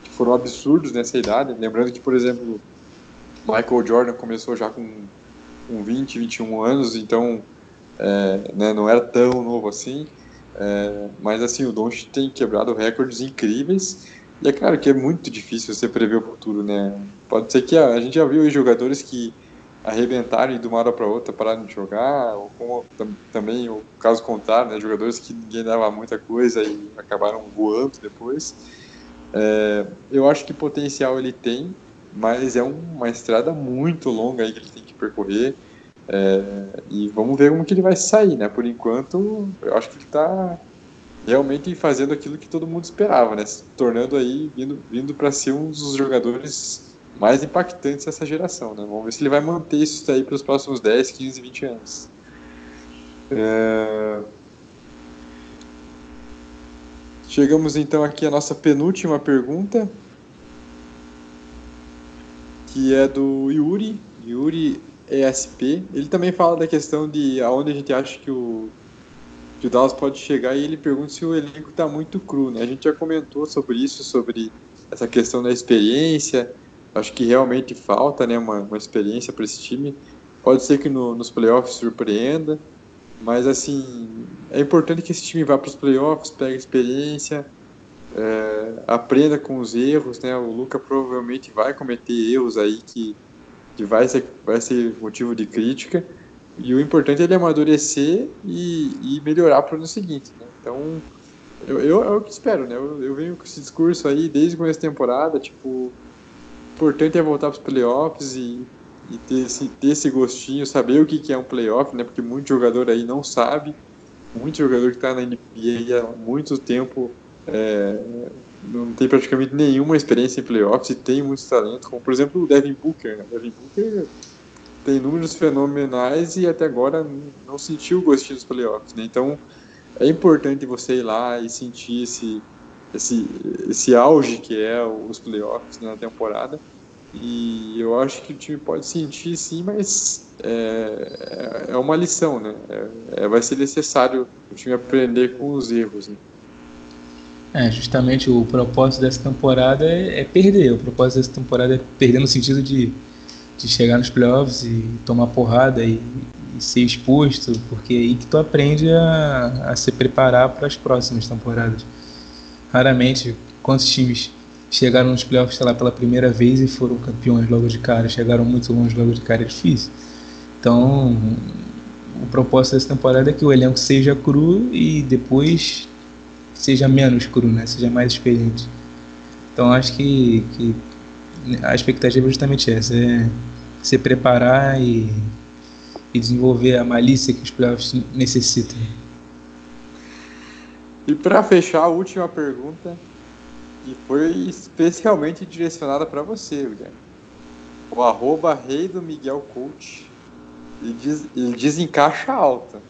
que foram absurdos nessa idade. Lembrando que, por exemplo, Michael Jordan começou já com, com 20, 21 anos, então é, né, não era tão novo assim. É, mas assim, o Doncic tem quebrado recordes incríveis e é claro que é muito difícil você prever o futuro, né? Pode ser que a, gente já viu jogadores que arrebentaram e de uma hora para outra pararam de jogar, ou como também o caso contrário, né? Jogadores que ninguém dava muita coisa e acabaram voando depois. É, eu acho que potencial ele tem, mas é uma estrada muito longa aí que ele tem que percorrer. É, e vamos ver como que ele vai sair, né? Por enquanto, eu acho que ele está realmente fazendo aquilo que todo mundo esperava, né? Se tornando aí, vindo, vindo para ser um dos jogadores mais impactantes dessa geração, né? Vamos ver se ele vai manter isso aí para os próximos 10, 15, 20 anos. É... Chegamos então aqui à nossa penúltima pergunta, que é do Yuri, Yuri ESP. Ele também fala da questão de aonde a gente acha que o que o Dallas pode chegar e ele pergunta se o elenco está muito cru, né? A gente já comentou sobre isso, sobre essa questão da experiência. Acho que realmente falta, né, uma, uma experiência para esse time. Pode ser que no, nos playoffs surpreenda, mas assim é importante que esse time vá para os playoffs, pegue experiência, é, aprenda com os erros, né? O Luca provavelmente vai cometer erros aí que, que vai ser vai ser motivo de crítica e o importante é ele amadurecer e, e melhorar para o ano seguinte. Né? Então, eu, eu, é o que espero, né? Eu, eu venho com esse discurso aí desde o começo da temporada, tipo, importante é voltar para os playoffs e, e ter, esse, ter esse gostinho, saber o que, que é um playoff, né? Porque muito jogador aí não sabe, muito jogador que está na NBA há muito tempo é, não tem praticamente nenhuma experiência em playoffs e tem muito talento, como por exemplo o Devin Booker. Né? Devin Booker tem números fenomenais e até agora não sentiu o gostinho dos playoffs, né? Então é importante você ir lá e sentir esse, esse, esse auge que é os playoffs na temporada. E eu acho que o time pode sentir sim, mas é, é uma lição, né? É, é, vai ser necessário o time aprender com os erros. Né? É, justamente o propósito dessa temporada é, é perder. O propósito dessa temporada é perder no sentido de de chegar nos playoffs e tomar porrada e, e, ser exposto, porque é aí que tu aprende a, a se preparar para as próximas temporadas. Raramente, quantos times chegaram nos playoffs lá, pela primeira vez e foram campeões logo de cara, chegaram muito longe logo de cara, é difícil. Então, o propósito dessa temporada é que o elenco seja cru e depois seja menos cru, né? seja mais experiente. Então, acho que, que a expectativa é justamente essa, é se preparar e, e desenvolver a malícia que os playoffs necessitam. E para fechar, a última pergunta, que foi especialmente direcionada para você, Guilherme. O arroba rei do Miguel Coach, ele diz, ele diz em caixa alta.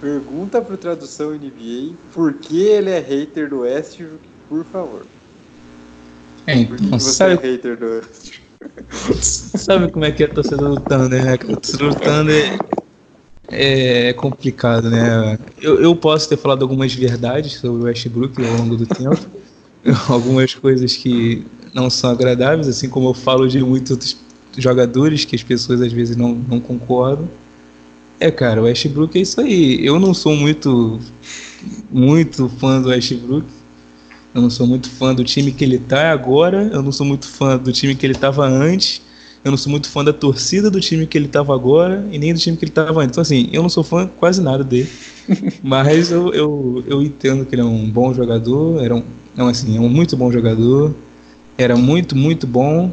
Pergunta para tradução NBA por que ele é hater do Westbrook, por favor. É, então, sabe... é hater do sabe como é que é a torcida do Thunder, né? A torcida do Thunder é, complicado, né? Eu, eu posso ter falado algumas verdades sobre o Westbrook ao longo do tempo, algumas coisas que não são agradáveis, assim como eu falo de muitos outros jogadores que as pessoas às vezes não, não concordam. É, cara, o Westbrook é isso aí. Eu não sou muito muito fã do Westbrook, eu não sou muito fã do time que ele tá agora, eu não sou muito fã do time que ele tava antes, eu não sou muito fã da torcida do time que ele tava agora e nem do time que ele tava antes. Então, assim, eu não sou fã quase nada dele. Mas eu, eu, eu entendo que ele é um bom jogador, era um, não, assim, é um muito bom jogador, era muito, muito bom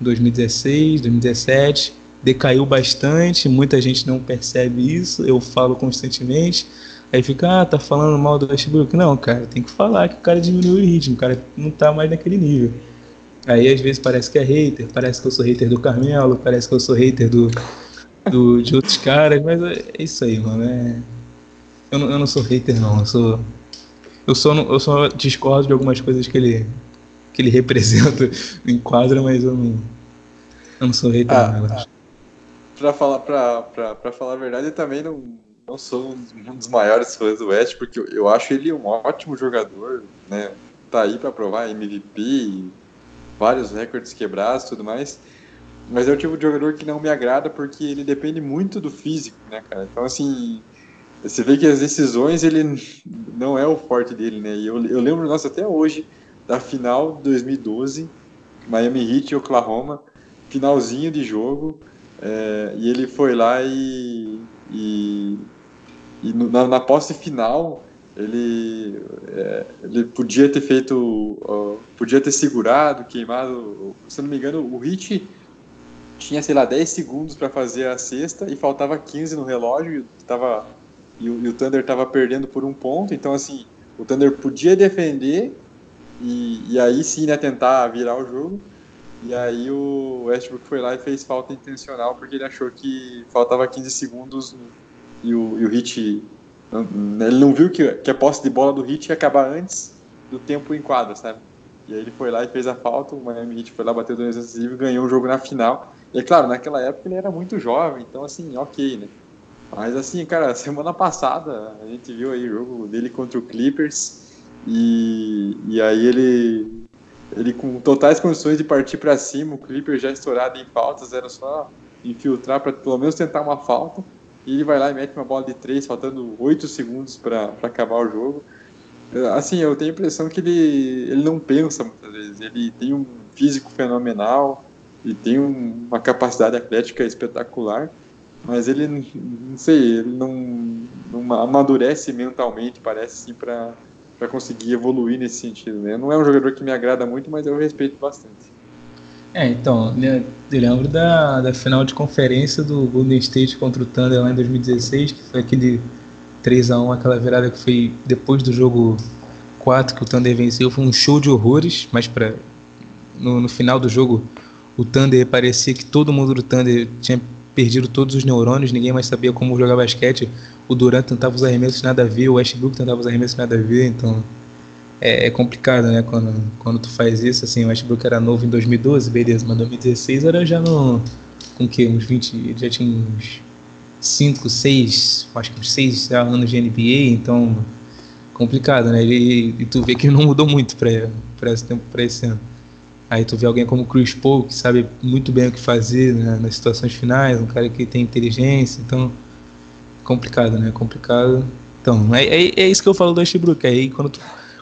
2016, 2017, decaiu bastante, muita gente não percebe isso, eu falo constantemente, aí fica, ah, tá falando mal do Westbrook. Não, cara, tem que falar que o cara diminuiu o ritmo, o cara não tá mais naquele nível. Aí às vezes parece que é hater, parece que eu sou hater do Carmelo, parece que eu sou hater do, do de outros caras, mas é isso aí, mano. É... Eu, não, eu não sou hater não, eu sou. Eu só, eu só discordo de algumas coisas que ele, que ele representa em quadra, mas eu não, eu não sou hater Ah, não. ah. Pra falar, pra, pra, pra falar a verdade, eu também não, não sou um dos maiores fãs do West, porque eu, eu acho ele um ótimo jogador, né? Tá aí pra provar MVP, vários recordes quebrados e tudo mais. Mas é o tipo de jogador que não me agrada porque ele depende muito do físico, né, cara? Então, assim, você vê que as decisões ele não é o forte dele, né? E eu, eu lembro, nossa, até hoje, da final de 2012, Miami Heat e Oklahoma, finalzinho de jogo, é, e ele foi lá e, e, e na, na posse final ele, é, ele podia ter feito, ó, podia ter segurado, queimado, se não me engano, o Hit tinha, sei lá, 10 segundos para fazer a cesta e faltava 15 no relógio e, tava, e, o, e o Thunder estava perdendo por um ponto, então assim, o Thunder podia defender e, e aí sim né, tentar virar o jogo, e aí o Westbrook foi lá e fez falta intencional porque ele achou que faltava 15 segundos e o, e o Hit. Ele não viu que, que a posse de bola do Hit ia acabar antes do tempo em quadra, sabe? E aí ele foi lá e fez a falta, o Miami Heat foi lá, bateu dois decisivos e ganhou o jogo na final. E é claro, naquela época ele era muito jovem, então assim, ok, né? Mas assim, cara, semana passada a gente viu aí o jogo dele contra o Clippers e, e aí ele ele com totais condições de partir para cima, o Clipper já estourado em faltas, era só infiltrar para pelo menos tentar uma falta. E ele vai lá e mete uma bola de três, faltando 8 segundos para acabar o jogo. Assim, eu tenho a impressão que ele, ele não pensa muitas vezes. Ele tem um físico fenomenal e tem um- uma capacidade atlética espetacular, mas ele, não- sei, ele não, não amadurece mentalmente, parece, assim, para conseguir evoluir nesse sentido. Né? Não é um jogador que me agrada muito, mas eu respeito bastante. É, então, eu lembro da, da final de conferência do Golden State contra o Thunder lá em 2016, que foi aquele 3x1, aquela virada que foi depois do jogo 4 que o Thunder venceu, foi um show de horrores, mas pra, no, no final do jogo o Thunder parecia que todo mundo do Thunder tinha perdido todos os neurônios, ninguém mais sabia como jogar basquete. O Durant tentava os arremessos nada a ver, o Westbrook tentava os arremessos nada a ver, então é, é complicado, né? Quando, quando tu faz isso, assim, o Westbrook era novo em 2012, beleza, mas 2016 era já no. com o quê? Uns 20. Ele já tinha uns 5, 6, acho que uns 6 anos de NBA, então. complicado, né? Ele, e tu vê que não mudou muito pra, esse tempo, pra esse ano. Aí tu vê alguém como o Chris Paul, que sabe muito bem o que fazer né, nas situações finais, um cara que tem inteligência, então. complicado, né? Complicado. Então, é, é, é isso que eu falo do Westbrook. Aí quando tu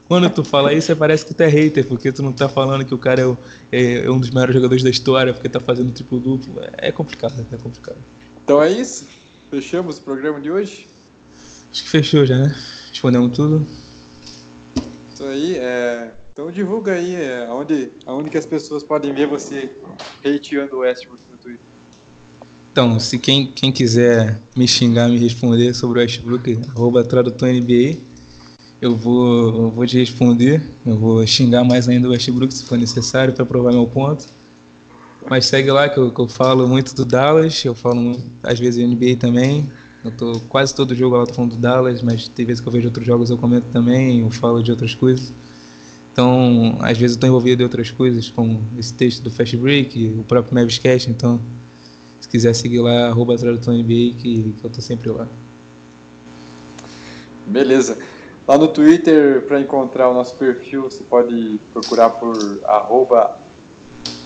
quando tu fala isso, parece que tu é hater, porque tu não tá falando que o cara é, o- é- é um dos maiores jogadores da história, porque tá fazendo triplo-duplo. É complicado, é complicado. Então é isso. Fechamos o programa de hoje. Acho que fechou já, né? Respondemos tudo. Isso aí. É... Então divulga aí é, aonde, aonde que as pessoas podem ver você hateando o Westbrook no Twitter. Então, se quem, quem quiser me xingar, me responder sobre o Westbrook, arroba tradutor NBA, eu vou, eu vou te responder. Eu vou xingar mais ainda o Westbrook se for necessário para provar meu ponto. Mas segue lá que eu, que eu falo muito do Dallas, eu falo às vezes NBA também. Eu tô quase todo jogo lá tô falando do Dallas, mas tem vezes que eu vejo outros jogos eu comento também, eu falo de outras coisas. Então, às vezes eu tô envolvido em outras coisas, como esse texto do Fast Break, o próprio Mavscast, então se quiser seguir lá, arroba tradutor NBA, que, que eu tô sempre lá. Beleza. Lá no Twitter, para encontrar o nosso perfil, você pode procurar por arroba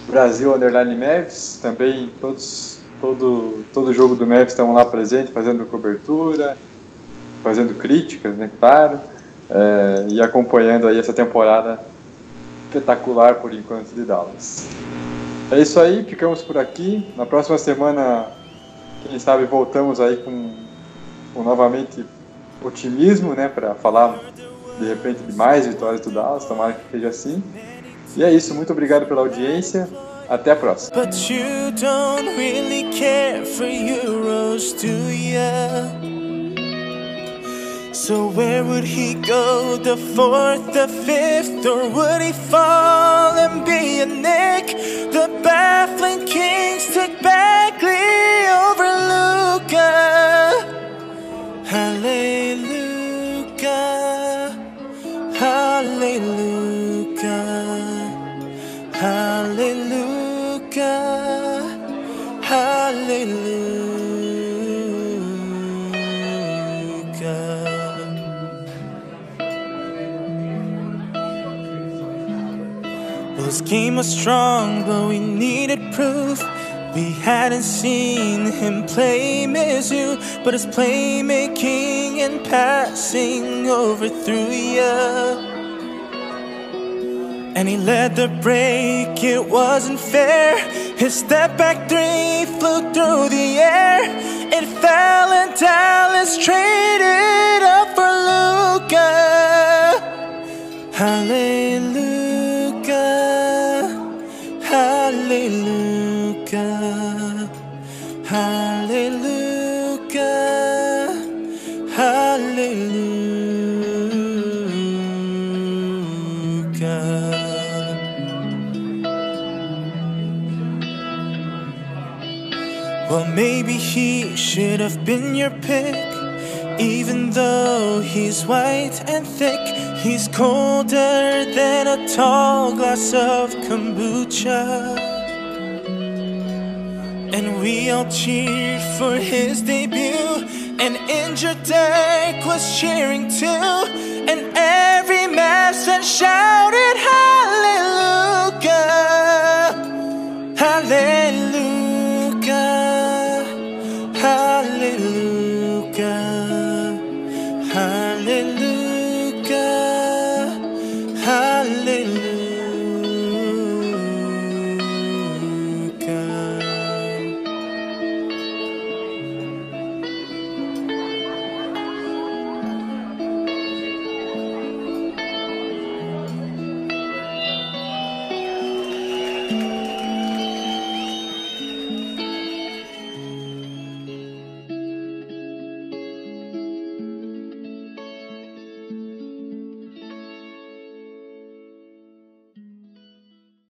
Brasil Underline Mavs. Também todos, todo, todo jogo do Mavs estão lá presente, fazendo cobertura, fazendo críticas, né, claro, é, e acompanhando aí essa temporada espetacular por enquanto de Dallas. É isso aí, ficamos por aqui. Na próxima semana, quem sabe voltamos aí com, com novamente otimismo, né, para falar de repente de mais vitórias do Dallas, tomara que seja assim. E é isso, muito obrigado pela audiência. Até a próxima. But you don't really care for Euros, do ya? So where would he go? The fourth, the fifth, or would he fall and be a Nick? The baffling Kings took Bagley over Luca. Hallelujah, Hallelujah, Hallelujah, Hallelujah. Well, his game was strong, but we needed proof. We hadn't seen him play Mizzou, but his playmaking and passing overthrew ya. And he led the break, it wasn't fair. His step back three flew through the air. It fell and Dallas traded up for Luca. Hallelujah, maybe he should have been your pick. Even though he's white and thick, he's colder than a tall glass of kombucha. And we all cheered for his debut. And injured Dirk was cheering too. And every and shouted hallelujah. Hallelujah.